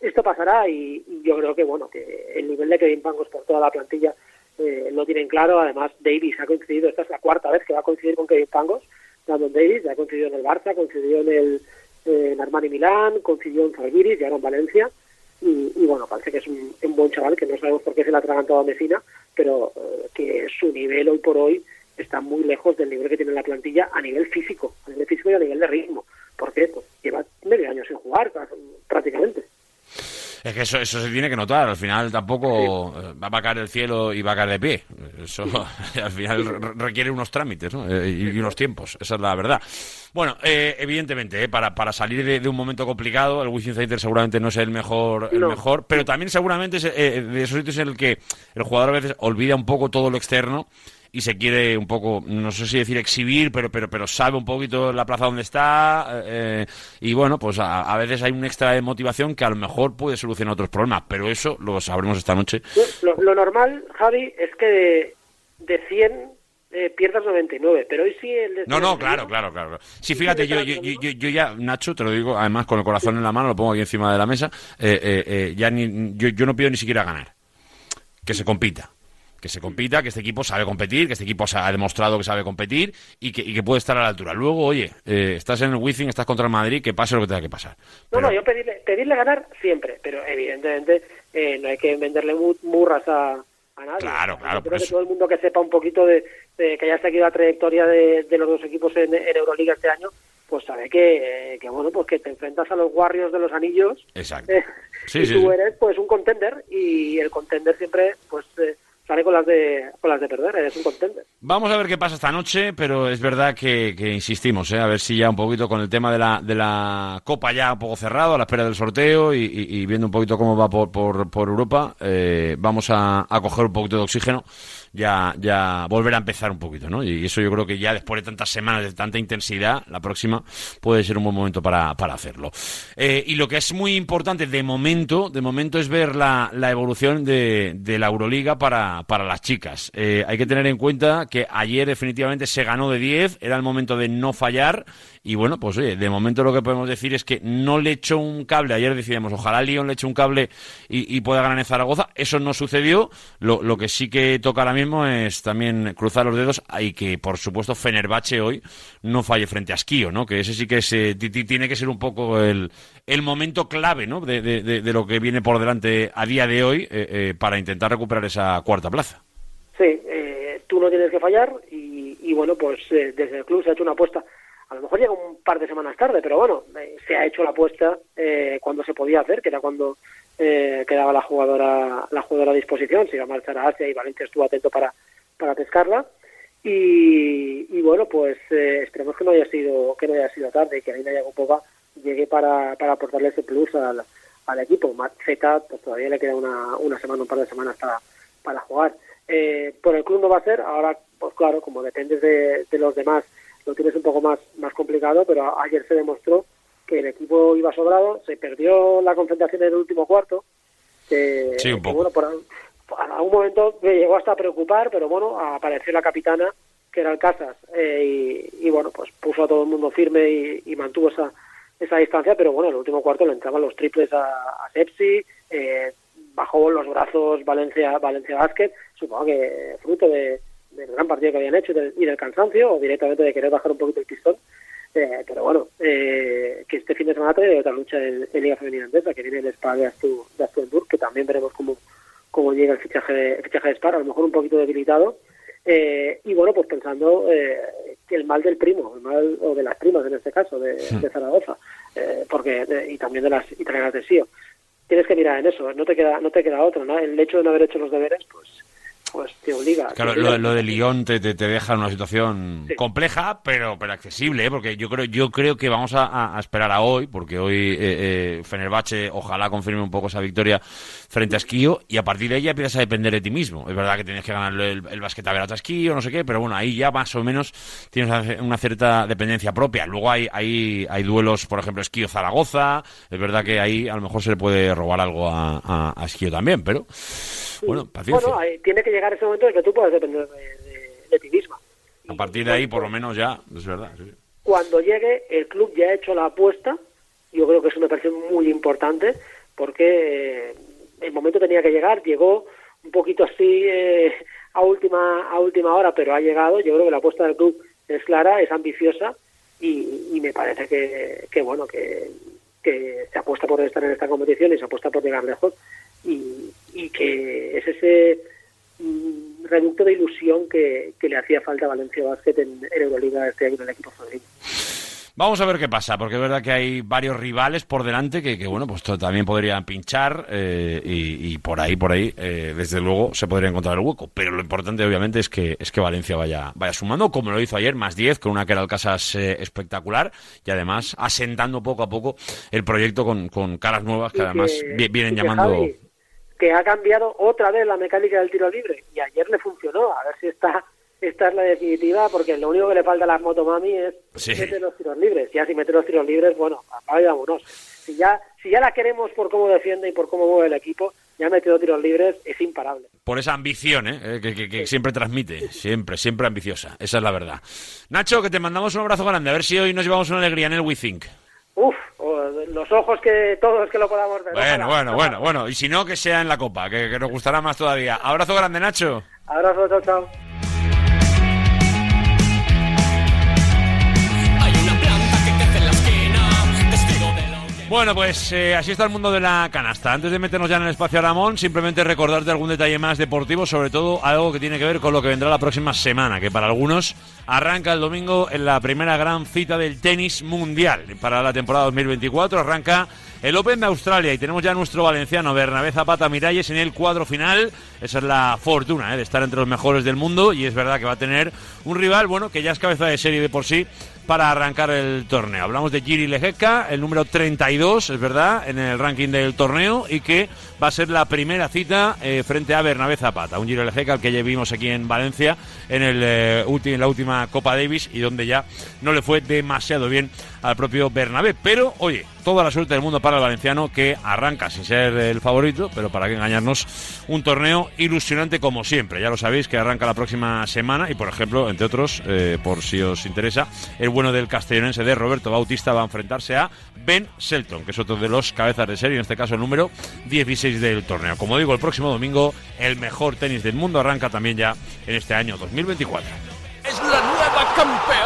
esto pasará y, y yo creo que bueno que el nivel de Kevin Pangos por toda la plantilla eh, lo tienen claro. Además, Davis ha coincidido, esta es la cuarta vez que va a coincidir con Kevin Pangos, Brandon Davis, ya ha coincidido en el Barça, coincidió en el eh, Armani Milán, coincidió en Zalgiris y ahora en Valencia. Y, bueno, parece que es un, buen chaval que no sabemos por qué se le ha atragantado a Mesina, pero eh, que su nivel hoy por hoy está muy lejos del nivel que tiene la plantilla a nivel físico, a nivel físico y a nivel de ritmo. ¿Por qué? Pues lleva medio año sin jugar prácticamente. Es que eso, eso se tiene que notar. Al final tampoco eh, va a caer el cielo y va a caer de pie. Eso al final re- requiere unos trámites ¿no? Eh, y, y unos tiempos. Esa es la verdad. Bueno, eh, evidentemente, eh, para, para salir de, de un momento complicado, el Wizzing Center seguramente no es el mejor, el No. mejor, pero también seguramente es eh, de esos sitios en el que el jugador a veces olvida un poco todo lo externo y se quiere un poco, no sé si decir exhibir, pero pero pero sabe un poquito la plaza donde está eh, y bueno, pues a, a veces hay un extra de motivación que a lo mejor puede solucionar otros problemas, pero eso lo sabremos esta noche. Lo, lo normal, Javi, es que de, de 100 eh, pierdas 99, pero hoy sí el de No, no, claro, claro, claro. Sí, fíjate, yo, yo, yo, yo ya, Nacho, te lo digo, además con el corazón en la mano, lo pongo aquí encima de la mesa, eh, eh, eh, ya ni, yo, yo no pido ni siquiera ganar. Que se compita. Que se compita, que este equipo sabe competir, que este equipo ha demostrado que sabe competir y que, y que puede estar a la altura. Luego, oye, eh, estás en el Wizzing, estás contra el Madrid, que pase lo que tenga que pasar. No, no, yo pedirle, pedirle ganar siempre, pero evidentemente eh, no hay que venderle mu- murras a, a nadie. Claro, claro, Yo creo que eso. todo el mundo que sepa un poquito de, de que haya seguido la trayectoria de, de los dos equipos en, en Euroliga este año pues sabe que, eh, que bueno, pues que te enfrentas a los Warriors de los anillos. Exacto. Sí, y sí, tú sí. eres pues un contender y el contender siempre pues eh, sale con las de con las de perder, eres un contender. Vamos a ver qué pasa esta noche, pero es verdad que, insistimos, ¿eh? a ver si ya un poquito con el tema de la, de la Copa ya un poco cerrado, a la espera del sorteo y viendo un poquito cómo va por, por, por Europa, eh, vamos a, a coger un poquito de oxígeno, ya, ya volver a empezar un poquito, ¿no? Y eso yo creo que ya después de tantas semanas, de tanta intensidad, la próxima puede ser un buen momento para, para hacerlo. Eh, y lo que es muy importante de momento, de momento es ver la, la evolución de, la Euroliga para, para las chicas. Eh, hay que tener en cuenta que ayer definitivamente se ganó de 10, era el momento de no fallar. Y bueno, pues oye, de momento lo que podemos decir es que no le echó un cable. Ayer decíamos, ojalá Lyon le eche un cable y, pueda ganar en Zaragoza. Eso no sucedió. Lo, lo que sí que toca ahora mismo es también cruzar los dedos y que, por supuesto, Fenerbahce hoy no falle frente a Esquío, ¿no? Que ese sí que ti- tiene que ser un poco el, el momento clave, ¿no? De, de- de- de lo que viene por delante a día de hoy eh, eh, para intentar recuperar esa cuarta plaza. Sí, eh, tú no tienes que fallar y, y bueno, pues eh, desde el club se ha hecho una apuesta. A lo mejor llega un par de semanas tarde, pero bueno, eh, se ha hecho la apuesta eh, cuando se podía hacer, que era cuando eh, quedaba la jugadora la jugadora a disposición, se iba a marchar a Asia y Valencia estuvo atento para, para pescarla. Y, bueno, pues eh, esperemos que no haya sido que no haya sido tarde que Aina Yakupova llegue para, para aportarle ese plus al, al equipo. Zeta pues todavía le queda una, una semana, un par de semanas para, para jugar. Eh, por el club no va a ser, ahora pues claro, como dependes de, de los demás, lo tienes un poco más, más complicado, pero ayer se demostró que el equipo iba sobrado, se perdió la concentración en el último cuarto, que, Sí, un que, poco. bueno, por, por algún momento me llegó hasta a preocupar, pero bueno, apareció la capitana, que era el Casas, eh, y, y bueno, pues puso a todo el mundo firme y, y mantuvo esa, esa distancia, pero bueno, en el último cuarto le entraban los triples a, a Sepsi, eh, bajó los brazos Valencia Valencia Basket, supongo que fruto de, del gran partido que habían hecho y del, y del cansancio, o directamente de querer bajar un poquito el pistón. Eh, pero bueno, eh, que este fin de semana trae otra lucha en, en Liga Femenina Andesa, que viene el Spa de Astu, de Astuenburg, que también veremos cómo, cómo llega el fichaje de, el fichaje de Spa, a lo mejor un poquito debilitado. Eh, y bueno, pues pensando eh, que el mal del primo, el mal, o de las primas en este caso, de, de Zaragoza, eh, porque de- y también de las italianas de Sio. Tienes que mirar en eso, no te queda no te queda otra, ¿no? El hecho de no haber hecho los deberes, pues pues te obliga. Claro, te obliga. lo, lo de Lyon te, te, te deja en una situación compleja, pero, pero accesible, ¿eh? porque yo creo, yo creo que vamos a, a esperar a hoy, porque hoy eh, eh, Fenerbahce ojalá confirme un poco esa victoria frente a Esquío, y a partir de ahí ya empiezas a depender de ti mismo. Es verdad que tienes que ganar el, el basquet a Esquío, no sé qué, pero bueno, ahí ya más o menos tienes una- cierta dependencia propia. Luego hay, hay, hay duelos, por ejemplo, Esquío-Zaragoza, es verdad que ahí a lo mejor se le puede robar algo a, a, a Esquío también, pero bueno, paciencia. Bueno, tiene que llegar ese momento en que tú puedas depender de, de- de ti misma. A partir de ahí, por lo menos ya, es verdad. sí. Cuando llegue, el club ya ha hecho la apuesta. Yo creo que es una operación muy importante porque eh, el momento tenía que llegar. Llegó un poquito así eh, a última a última hora, pero ha llegado. Yo creo que la apuesta del club es clara, es ambiciosa y, y me parece que, que bueno que, que se apuesta por estar en esta competición y se apuesta por llegar lejos y, y que es ese reducto de ilusión que, que le hacía falta a Valencia Basket en, en Euroliga este año en el equipo femenino. Vamos a ver qué pasa, porque es verdad que hay varios rivales por delante que, que, bueno, pues también podrían pinchar eh, y, y por ahí, por ahí, eh, desde luego se podría encontrar el hueco. Pero lo importante, obviamente, es que es que Valencia vaya vaya sumando, como lo hizo ayer, más 10, con una que era el Casas eh, espectacular y además asentando poco a poco el proyecto con, con caras nuevas que además vienen que, llamando. Javi, que ha cambiado otra vez la mecánica del tiro libre y ayer le funcionó. A ver si esta, esta es la definitiva, porque lo único que le falta a las motomami es Sí. meter los tiros libres. Ya si mete los tiros libres, bueno, apaga y vámonos. Si ya, si ya la queremos por cómo defiende y por cómo mueve el equipo, ya mete los tiros libres, es imparable. Por esa ambición ¿eh? Eh, que, que- que siempre transmite, siempre, siempre ambiciosa. Esa es la verdad. Nacho, que te mandamos un abrazo grande. A ver si hoy nos llevamos una alegría en el WeThink. Uf, los ojos que todos que lo podamos ver. Bueno, bueno, bueno, bueno. Y si no, que sea en la copa, que, que nos gustará más todavía. Abrazo grande, Nacho. Abrazo, chao, chao. Bueno, pues eh, así está el mundo de la canasta. Antes de meternos ya en el espacio Aramón, simplemente recordarte algún detalle más deportivo, sobre todo algo que tiene que ver con lo que vendrá la próxima semana, que para algunos arranca el domingo en la primera gran cita del tenis mundial. Para la temporada 2024 arranca el Open de Australia y tenemos ya nuestro valenciano Bernabé Zapata Miralles en el cuadro final. Esa es la fortuna eh, de estar entre los mejores del mundo y es verdad que va a tener un rival, bueno, que ya es cabeza de serie de por sí para arrancar el torneo. Hablamos de Giri Lejeca, el número 32, es verdad, en el ranking del torneo y que va a ser la primera cita eh, frente a Bernabé Zapata, un Giri Lejeca al que ya vimos aquí en Valencia en, el, eh, en la última Copa Davis y donde ya no le fue demasiado bien al propio Bernabé. Pero, oye, toda la suerte del mundo para el valenciano que arranca sin ser el favorito, pero para que engañarnos, un torneo ilusionante como siempre. Ya lo sabéis que arranca la próxima semana y, por ejemplo, entre otros, eh, por si os interesa, el bueno del castellonense de Roberto Bautista va a enfrentarse a Ben Shelton, que es otro de los cabezas de serie, en este caso el número 16 del torneo. Como digo, el próximo domingo el mejor tenis del mundo arranca también ya en este año 2024. ¡Es la nueva campeona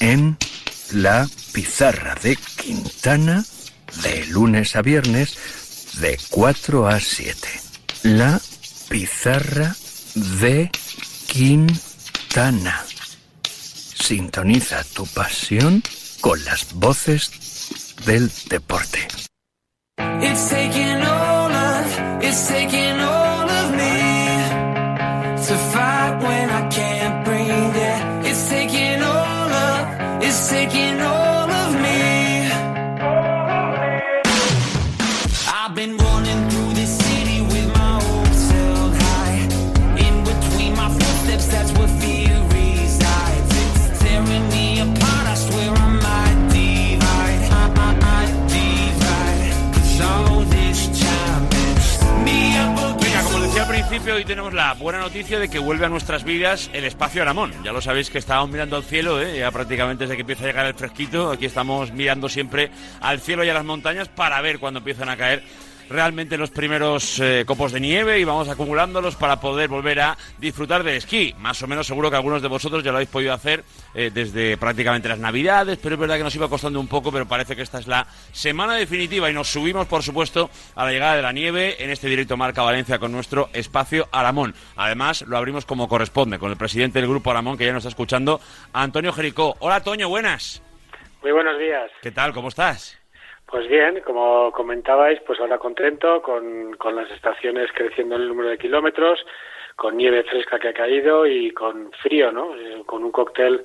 en la pizarra de Quintana de lunes a viernes de 4 a 7. La pizarra de Quintana. Sintoniza tu pasión con las voces del deporte. Principio, hoy tenemos la buena noticia de que vuelve a nuestras vidas el espacio Aramón. Ya lo sabéis que estábamos mirando al cielo, ¿eh? ya prácticamente desde que empieza a llegar el fresquito. Aquí estamos mirando siempre al cielo y a las montañas para ver cuándo empiezan a caer realmente los primeros eh, copos de nieve y vamos acumulándolos para poder volver a disfrutar del esquí. Más o menos seguro que algunos de vosotros ya lo habéis podido hacer eh, desde prácticamente las navidades, pero es verdad que nos iba costando un poco, pero parece que esta es la semana definitiva y nos subimos, por supuesto, a la llegada de la nieve en este directo Marca Valencia con nuestro espacio Aramón. Además, lo abrimos como corresponde, con el presidente del grupo Aramón que ya nos está escuchando, Antonio Jericó. Hola, Toño, buenas. Muy buenos días. ¿Qué tal? ¿Cómo estás? Pues bien, como comentabais, pues ahora contento con, con las estaciones creciendo en el número de kilómetros, con nieve fresca que ha caído y con frío, ¿no? Eh, con un cóctel,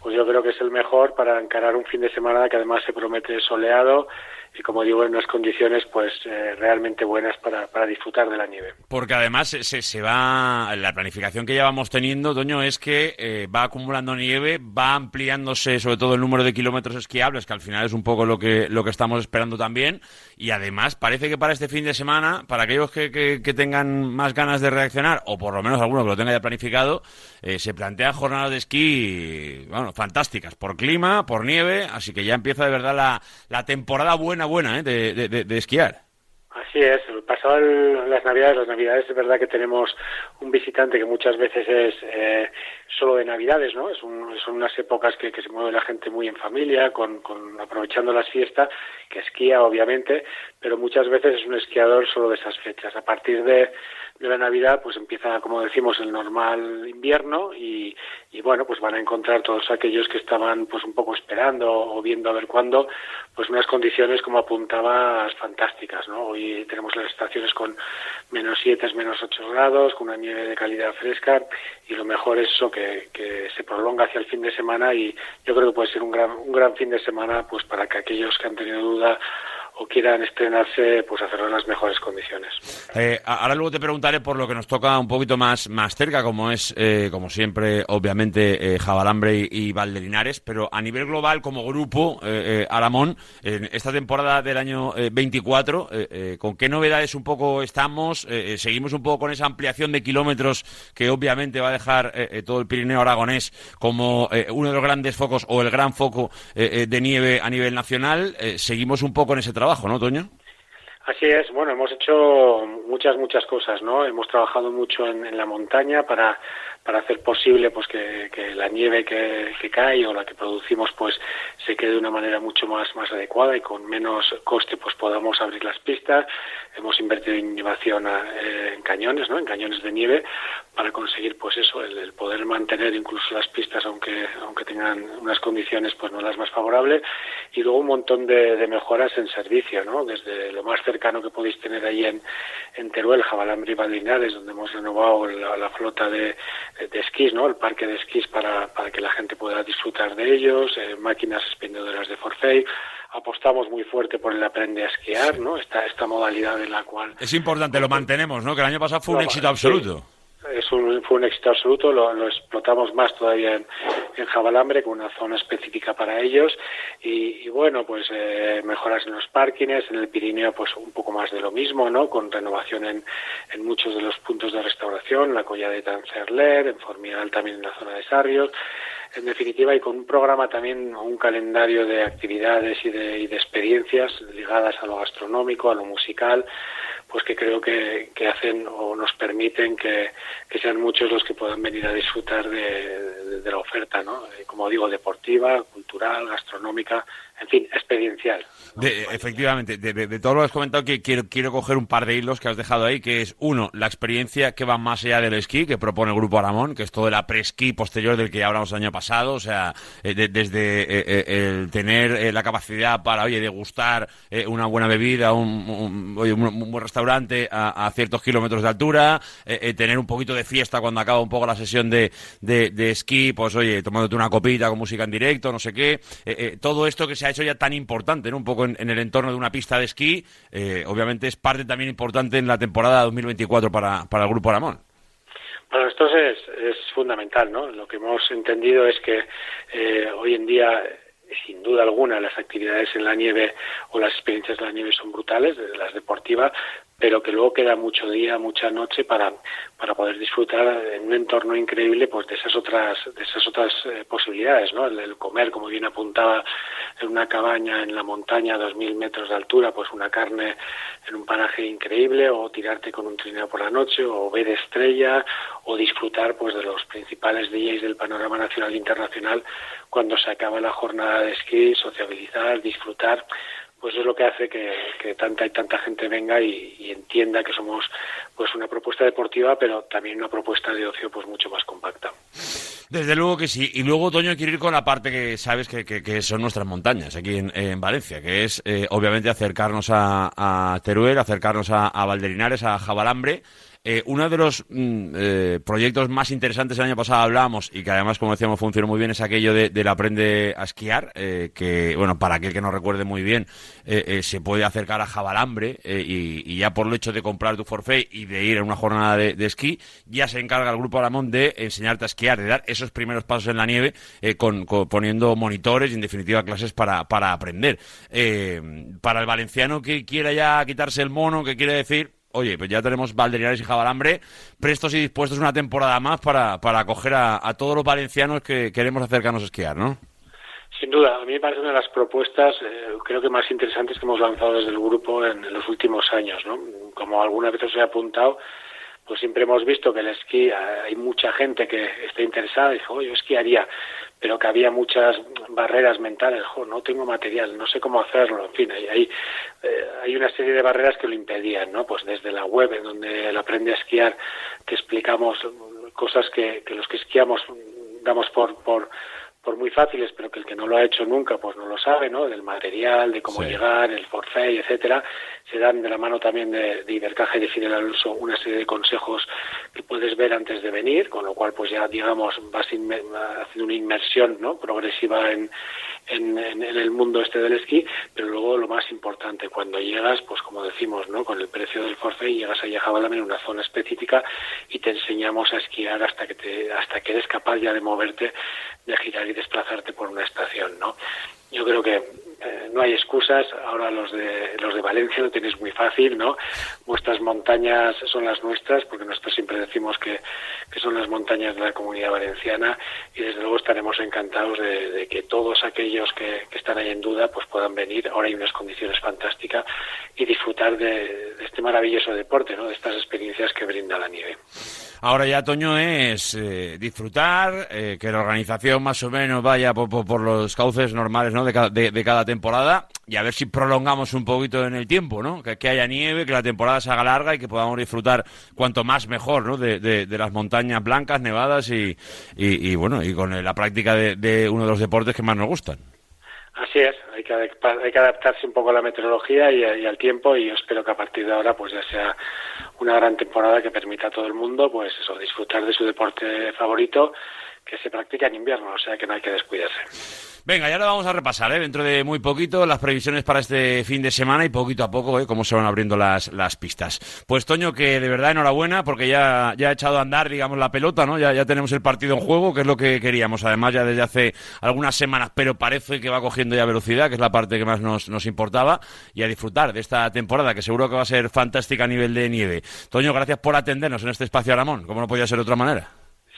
pues yo creo que es el mejor para encarar un fin de semana que además se promete soleado y como digo en unas condiciones pues eh, realmente buenas para, para disfrutar de la nieve. Porque además se, se- va, la planificación que ya vamos teniendo, Toño, es que eh, va acumulando nieve, va ampliándose sobre todo el número de kilómetros esquiables, que al final es un poco lo que, lo que estamos esperando también. Y además parece que para este fin de semana, para aquellos que, que- que tengan más ganas de reaccionar, o por lo menos alguno que lo tenga ya planificado, eh, se plantean jornadas de esquí, bueno, fantásticas, por clima, por nieve, así que ya empieza de verdad la, la temporada buena, buena, ¿eh? de- de- esquiar. Así es, pasado las Navidades, las Navidades es verdad que tenemos un visitante que muchas veces es eh, solo de Navidades, ¿no? Es un- son unas épocas que, que se mueve la gente muy en familia, con, con- aprovechando las fiestas, que esquía obviamente, pero muchas veces es un esquiador solo de esas fechas. A partir de, de la Navidad, pues empieza, como decimos, el normal invierno y, bueno, pues van a encontrar todos aquellos que estaban pues un poco esperando o viendo a ver cuándo, pues unas condiciones como apuntabas fantásticas, ¿no? Hoy tenemos las estaciones con menos 7, menos 8 grados, con una nieve de calidad fresca y lo mejor es eso que, que se prolonga hacia el fin de semana y yo creo que puede ser un gran, un gran fin de semana pues para que aquellos que han tenido duda o quieran estrenarse, pues hacerlo en las mejores condiciones. Eh, ahora luego te preguntaré por lo que nos toca un poquito más, más cerca, como es, eh, como siempre, obviamente, eh, Jabalambre y, y Valdelinares, pero a nivel global, como grupo, Aramón, en esta temporada del año eh, 24, eh, eh, ¿con qué novedades un poco estamos? Seguimos un poco con esa ampliación de kilómetros que obviamente va a dejar todo el Pirineo aragonés como uno de los grandes focos o el gran foco de nieve a nivel nacional. Seguimos un poco en ese trabajo, ¿no, Toño? Así es, bueno, hemos hecho muchas, muchas cosas, ¿no? Hemos trabajado mucho en, en la montaña para, para hacer posible pues que, que la nieve que, que cae o la que producimos pues se quede de una manera mucho más, más adecuada y con menos coste pues podamos abrir las pistas. Hemos invertido en innovación a- eh, en cañones, ¿no? En cañones de nieve para conseguir pues eso, el, poder mantener incluso las pistas aunque, aunque tengan unas condiciones pues no las más favorables y luego un montón de, de mejoras en servicio, ¿no? Desde lo más cercano que podéis tener ahí en, en Teruel, Jabalambre y Valinares, donde hemos renovado la flota de, de esquís, ¿no? El parque de esquís para, para que la gente pueda disfrutar de ellos, eh, máquinas expendedoras de forfait. Apostamos muy fuerte por el aprende a esquiar, ¿no? Esta, esta modalidad en la cual Es importante, lo mantenemos, ¿no? Que el año pasado fue un éxito sí. Es un, fue un éxito absoluto, lo, lo explotamos más todavía en, en Jabalambre con una zona específica para ellos y, y bueno, pues eh, mejoras en los parkings, en el Pirineo pues un poco más de lo mismo, ¿no? Con renovación en, en muchos de los puntos de restauración, la Colla de Tancerler, en Formigal también en la zona de Sarrios, en definitiva y con un programa también, un calendario de actividades y de, y de experiencias ligadas a lo gastronómico, a lo musical, pues que creo que, que hacen o nos permiten que, sean muchos los que puedan venir a disfrutar de, de- de la oferta, ¿no? Eh, Como digo, deportiva, cultural, gastronómica, en fin, experiencial. De- efectivamente, de, todo lo que has comentado, que quiero, quiero coger un par de hilos que has dejado ahí, que es, uno, la experiencia que va más allá del esquí, que propone el Grupo Aramón, que es todo el après-ski posterior del que ya hablamos el año pasado, o sea, eh, de- desde eh, eh, el tener la capacidad para, oye, degustar una buena bebida, un, un- oye, un- buen restaurante a, ciertos kilómetros de altura, tener un poquito de fiesta cuando acaba un poco la sesión de, de, esquí, pues oye, tomándote una copita con música en directo, no sé qué, todo esto que se ha hecho ya tan importante, ¿no? Un poco en, el entorno de una pista de esquí, eh, obviamente es parte también importante en la temporada 2024 para, para el Grupo Aramón. Para nosotros es, es fundamental, ¿no? Lo que hemos entendido es que eh, hoy en día, sin duda alguna, las actividades en la nieve o las experiencias en la nieve son brutales, las deportivas, pero que luego queda mucho día, mucha noche para, para poder disfrutar en un entorno increíble pues de esas otras de esas otras eh, posibilidades, ¿no? El, comer, como bien apuntaba, en una cabaña en la montaña a 2.000 metros de altura, pues una carne en un paraje increíble, o tirarte con un trineo por la noche, o ver estrella, o disfrutar pues de los principales DJs del panorama nacional e internacional cuando se acaba la jornada de esquí, sociabilizar, disfrutar, pues es lo que hace que, que tanta y tanta gente venga y, entienda que somos pues una propuesta deportiva, pero también una propuesta de ocio pues mucho más compacta. Desde luego que sí. Y luego, Toño, quiero ir con la parte que sabes que, que- que son nuestras montañas aquí en, en Valencia, que es eh, obviamente acercarnos a, a Teruel, acercarnos a, a Valderinares, a Jabalambre. Eh, uno de los mm, eh, proyectos más interesantes el año pasado hablábamos y que además, como decíamos, funcionó muy bien es aquello de, del aprende a esquiar, eh, que, bueno, para aquel que no recuerde muy bien, se puede acercar a Jabalambre y, ya por el hecho de comprar tu forfait y de ir a una jornada de, de esquí, ya se encarga el Grupo Aramón de enseñarte a esquiar, de dar esos primeros pasos en la nieve con, con- poniendo monitores y en definitiva clases para, para aprender. Para el valenciano que quiera ya quitarse el mono, que quiere decir, oye, pues ya tenemos Valderinares y Jabalambre prestos y dispuestos una temporada más para, para acoger a, a todos los valencianos que queremos acercarnos a esquiar, ¿no? Sin duda, a mí me parece una de las propuestas, eh, creo que más interesantes que hemos lanzado desde el grupo en, los últimos años, ¿no? Como alguna vez os he apuntado, pues siempre hemos visto que el esquí, eh, hay mucha gente que está interesada y dice, oye, yo esquiaría, pero que había muchas barreras mentales, no tengo material, no sé cómo hacerlo, en fin, hay, hay, eh, hay una serie de barreras que lo impedían, ¿no? Pues desde la web, en donde él aprende a esquiar, te explicamos cosas que, que los que esquiamos damos por, por por muy fáciles, pero que el que no lo ha hecho nunca, pues no lo sabe, ¿no? Del material, de cómo Sí. llegar, el forfait, etcétera. Se dan de la mano también de, de Ibercaja y de Fidel Alonso una serie de consejos que puedes ver antes de venir, con lo cual, pues ya, digamos, vas inme- haciendo una inmersión, ¿no? Progresiva en, en, en- el mundo este del esquí, pero luego lo más importante, cuando llegas, pues como decimos, ¿no? Con el precio del forfait, llegas a Jabalame en una zona específica y te enseñamos a esquiar hasta que te, hasta que eres capaz ya de moverte, de girar y desplazarte por una estación, ¿no? Yo creo que eh, no hay excusas. Ahora los de los de Valencia lo tenéis muy fácil, ¿no? Vuestras montañas son las nuestras, porque nosotros siempre decimos que, que son las montañas de la comunidad valenciana y desde luego estaremos encantados de, que todos aquellos que, que están ahí en duda pues puedan venir. Ahora hay unas condiciones fantásticas y disfrutar de, de este maravilloso deporte, ¿no? De estas experiencias que brinda la nieve. Ahora ya, Toño, es eh, disfrutar, eh, que la organización más o menos vaya por, los cauces normales ¿no? de, cada, de- cada temporada y a ver si prolongamos un poquito en el tiempo, ¿no? Que, que haya nieve, que la temporada se haga larga y que podamos disfrutar cuanto más mejor ¿no? de, las montañas blancas, nevadas y, y- y, bueno, y con la práctica de uno de los deportes que más nos gustan. Así es, hay que, hay que adaptarse un poco a la meteorología y, y al tiempo y yo espero que a partir de ahora pues ya sea una gran temporada que permita a todo el mundo pues eso, disfrutar de su deporte favorito que se practica en invierno, o sea que no hay que descuidarse. Venga, ya lo vamos a repasar, ¿eh? dentro de muy poquito, las previsiones para este fin de semana y poquito a poco, ¿eh? cómo se van abriendo las, las pistas. Pues Toño, que de verdad enhorabuena, porque ya, ya ha echado a andar, digamos, la pelota, ¿no? Ya, ya tenemos el partido en juego, que es lo que queríamos, además ya desde hace algunas semanas, pero parece que va cogiendo ya velocidad, que es la parte que más nos, nos importaba, y a disfrutar de esta temporada, que seguro que va a ser fantástica a nivel de nieve. Toño, gracias por atendernos en este espacio Aramón, como no podía ser de otra manera.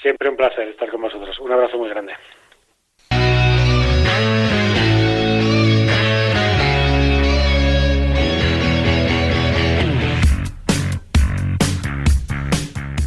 Siempre un placer estar con vosotros. Un abrazo muy grande.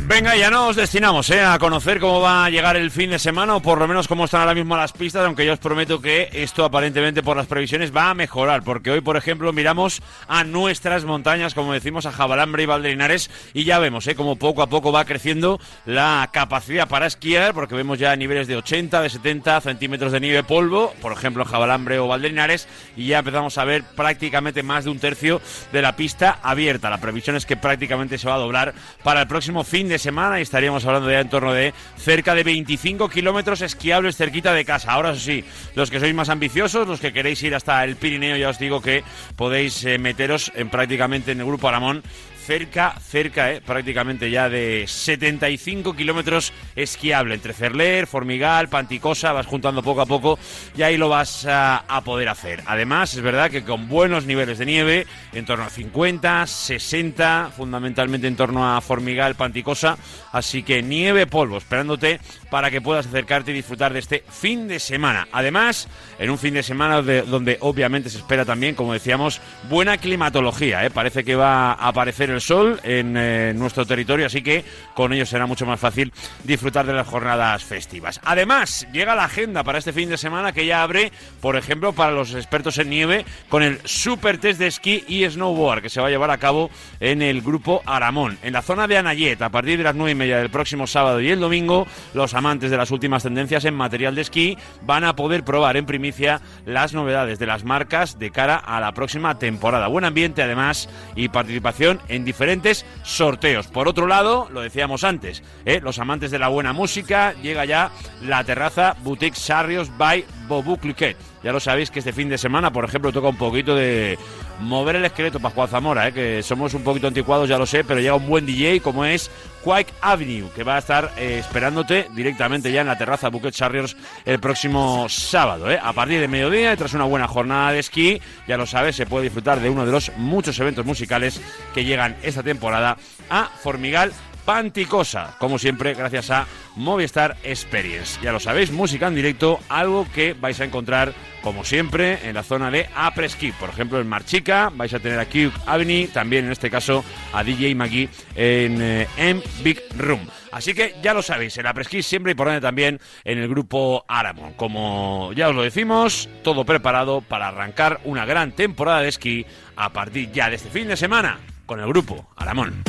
Venga, ya nos destinamos ¿eh? a conocer cómo va a llegar el fin de semana o por lo menos cómo están ahora mismo las pistas, aunque yo os prometo que esto aparentemente por las previsiones va a mejorar, porque hoy, por ejemplo, miramos a nuestras montañas, como decimos, a Jabalambre y Valderinares, y ya vemos ¿eh? cómo poco a poco va creciendo la capacidad para esquiar, porque vemos ya niveles de 80, de 70 centímetros de nieve polvo, por ejemplo, en Jabalambre o Valderinares, y ya empezamos a ver prácticamente más de un tercio de la pista abierta. La previsión es que prácticamente se va a doblar para el próximo fin de semana y estaríamos hablando ya en torno de cerca de 25 kilómetros esquiables cerquita de casa. Ahora sí, los que sois más ambiciosos, los que queréis ir hasta el Pirineo, ya os digo que podéis eh, meteros en prácticamente en el grupo Aramón cerca, cerca, eh, prácticamente ya de 75 kilómetros esquiable entre Cerler, Formigal, Panticosa, vas juntando poco a poco y ahí lo vas a, poder hacer. Además, es verdad que con buenos niveles de nieve, en torno a 50, 60, fundamentalmente en torno a Formigal, Panticosa, así que nieve, polvo, esperándote para que puedas acercarte y disfrutar de este fin de semana. Además, en un fin de semana de- donde obviamente se espera también, como decíamos, buena climatología. ¿eh? Parece que va a aparecer el sol en eh, nuestro territorio, así que con ello será mucho más fácil disfrutar de las jornadas festivas. Además, llega la agenda para este fin de semana que ya abre, por ejemplo, para los expertos en nieve con el Super Test de esquí y snowboard que se va a llevar a cabo en el grupo Aramón. En la zona de Anayet, a partir de las nueve y media del próximo sábado y el domingo, los amantes de las últimas tendencias en material de esquí van a poder probar en primicia las novedades de las marcas de cara a la próxima temporada. Buen ambiente además y participación en diferentes sorteos. Por otro lado, lo decíamos antes, ¿eh? los amantes de la buena música, llega ya la terraza Boutique Sarrios by Bobu Cliquet. Ya lo sabéis que este fin de semana, por ejemplo, toca un poquito de mover el esqueleto Pascual Zamora, ¿eh? que somos un poquito anticuados, ya lo sé, pero llega un buen DJ como es Quake Avenue, que va a estar eh, esperándote directamente ya en la terraza Buquet Sarriers el próximo sábado, ¿eh? a partir de mediodía y tras una buena jornada de esquí, ya lo sabes, se puede disfrutar de uno de los muchos eventos musicales que llegan esta temporada a Formigal Panticosa, como siempre, gracias a Movistar Experience. Ya lo sabéis, música en directo, algo que vais a encontrar, como siempre, en la zona de Apreski. Por ejemplo, en Marchica vais a tener a Cube Avenue, también en este caso a DJ Magui en eh, M Big Room. Así que ya lo sabéis, en Apreski siempre y por donde también en el grupo Aramon. Como ya os lo decimos, todo preparado para arrancar una gran temporada de esquí a partir ya de este fin de semana con el grupo Aramón.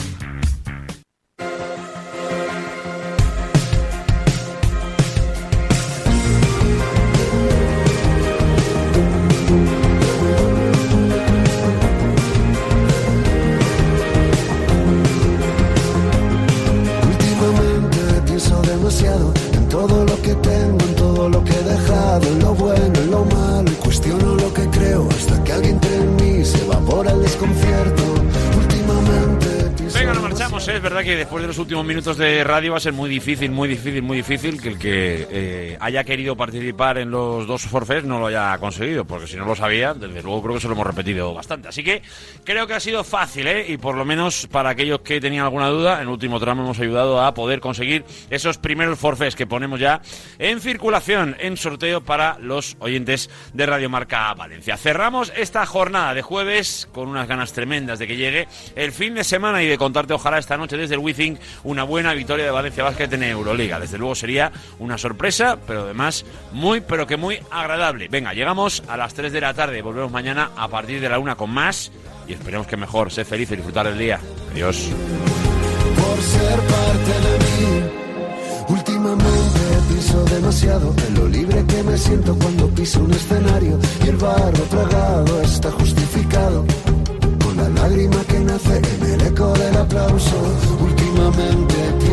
lo que he dejado, en lo bueno, lo malo, y cuestiono lo que creo hasta que alguien te ¿eh? es verdad que después de los últimos minutos de radio va a ser muy difícil, muy difícil, muy difícil que el que eh, haya querido participar en los dos forfés no lo haya conseguido, porque si no lo sabía, desde luego creo que se lo hemos repetido bastante. Así que creo que ha sido fácil, ¿eh? y por lo menos para aquellos que tenían alguna duda, en el último tramo hemos ayudado a poder conseguir esos primeros forfés que ponemos ya en circulación, en sorteo para los oyentes de Radio Marca Valencia. Cerramos esta jornada de jueves con unas ganas tremendas de que llegue el fin de semana y de contarte ojalá esta noche desde el Withing una buena victoria de Valencia Basket en Euroliga. Desde luego sería una sorpresa, pero además muy, pero que muy agradable. Venga, llegamos a las 3 de la tarde. Volvemos mañana a partir de la 1 con más y esperemos que mejor. Sé feliz y disfrutar el día. Adiós. por ser parte de mí. Últimamente piso demasiado en lo libre que me siento cuando piso un escenario y el barro tragado está justificado lágrima que nace en el eco del aplauso. Últimamente